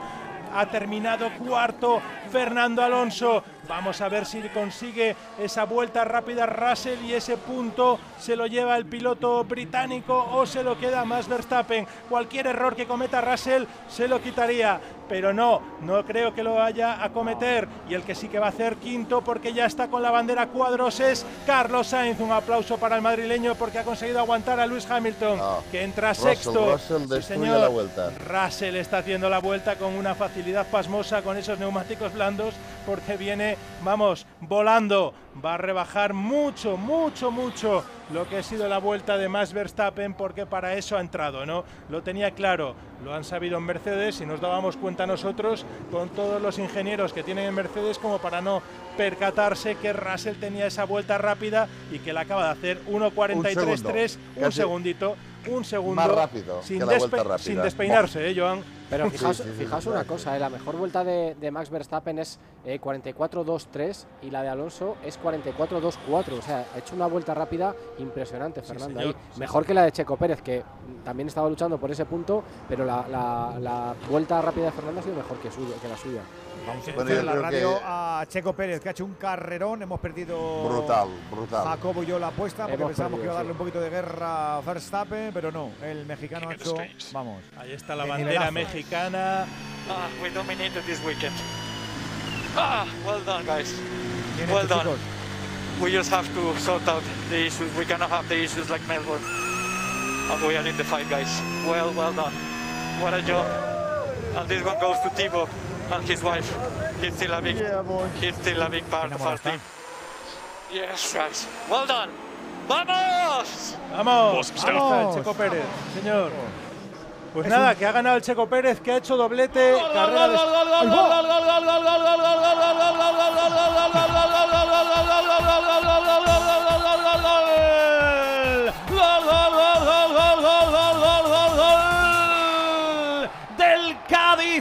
A: Ha terminado cuarto Fernando Alonso. Vamos a ver si consigue esa vuelta rápida Russell y ese punto se lo lleva el piloto británico o se lo queda más Verstappen. Cualquier error que cometa Russell se lo quitaría, pero no, no creo que lo vaya a cometer. Y el que sí que va a hacer quinto porque ya está con la bandera cuadros es Carlos Sainz. Un aplauso para el madrileño porque ha conseguido aguantar a Luis Hamilton, que entra
D: Russell,
A: sexto.
D: Russell
A: Sí,
D: destruye
A: señor.
D: la vuelta.
A: Russell está haciendo la vuelta con una facilidad pasmosa con esos neumáticos blandos porque viene, vamos, volando. Va a rebajar mucho, mucho, mucho lo que ha sido la vuelta de Max Verstappen porque para eso ha entrado, ¿no? Lo tenía claro, lo han sabido en Mercedes y nos dábamos cuenta nosotros con todos los ingenieros que tienen en Mercedes como para no percatarse que Russell tenía esa vuelta rápida y que la acaba de hacer 1.43.3,
D: segundo,
A: un
D: casi
A: segundito, un segundo
D: Más rápido
A: sin, despe- sin despeinarse, ¿eh, Joan?
B: Pero fijaos,
A: sí, sí,
B: fijaos
A: sí,
B: una cosa, ¿eh? la mejor vuelta de, de Max Verstappen es eh, 44-2-3 y la de Alonso es 44-2-4. O sea, ha hecho una vuelta rápida impresionante, Fernando. ahí. Mejor que la de Checo Pérez, que también estaba luchando por ese punto, pero la, la- la vuelta rápida de Fernando ha sido mejor que la suya.
C: Vamos a
D: Bueno, yo
C: en la
D: creo
C: radio
D: que-
C: a Checo Pérez, que ha hecho un carrerón. Hemos perdido.
D: Brutal, brutal.
C: Jacobo y yo la apuesta, porque
B: Hemos
C: pensábamos que iba a darle
B: perdido,
C: un poquito de guerra a Verstappen, pero no. El mexicano ha hecho. Vamos.
A: Ahí está la
C: de
A: bandera
C: nivelazo.
A: mexicana.
U: Ah, we dominated this weekend. Ah, well done, guys.
C: Bien
U: well
C: hecho,
U: done.
C: chicos.
U: We just have to sort out the issues. We cannot have the issues like Melbourne. And we are in the fight, guys. Well, well done. What a job. And this one goes to Thibaut and his wife. He's still a big, he's still a big part of our team. Yes, guys. Well done. ¡Vamos!
A: Vamos, el Checo Pérez, señor. Pues
C: Es
A: nada,
C: un-
A: que ha ganado el Checo Pérez, que ha hecho doblete. carrera de-
K: del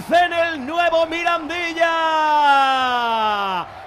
K: Cádiz en el nuevo Mirandilla.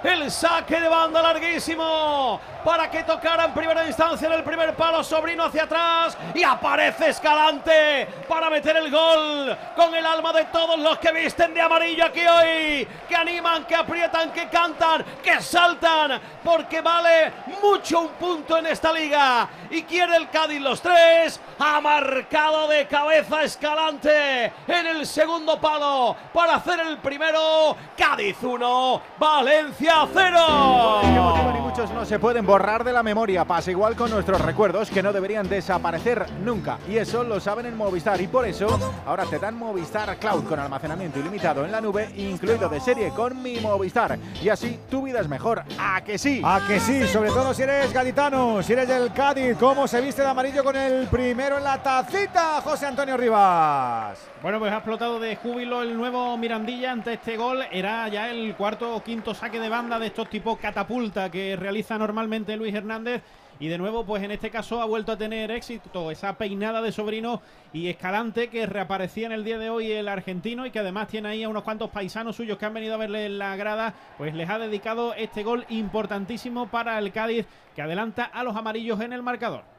K: El saque de banda larguísimo para que tocara en primera instancia en el primer palo Sobrino hacia atrás y aparece Escalante para meter el gol con el alma de todos los que visten de amarillo aquí hoy, que animan, que aprietan, que cantan, que saltan, porque vale mucho un punto en esta liga. Y quiere el Cádiz los tres, ha marcado de cabeza Escalante en el segundo palo para hacer el primero, Cádiz 1, Valencia 0.
E: Qué motivo ni muchos no se pueden borrar de la memoria. Pasa igual con nuestros recuerdos que no deberían desaparecer nunca. Y eso lo saben en Movistar. Y por eso ahora te dan Movistar Cloud con almacenamiento ilimitado en la nube, incluido de serie con mi Movistar. Y así tu vida es mejor. ¿A que sí?
C: A que sí, sobre todo si eres gaditano, si eres del Cádiz, cómo se viste de amarillo con el primero en la tacita, José Antonio Rivas.
L: Bueno, pues ha explotado de júbilo el nuevo Mirandilla ante este gol. Era ya el cuarto o quinto saque de banda de estos tipos catapulta que realiza normalmente Luis Hernández. Y de nuevo, pues en este caso ha vuelto a tener éxito esa peinada de sobrino y Escalante que reaparecía en el día de hoy el argentino y que además tiene ahí a unos cuantos paisanos suyos que han venido a verle en la grada, pues les ha dedicado este gol importantísimo para el Cádiz que adelanta a los amarillos en el marcador.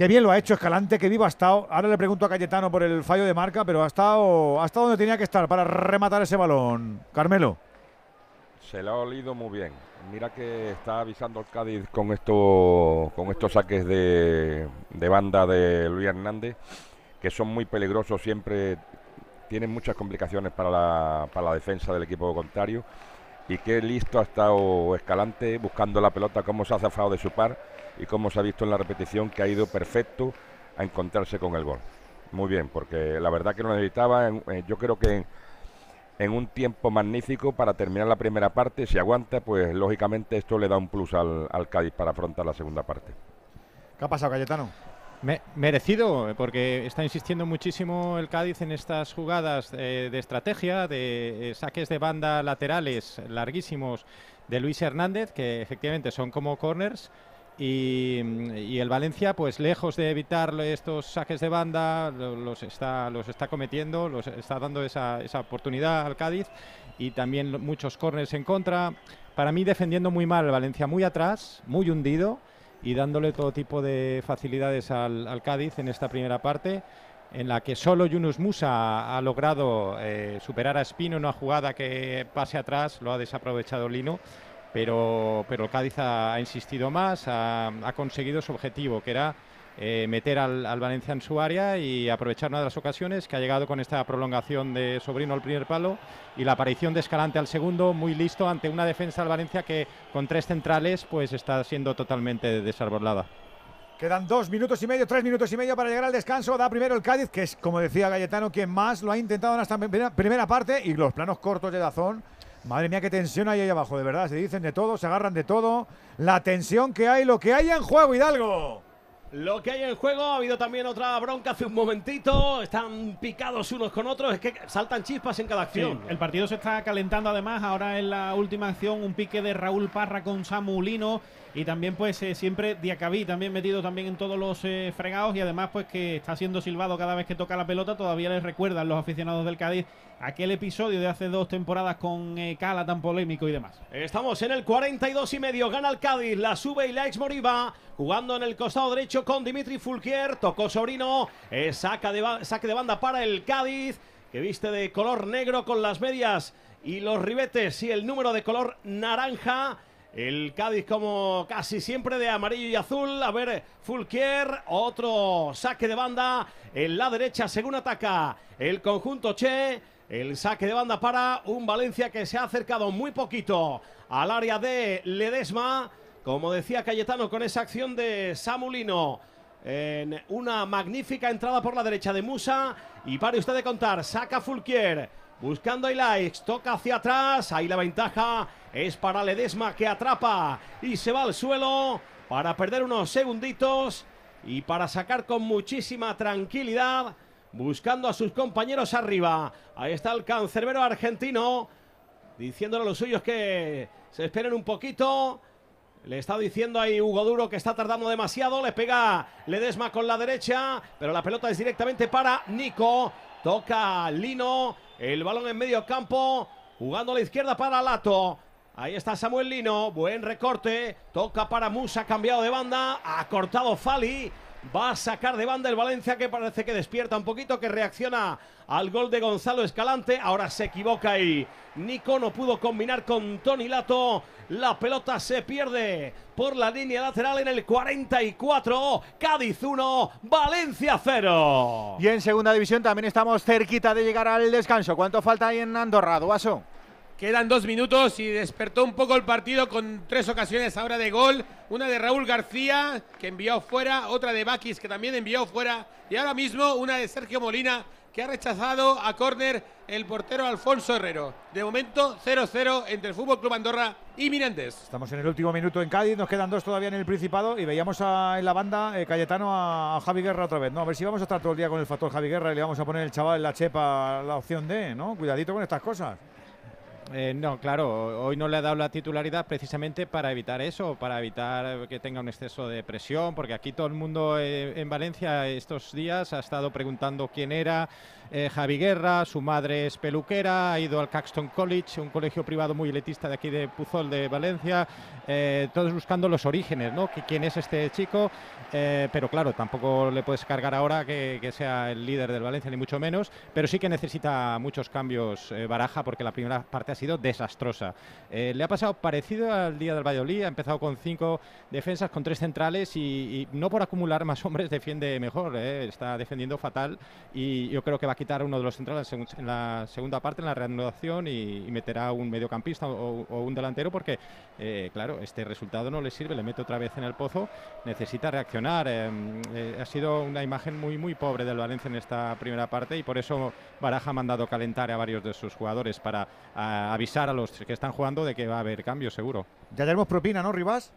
C: Qué bien lo ha hecho Escalante, qué vivo ha estado. Ahora le pregunto a Cayetano por el fallo de marca, pero ha estado, ha estado donde tenía que estar para rematar ese balón. Carmelo.
P: Se lo ha olido muy bien. Mira que está avisando el Cádiz con, esto, con estos saques de, de banda de Luis Hernández, que son muy peligrosos siempre, tienen muchas complicaciones para la, para la defensa del equipo contrario. Y qué listo ha estado Escalante buscando la pelota, cómo se ha zafado de su par y cómo se ha visto en la repetición que ha ido perfecto a encontrarse con el gol. Muy bien, porque la verdad que lo necesitaba, en- eh, yo creo que en, en un tiempo magnífico para terminar la primera parte, si aguanta, pues lógicamente esto le da un plus al, al Cádiz para afrontar la segunda parte.
C: ¿Qué ha pasado, Cayetano?
O: Me- merecido, porque está insistiendo muchísimo el Cádiz en estas jugadas eh, de estrategia, de eh, saques de banda laterales larguísimos de Luis Hernández, que efectivamente son como corners. Y, el Valencia, pues lejos de evitar estos saques de banda, lo- los está, los está cometiendo, los está dando esa, esa oportunidad al Cádiz y también muchos corners en contra. Para mí defendiendo muy mal el Valencia, muy atrás, muy hundido y dándole todo tipo de facilidades al, al Cádiz en esta primera parte, en la que solo Yunus Musa ha logrado eh, superar a Espino en una jugada que pase atrás, lo ha desaprovechado Lino, pero, pero el Cádiz ha, insistido más, ha, ha conseguido su objetivo, que era eh, meter al, al Valencia en su área y aprovechar una de las ocasiones que ha llegado con esta prolongación de Sobrino al primer palo y la aparición de Escalante al segundo, muy listo ante una defensa del Valencia que con tres centrales pues está siendo totalmente desarbolada.
C: Quedan dos minutos y medio, tres minutos y medio para llegar al descanso. Da primero el Cádiz, que es, como decía Galletano, quien más lo ha intentado en esta primera, primera parte. Y los planos cortos de Dazón. Madre mía, qué tensión hay ahí abajo, de verdad. Se dicen de todo, se agarran de todo. La tensión que hay, lo que hay en juego, Hidalgo.
K: Lo que hay en juego, ha habido también otra bronca hace un momentito, están picados unos con otros, es que saltan chispas en cada
L: Sí,
K: acción.
L: el partido se está calentando además. Ahora en la última acción, un pique de Raúl Parra con Samu Lino. Y también, pues, eh, siempre Diacabí también metido también en todos los eh, fregados. Y además, pues, que está siendo silbado cada vez que toca la pelota. Todavía les recuerdan los aficionados del Cádiz aquel episodio de hace dos temporadas con eh, Cala tan polémico y demás.
K: Estamos en el 42 y medio, gana el Cádiz, la sube y la ex Moriba, jugando en el costado derecho con Dimitri Fulquier, tocó Sobrino, eh, saca de saque de banda para el Cádiz, que viste de color negro con las medias y los ribetes y el número de color naranja. El Cádiz como casi siempre de amarillo y azul. A ver, Fulquier, otro saque de banda en la derecha según ataca el conjunto Che. El saque de banda para un Valencia que se ha acercado muy poquito al área de Ledesma. Como decía Cayetano con esa acción de Samulino. En una magnífica entrada por la derecha de Musa. Y pare usted de contar, saca Fulquier. Buscando a Ilaix, toca hacia atrás. Ahí la ventaja es para Ledesma que atrapa y se va al suelo para perder unos segunditos y para sacar con muchísima tranquilidad. Buscando a sus compañeros arriba. Ahí está el cancerbero argentino. Diciéndole a los suyos que se esperen un poquito. Le está diciendo ahí Hugo Duro que está tardando demasiado. Le pega Ledesma con la derecha. Pero la pelota es directamente para Nico. Toca Lino. El balón en medio campo. Jugando a la izquierda para Lato. Ahí está Samuel Lino. Buen recorte. Toca para Musa. Cambiado de banda. Ha cortado Fali. Va a sacar de banda el Valencia que parece que despierta un poquito, que reacciona al gol de Gonzalo Escalante. Ahora se equivoca y Nico no pudo combinar con Tony Lato. La pelota se pierde por la línea lateral en el 44. Cádiz 1, Valencia 0.
E: Y en segunda división también estamos cerquita de llegar al descanso. ¿Cuánto falta ahí en Andorra, Duaso?
N: Quedan dos minutos y despertó un poco el partido con tres ocasiones ahora de gol. Una de Raúl García, que envió fuera, otra de Bakis, que también envió fuera. Y ahora mismo una de Sergio Molina, que ha rechazado a córner el portero Alfonso Herrero. De momento 0-0 entre el Fútbol Club Andorra y Mirandés.
C: Estamos en el último minuto en Cádiz, nos quedan dos todavía en el Principado y veíamos en la banda eh, Cayetano a, a Javi Guerra otra vez. No, a ver si vamos a estar todo el día con el factor Javi Guerra y le vamos a poner el chaval en la chepa la opción D, ¿no? Cuidadito con estas cosas.
O: Eh, no, claro, hoy no le ha dado la titularidad precisamente para evitar eso, para evitar que tenga un exceso de presión, porque aquí todo el mundo eh, en Valencia estos días ha estado preguntando quién era eh, Javi Guerra, su madre es peluquera, ha ido al Caxton College, un colegio privado muy elitista de aquí de Puzol de Valencia, eh, todos buscando los orígenes, ¿no? ¿Quién es este chico? Pero claro, tampoco le puedes cargar ahora que, que sea el líder del Valencia, ni mucho menos, pero sí que necesita muchos cambios Baraja, porque la primera parte ha sido desastrosa. Eh, le ha pasado parecido al día del Valladolid, ha empezado con cinco defensas, con tres centrales y, y no por acumular más hombres defiende mejor, eh, está defendiendo fatal y yo creo que va a quitar uno de los centrales en, la segunda parte, en la reanudación y, y meterá un mediocampista o, o un delantero porque, eh, claro, este resultado no le sirve, le mete otra vez en el pozo, necesita reaccionar. eh, eh, ha sido una imagen muy, muy pobre del Valencia en esta primera parte y por eso Baraja ha mandado calentar a varios de sus jugadores para a, avisar a los que están jugando de que va a haber cambios, seguro.
C: Ya tenemos propina, ¿no, Rivas?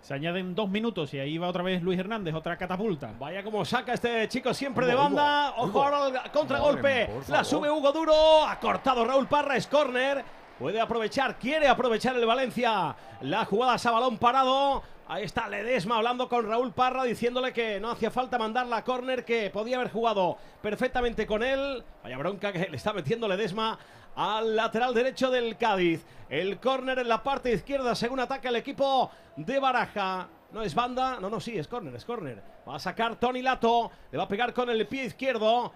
L: Se añaden dos minutos y ahí va otra vez Luis Hernández, otra catapulta.
K: Vaya como saca este chico siempre de banda.
L: Hugo,
K: Ojo ahora al contragolpe.
L: Madre,
K: La sube Hugo Duro. Ha cortado Raúl Parra. Es córner. Puede aprovechar, quiere aprovechar el Valencia. La jugada es a balón parado. Ahí está Ledesma hablando con Raúl Parra diciéndole que no hacía falta mandar la córner, que podía haber jugado perfectamente con él. Vaya bronca que le está metiendo Ledesma al lateral derecho del Cádiz. El córner en la parte izquierda según ataca el equipo de Baraja. No es banda, no, no, sí, es córner, es córner. Va a sacar Tony Lato, le va a pegar con el pie izquierdo.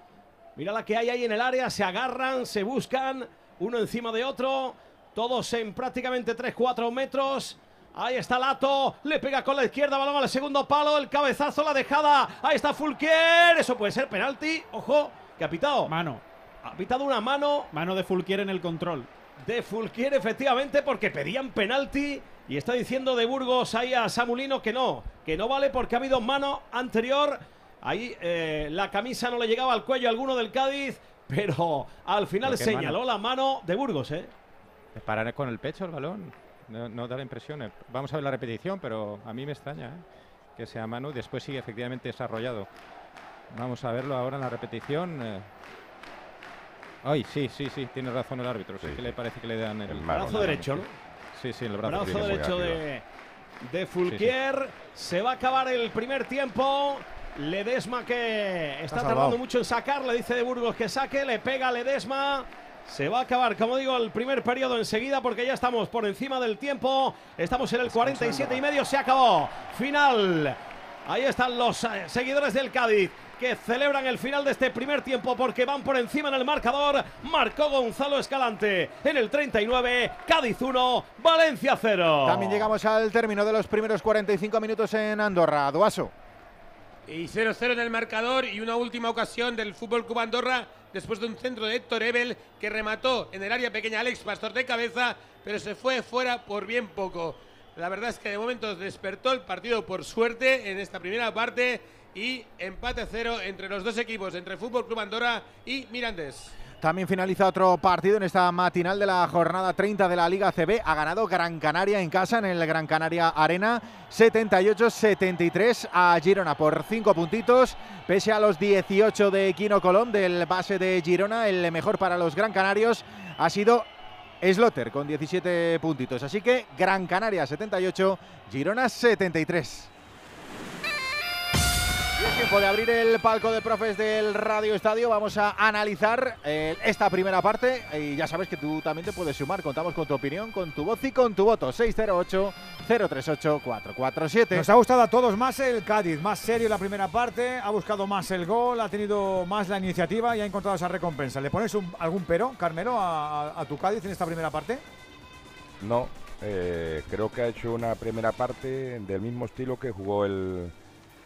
K: Mira la que hay ahí en el área, se agarran, se buscan, uno encima de otro, todos en prácticamente 3-4 metros. Ahí está Lato, le pega con la izquierda, balón al segundo palo, el cabezazo, la dejada. Ahí está Fulquier, eso puede ser penalti. Ojo, que ha pitado.
L: Mano.
K: Ha pitado una mano.
L: Mano de Fulquier en el control.
K: De Fulquier, efectivamente, porque pedían penalti. Y está diciendo de Burgos ahí a Samulino que no, que no vale porque ha habido mano anterior. Ahí eh, la camisa no le llegaba al cuello a alguno del Cádiz, pero al final
O: ¿Pero
K: señaló
O: mano?
K: la mano de Burgos, ¿eh?
O: Parar con el pecho el balón, no, no da la impresión. eh. Vamos a ver la repetición, pero a mí me extraña eh, que sea mano. Después sigue efectivamente desarrollado. Vamos a verlo ahora en la repetición. eh. Ay, sí, sí, sí, tiene razón el árbitro. Sí, que le parece que le dan el,
K: brazo derecho, ¿no?
O: Sí, sí, el brazo,
K: Brazo
O: derecho.
K: de, de Fulquier. Se va a acabar el primer tiempo. Ledesma que está tardando mucho en sacar. Le dice de Burgos que saque. Le pega Ledesma. Se va a acabar, como digo, el primer periodo enseguida porque ya estamos por encima del tiempo. Estamos en el 47 y medio. Se acabó. Final. Ahí están los eh, seguidores del Cádiz que celebran el final de este primer tiempo porque van por encima en el marcador. Marcó Gonzalo Escalante en el 39. Cádiz 1, Valencia 0.
E: También llegamos al término de los primeros 45 minutos en Andorra. Duaso.
N: Y 0-0 en el marcador y una última ocasión del Fútbol Club Andorra después de un centro de Héctor Ebel que remató en el área pequeña Alex Pastor de cabeza, pero se fue fuera por bien poco. La verdad es que de momento despertó el partido por suerte en esta primera parte y empate cero entre los dos equipos, entre Fútbol Club Andorra y Mirandés.
E: También finaliza otro partido en esta matinal de la jornada 30 de la Liga CB. Ha ganado Gran Canaria en casa en el Gran Canaria Arena 78-73 a Girona por 5 puntitos. Pese a los 18 de Quino Colón del base de Girona, el mejor para los Gran Canarios ha sido Slotter con 17 puntitos. Así que Gran Canaria 78, Girona 73. Tiempo de abrir el palco de profes del Radio Estadio. Vamos a analizar eh, esta primera parte. Y ya sabes que tú también te puedes sumar. Contamos con tu opinión, con tu voz y con tu voto. 608-038-447.
C: Nos ha gustado a todos más el Cádiz, más serio la primera parte, ha buscado más el gol, ha tenido más la iniciativa y ha encontrado esa recompensa. ¿Le pones un- algún pero, Carmelo, a, a- a tu Cádiz en esta primera parte?
P: No, eh, creo que ha hecho una primera parte del mismo estilo que jugó el,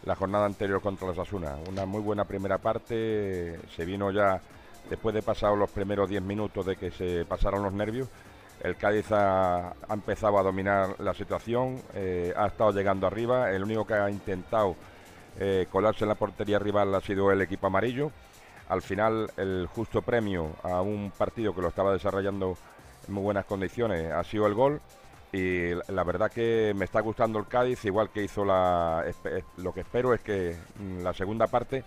P: la jornada anterior contra los Asuna. Una muy buena primera parte, se vino ya después de pasar los primeros 10 minutos de que se pasaron los nervios. El Cádiz ha, empezado a dominar la situación, eh, ha estado llegando arriba. El único que ha intentado eh, colarse en la portería rival ha sido el equipo amarillo. Al final, el justo premio a un partido que lo estaba desarrollando en muy buenas condiciones ha sido el gol. Y la- verdad que me está gustando el Cádiz, igual que hizo la. Lo que espero es que mm, la segunda parte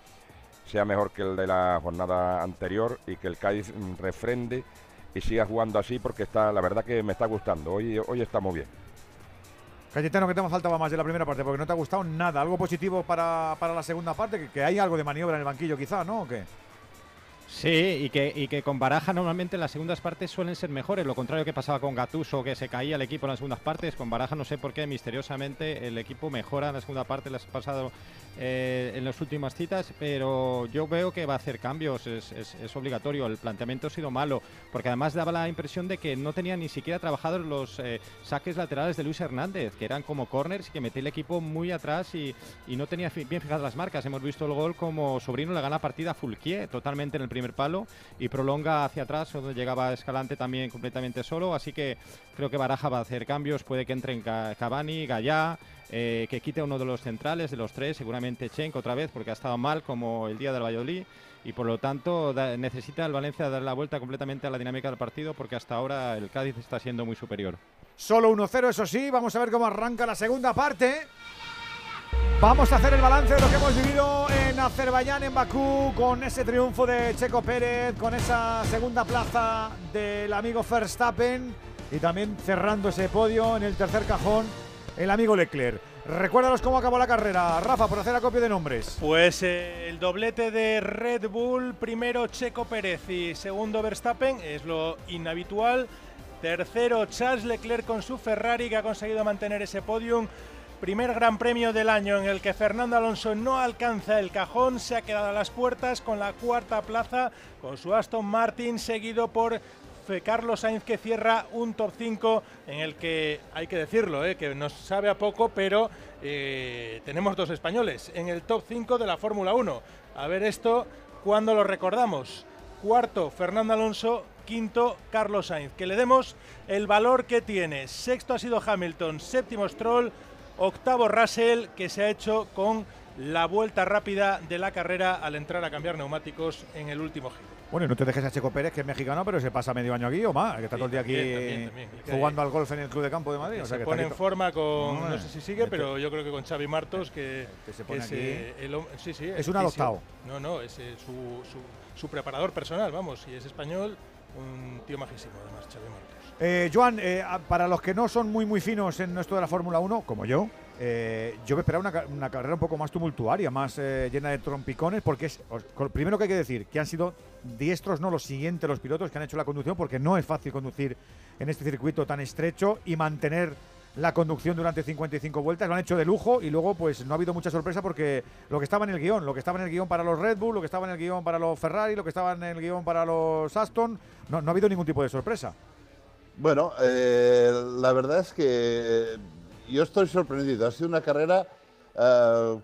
P: sea mejor que el de la jornada anterior y que el Cádiz mm, refrende y siga jugando así porque está, la verdad que me está gustando. Hoy, hoy está muy bien.
C: Cayetano, ¿qué te faltaba más de la primera parte? Porque no te ha gustado nada. ¿Algo positivo para, para la segunda parte? Que, que hay algo de maniobra en el banquillo quizá, ¿no? ¿O qué?
O: Sí, y que, y que con Baraja normalmente las segundas partes suelen ser mejores, lo contrario que pasaba con Gatuso, que se caía el equipo en las segundas partes, con Baraja no sé por qué, misteriosamente el equipo mejora en la segunda parte, las pasado eh, en las últimas citas, pero yo veo que va a hacer cambios, es, es, obligatorio, el planteamiento ha sido malo, porque además daba la impresión de que no tenía ni siquiera trabajado los eh, saques laterales de Luis Hernández, que eran como corners que metía el equipo muy atrás y, y no tenía bien fijadas las marcas. Hemos visto el gol como Sobrino le gana partida a Fulquier totalmente en el primer palo y prolonga hacia atrás, donde llegaba Escalante también completamente solo. Así que creo que Baraja va a hacer cambios. Puede que entren Cavani, Gallá, eh, que quite uno de los centrales de los tres, seguramente Chenko otra vez, porque ha estado mal como el día del Valladolid. Y por lo tanto necesita el Valencia dar la vuelta completamente a la dinámica del partido, porque hasta ahora el Cádiz está siendo muy superior.
C: Solo 1-0, eso sí. Vamos a ver cómo arranca la segunda parte. Vamos a hacer el balance de lo que hemos vivido en Azerbaiyán, en Bakú, con ese triunfo de Checo Pérez, con esa segunda plaza del amigo Verstappen y también cerrando ese podio en el tercer cajón el amigo Leclerc. Recuérdanos cómo acabó la carrera, Rafa, por hacer acopio de nombres.
A: Pues eh, el doblete de Red Bull, primero Checo Pérez y segundo Verstappen, es lo inhabitual. Tercero Charles Leclerc con su Ferrari que ha conseguido mantener ese podium. Primer gran premio del año en el que Fernando Alonso no alcanza el cajón, se ha quedado a las puertas con la cuarta plaza con su Aston Martin, seguido por Carlos Sainz que cierra un top 5 en el que hay que decirlo, eh, que nos sabe a poco, pero eh, tenemos dos españoles en el top 5 de la Fórmula 1. A ver esto, ¿cuándo lo recordamos? Cuarto, Fernando Alonso, quinto Carlos Sainz. Que le demos el valor que tiene. Sexto ha sido Hamilton, séptimo Stroll, Octavo Russell, que se ha hecho con la vuelta rápida de la carrera al entrar a cambiar neumáticos en el último giro.
C: Bueno, y no te dejes a Checo Pérez, que es mexicano, pero se pasa medio año aquí o más, que está todo el día aquí jugando al golf en el Club de Campo de Madrid.
A: se pone en forma con, no, sé si sigue, pero yo creo que con Xavi Martos, que,
C: se pone
A: es,
C: aquí.
A: el, sí, sí,
C: es un adoptado.
A: No, no, es su, su, preparador personal, vamos, y es español, un tío majísimo además, Xavi Martos.
C: Eh, Joan, eh, para los que no son muy muy finos en esto de la Fórmula 1, como yo, eh, yo me esperaba una, carrera un poco más tumultuaria, más llena de trompicones, porque es, primero que hay que decir que han sido diestros, no los siguientes, los pilotos que han hecho la conducción, porque no es fácil conducir en este circuito tan estrecho y mantener la conducción durante 55 vueltas, lo han hecho de lujo y luego pues no ha habido mucha sorpresa porque lo que estaba en el guion, lo que estaba en el guion para los Red Bull, lo que estaba en el guion para los Ferrari, lo que estaba en el guion para los Aston, no ha habido ningún tipo de sorpresa.
D: Bueno, eh, la verdad es que yo estoy sorprendido. Ha sido una carrera eh,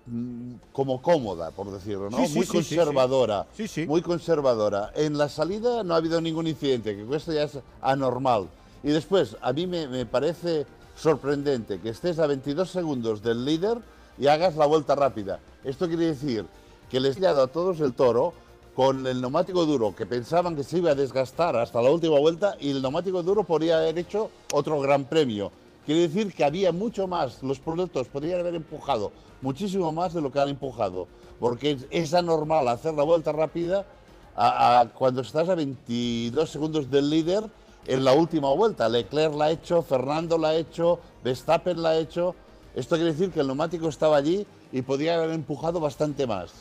D: como cómoda, por decirlo, ¿no? muy conservadora. muy conservadora. En la salida no ha habido ningún incidente, que esto ya es anormal. Y después, a mí me, me parece sorprendente que estés a 22 segundos del líder y hagas la vuelta rápida. Esto quiere decir que les he dado a todos el toro con el neumático duro, que pensaban que se iba a desgastar hasta la última vuelta y el neumático duro podría haber hecho otro gran premio. Quiere decir que había mucho más, los productos podrían haber empujado muchísimo más de lo que han empujado, porque es anormal hacer la vuelta rápida cuando estás a 22 segundos del líder en la última vuelta. Leclerc la ha hecho, Fernando la ha hecho, Verstappen la ha hecho. Esto quiere decir que el neumático estaba allí y podría haber empujado bastante más.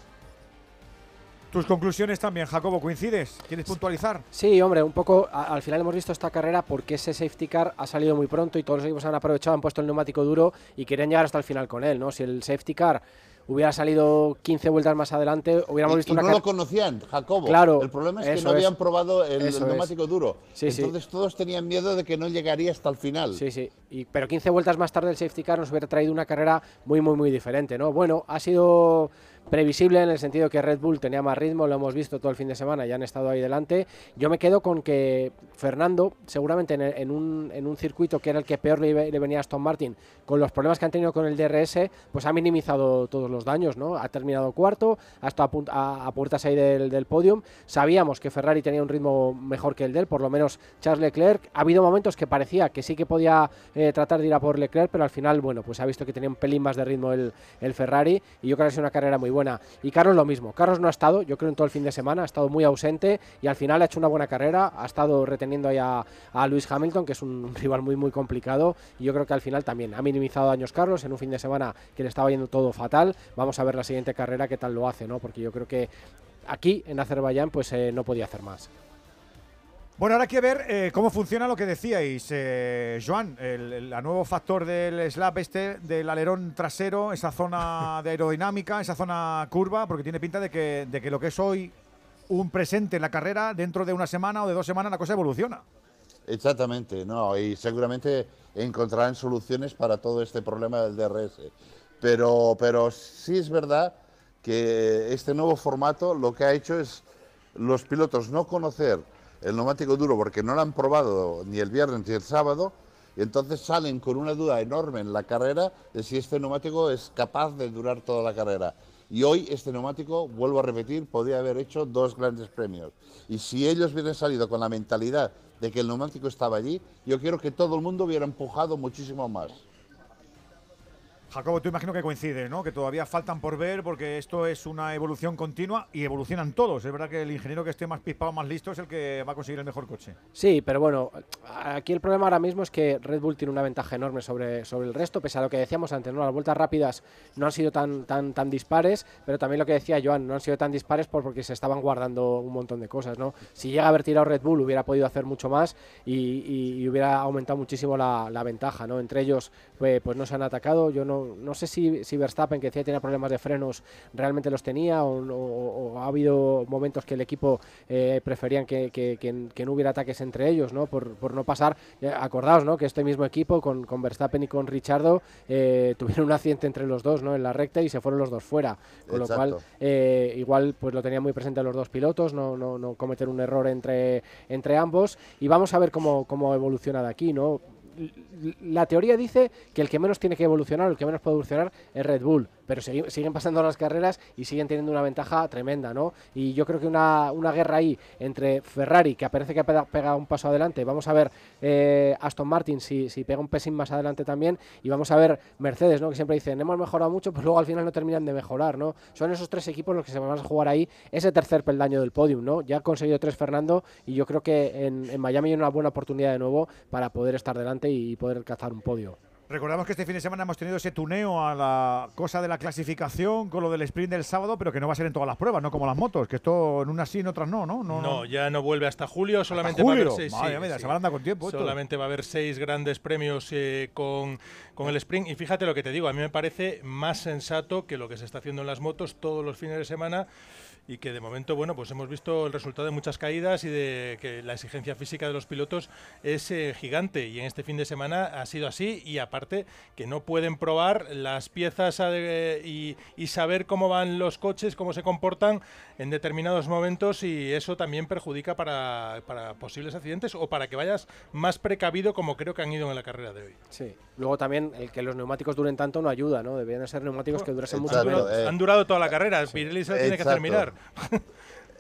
C: Tus conclusiones también, Jacobo, ¿coincides? ¿Quieres puntualizar?
B: Sí, hombre, un poco, al final hemos visto esta carrera porque ese safety car ha salido muy pronto y todos los equipos han aprovechado, han puesto el neumático duro y querían llegar hasta el final con él, ¿no? Si el safety car hubiera salido 15 vueltas más adelante, hubiéramos visto
D: y
B: una
D: no lo conocían, Jacobo.
B: Claro.
D: El problema es que no habían probado el, neumático duro. Entonces todos tenían miedo de que no llegaría hasta el final.
B: Sí, sí. Y, pero 15 vueltas más tarde el safety car nos hubiera traído una carrera muy, muy, muy diferente, ¿no? Bueno, ha sido previsible en el sentido que Red Bull tenía más ritmo, lo hemos visto todo el fin de semana, ya han estado ahí delante. Yo me quedo con que Fernando, seguramente en, un, en un, circuito que era el que peor le, venía a Aston Martin, con los problemas que han tenido con el DRS, pues ha minimizado todos los daños, ¿no? Ha terminado cuarto, ha estado a, puertas ahí del, del podium. Sabíamos que Ferrari tenía un ritmo mejor que el de él, por lo menos Charles Leclerc. Ha habido momentos que parecía que sí que podía eh, tratar de ir a por Leclerc, pero al final, bueno, pues ha visto que tenía un pelín más de ritmo el, el Ferrari y yo creo que ha sido una carrera muy buena Y Carlos lo mismo. Carlos no ha estado, yo creo, en todo el fin de semana, ha estado muy ausente y al final ha hecho una buena carrera, ha estado reteniendo ahí a, a Luis Hamilton, que es un rival muy, muy complicado. Y yo creo que al final también ha minimizado daños Carlos en un fin de semana que le estaba yendo todo fatal. Vamos a ver la siguiente carrera qué tal lo hace, ¿no? Porque yo creo que aquí en Azerbaiyán pues eh, no podía hacer más.
C: Bueno, ahora hay que ver eh, cómo funciona lo que decíais, eh, Joan, el, el- nuevo factor del slap este, del alerón trasero, esa zona de aerodinámica, esa zona curva, porque tiene pinta de que, de que lo que es hoy un presente en la carrera, dentro de una semana o de dos semanas la cosa evoluciona.
D: Exactamente, no, y seguramente encontrarán soluciones para todo este problema del DRS. Pero, pero sí es verdad que este nuevo formato lo que ha hecho es los pilotos no conocer el neumático duro porque no lo han probado ni el viernes ni el sábado, y entonces salen con una duda enorme en la carrera de si este neumático es capaz de durar toda la carrera. Y hoy este neumático, vuelvo a repetir, podría haber hecho dos grandes premios. Y si ellos hubieran salido con la mentalidad de que el neumático estaba allí, yo quiero que todo el mundo hubiera empujado muchísimo más.
C: Jacobo, tú imagino que coincide, ¿no? Que todavía faltan por ver porque esto es una evolución continua y evolucionan todos. Es verdad que el ingeniero que esté más pispado, más listo, es el que va a conseguir el mejor coche.
B: Sí, pero bueno, aquí el problema ahora mismo es que Red Bull tiene una ventaja enorme sobre, sobre el resto, pese a lo que decíamos antes, ¿no? Las vueltas rápidas no han sido tan, tan, tan dispares, pero también lo que decía Joan, no han sido tan dispares por, porque se estaban guardando un montón de cosas, ¿no? Si llega a haber tirado Red Bull hubiera podido hacer mucho más y, y- y hubiera aumentado muchísimo la, la ventaja, ¿no? Entre ellos, pues, pues no se han atacado, yo no, no sé si, si Verstappen, que decía que tenía problemas de frenos, realmente los tenía o, o- o ha habido momentos que el equipo eh, preferían que, que- no hubiera ataques entre ellos, ¿no? Por, por no pasar. Eh, acordaos, ¿no? Que este mismo equipo con, con Verstappen y con Richardo eh, tuvieron un accidente entre los dos, ¿no? En la recta y se fueron los dos fuera. Con lo cual, eh, igual pues lo tenían muy presente los dos pilotos, no, no, no cometer un error entre, entre ambos. Y vamos a ver cómo, cómo evoluciona de aquí, ¿no? La teoría dice que el que menos tiene que evolucionar, el que menos puede evolucionar es Red Bull, pero siguen pasando las carreras y siguen teniendo una ventaja tremenda, ¿no? Y yo creo que una, guerra ahí entre Ferrari, que parece que ha pega- pegado un paso adelante, vamos a ver eh, Aston Martin si, si pega un pesín más adelante también, y vamos a ver Mercedes, ¿no? Que siempre dicen, hemos mejorado mucho, pues luego al final no terminan de mejorar, ¿no? Son esos tres equipos los que se van a jugar ahí ese tercer peldaño del podium, ¿no? Ya ha conseguido tres Fernando y yo creo que en Miami hay una buena oportunidad de nuevo para poder estar delante y poder cazar un podio.
C: Recordamos que este fin de semana hemos tenido ese tuneo a la cosa de la clasificación con lo del sprint del sábado, pero que no va a ser en todas las pruebas, no como las motos, que esto en unas sí, en otras no, ¿no?
A: No, ya no vuelve hasta julio, solamente
C: julio?
A: va a haber seis.
C: Madre mía, se van a andar con tiempo esto.
A: Solamente va a haber seis grandes premios eh, con, con el sprint. Y fíjate lo que te digo, a mí me parece más sensato que lo que se está haciendo en las motos todos los fines de semana y que de momento, bueno, pues hemos visto el resultado de muchas caídas y de que la exigencia física de los pilotos es eh, gigante y en este fin de semana ha sido así y aparte que no pueden probar las piezas y, y saber cómo van los coches, cómo se comportan en determinados momentos y eso también perjudica para, para posibles accidentes o para que vayas más precavido como creo que han ido en la carrera de hoy.
B: Sí. Luego también el que los neumáticos duren tanto no ayuda, ¿no? Deberían ser neumáticos que durasen mucho
A: Han
B: menos.
A: durado, han durado toda la carrera, Pirelli se tiene que hacer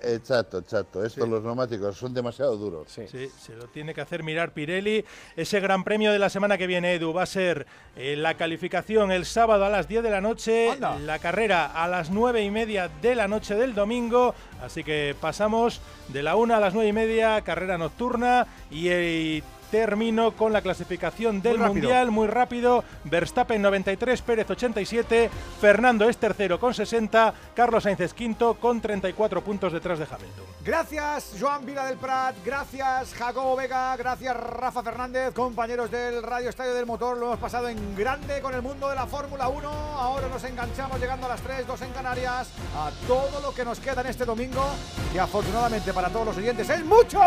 D: Exacto. Exacto. Estos los neumáticos son demasiado duros.
A: Sí, se lo tiene que hacer mirar Pirelli. Ese gran premio de la semana que viene, Edu, va a ser eh, la calificación el sábado a las 10 de la noche, la carrera a las 9 y media de la noche del domingo. Así que pasamos de la 1 a las 9 y media, carrera nocturna y. eh, Termino con la clasificación del
C: Muy.
A: Mundial, muy rápido. Verstappen 93, Pérez 87, Fernando es tercero con 60, Carlos Sainz es quinto con 34 puntos detrás de Hamilton.
C: Gracias, Joan Vila del Prat. Gracias, Jacobo Vega. Gracias, Rafa Fernández, compañeros del Radio Estadio del Motor. Lo hemos pasado en grande con el mundo de la Fórmula 1. Ahora nos enganchamos llegando a las 3, 2 en Canarias, a todo lo que nos queda en este domingo. Y afortunadamente para todos los oyentes es mucho.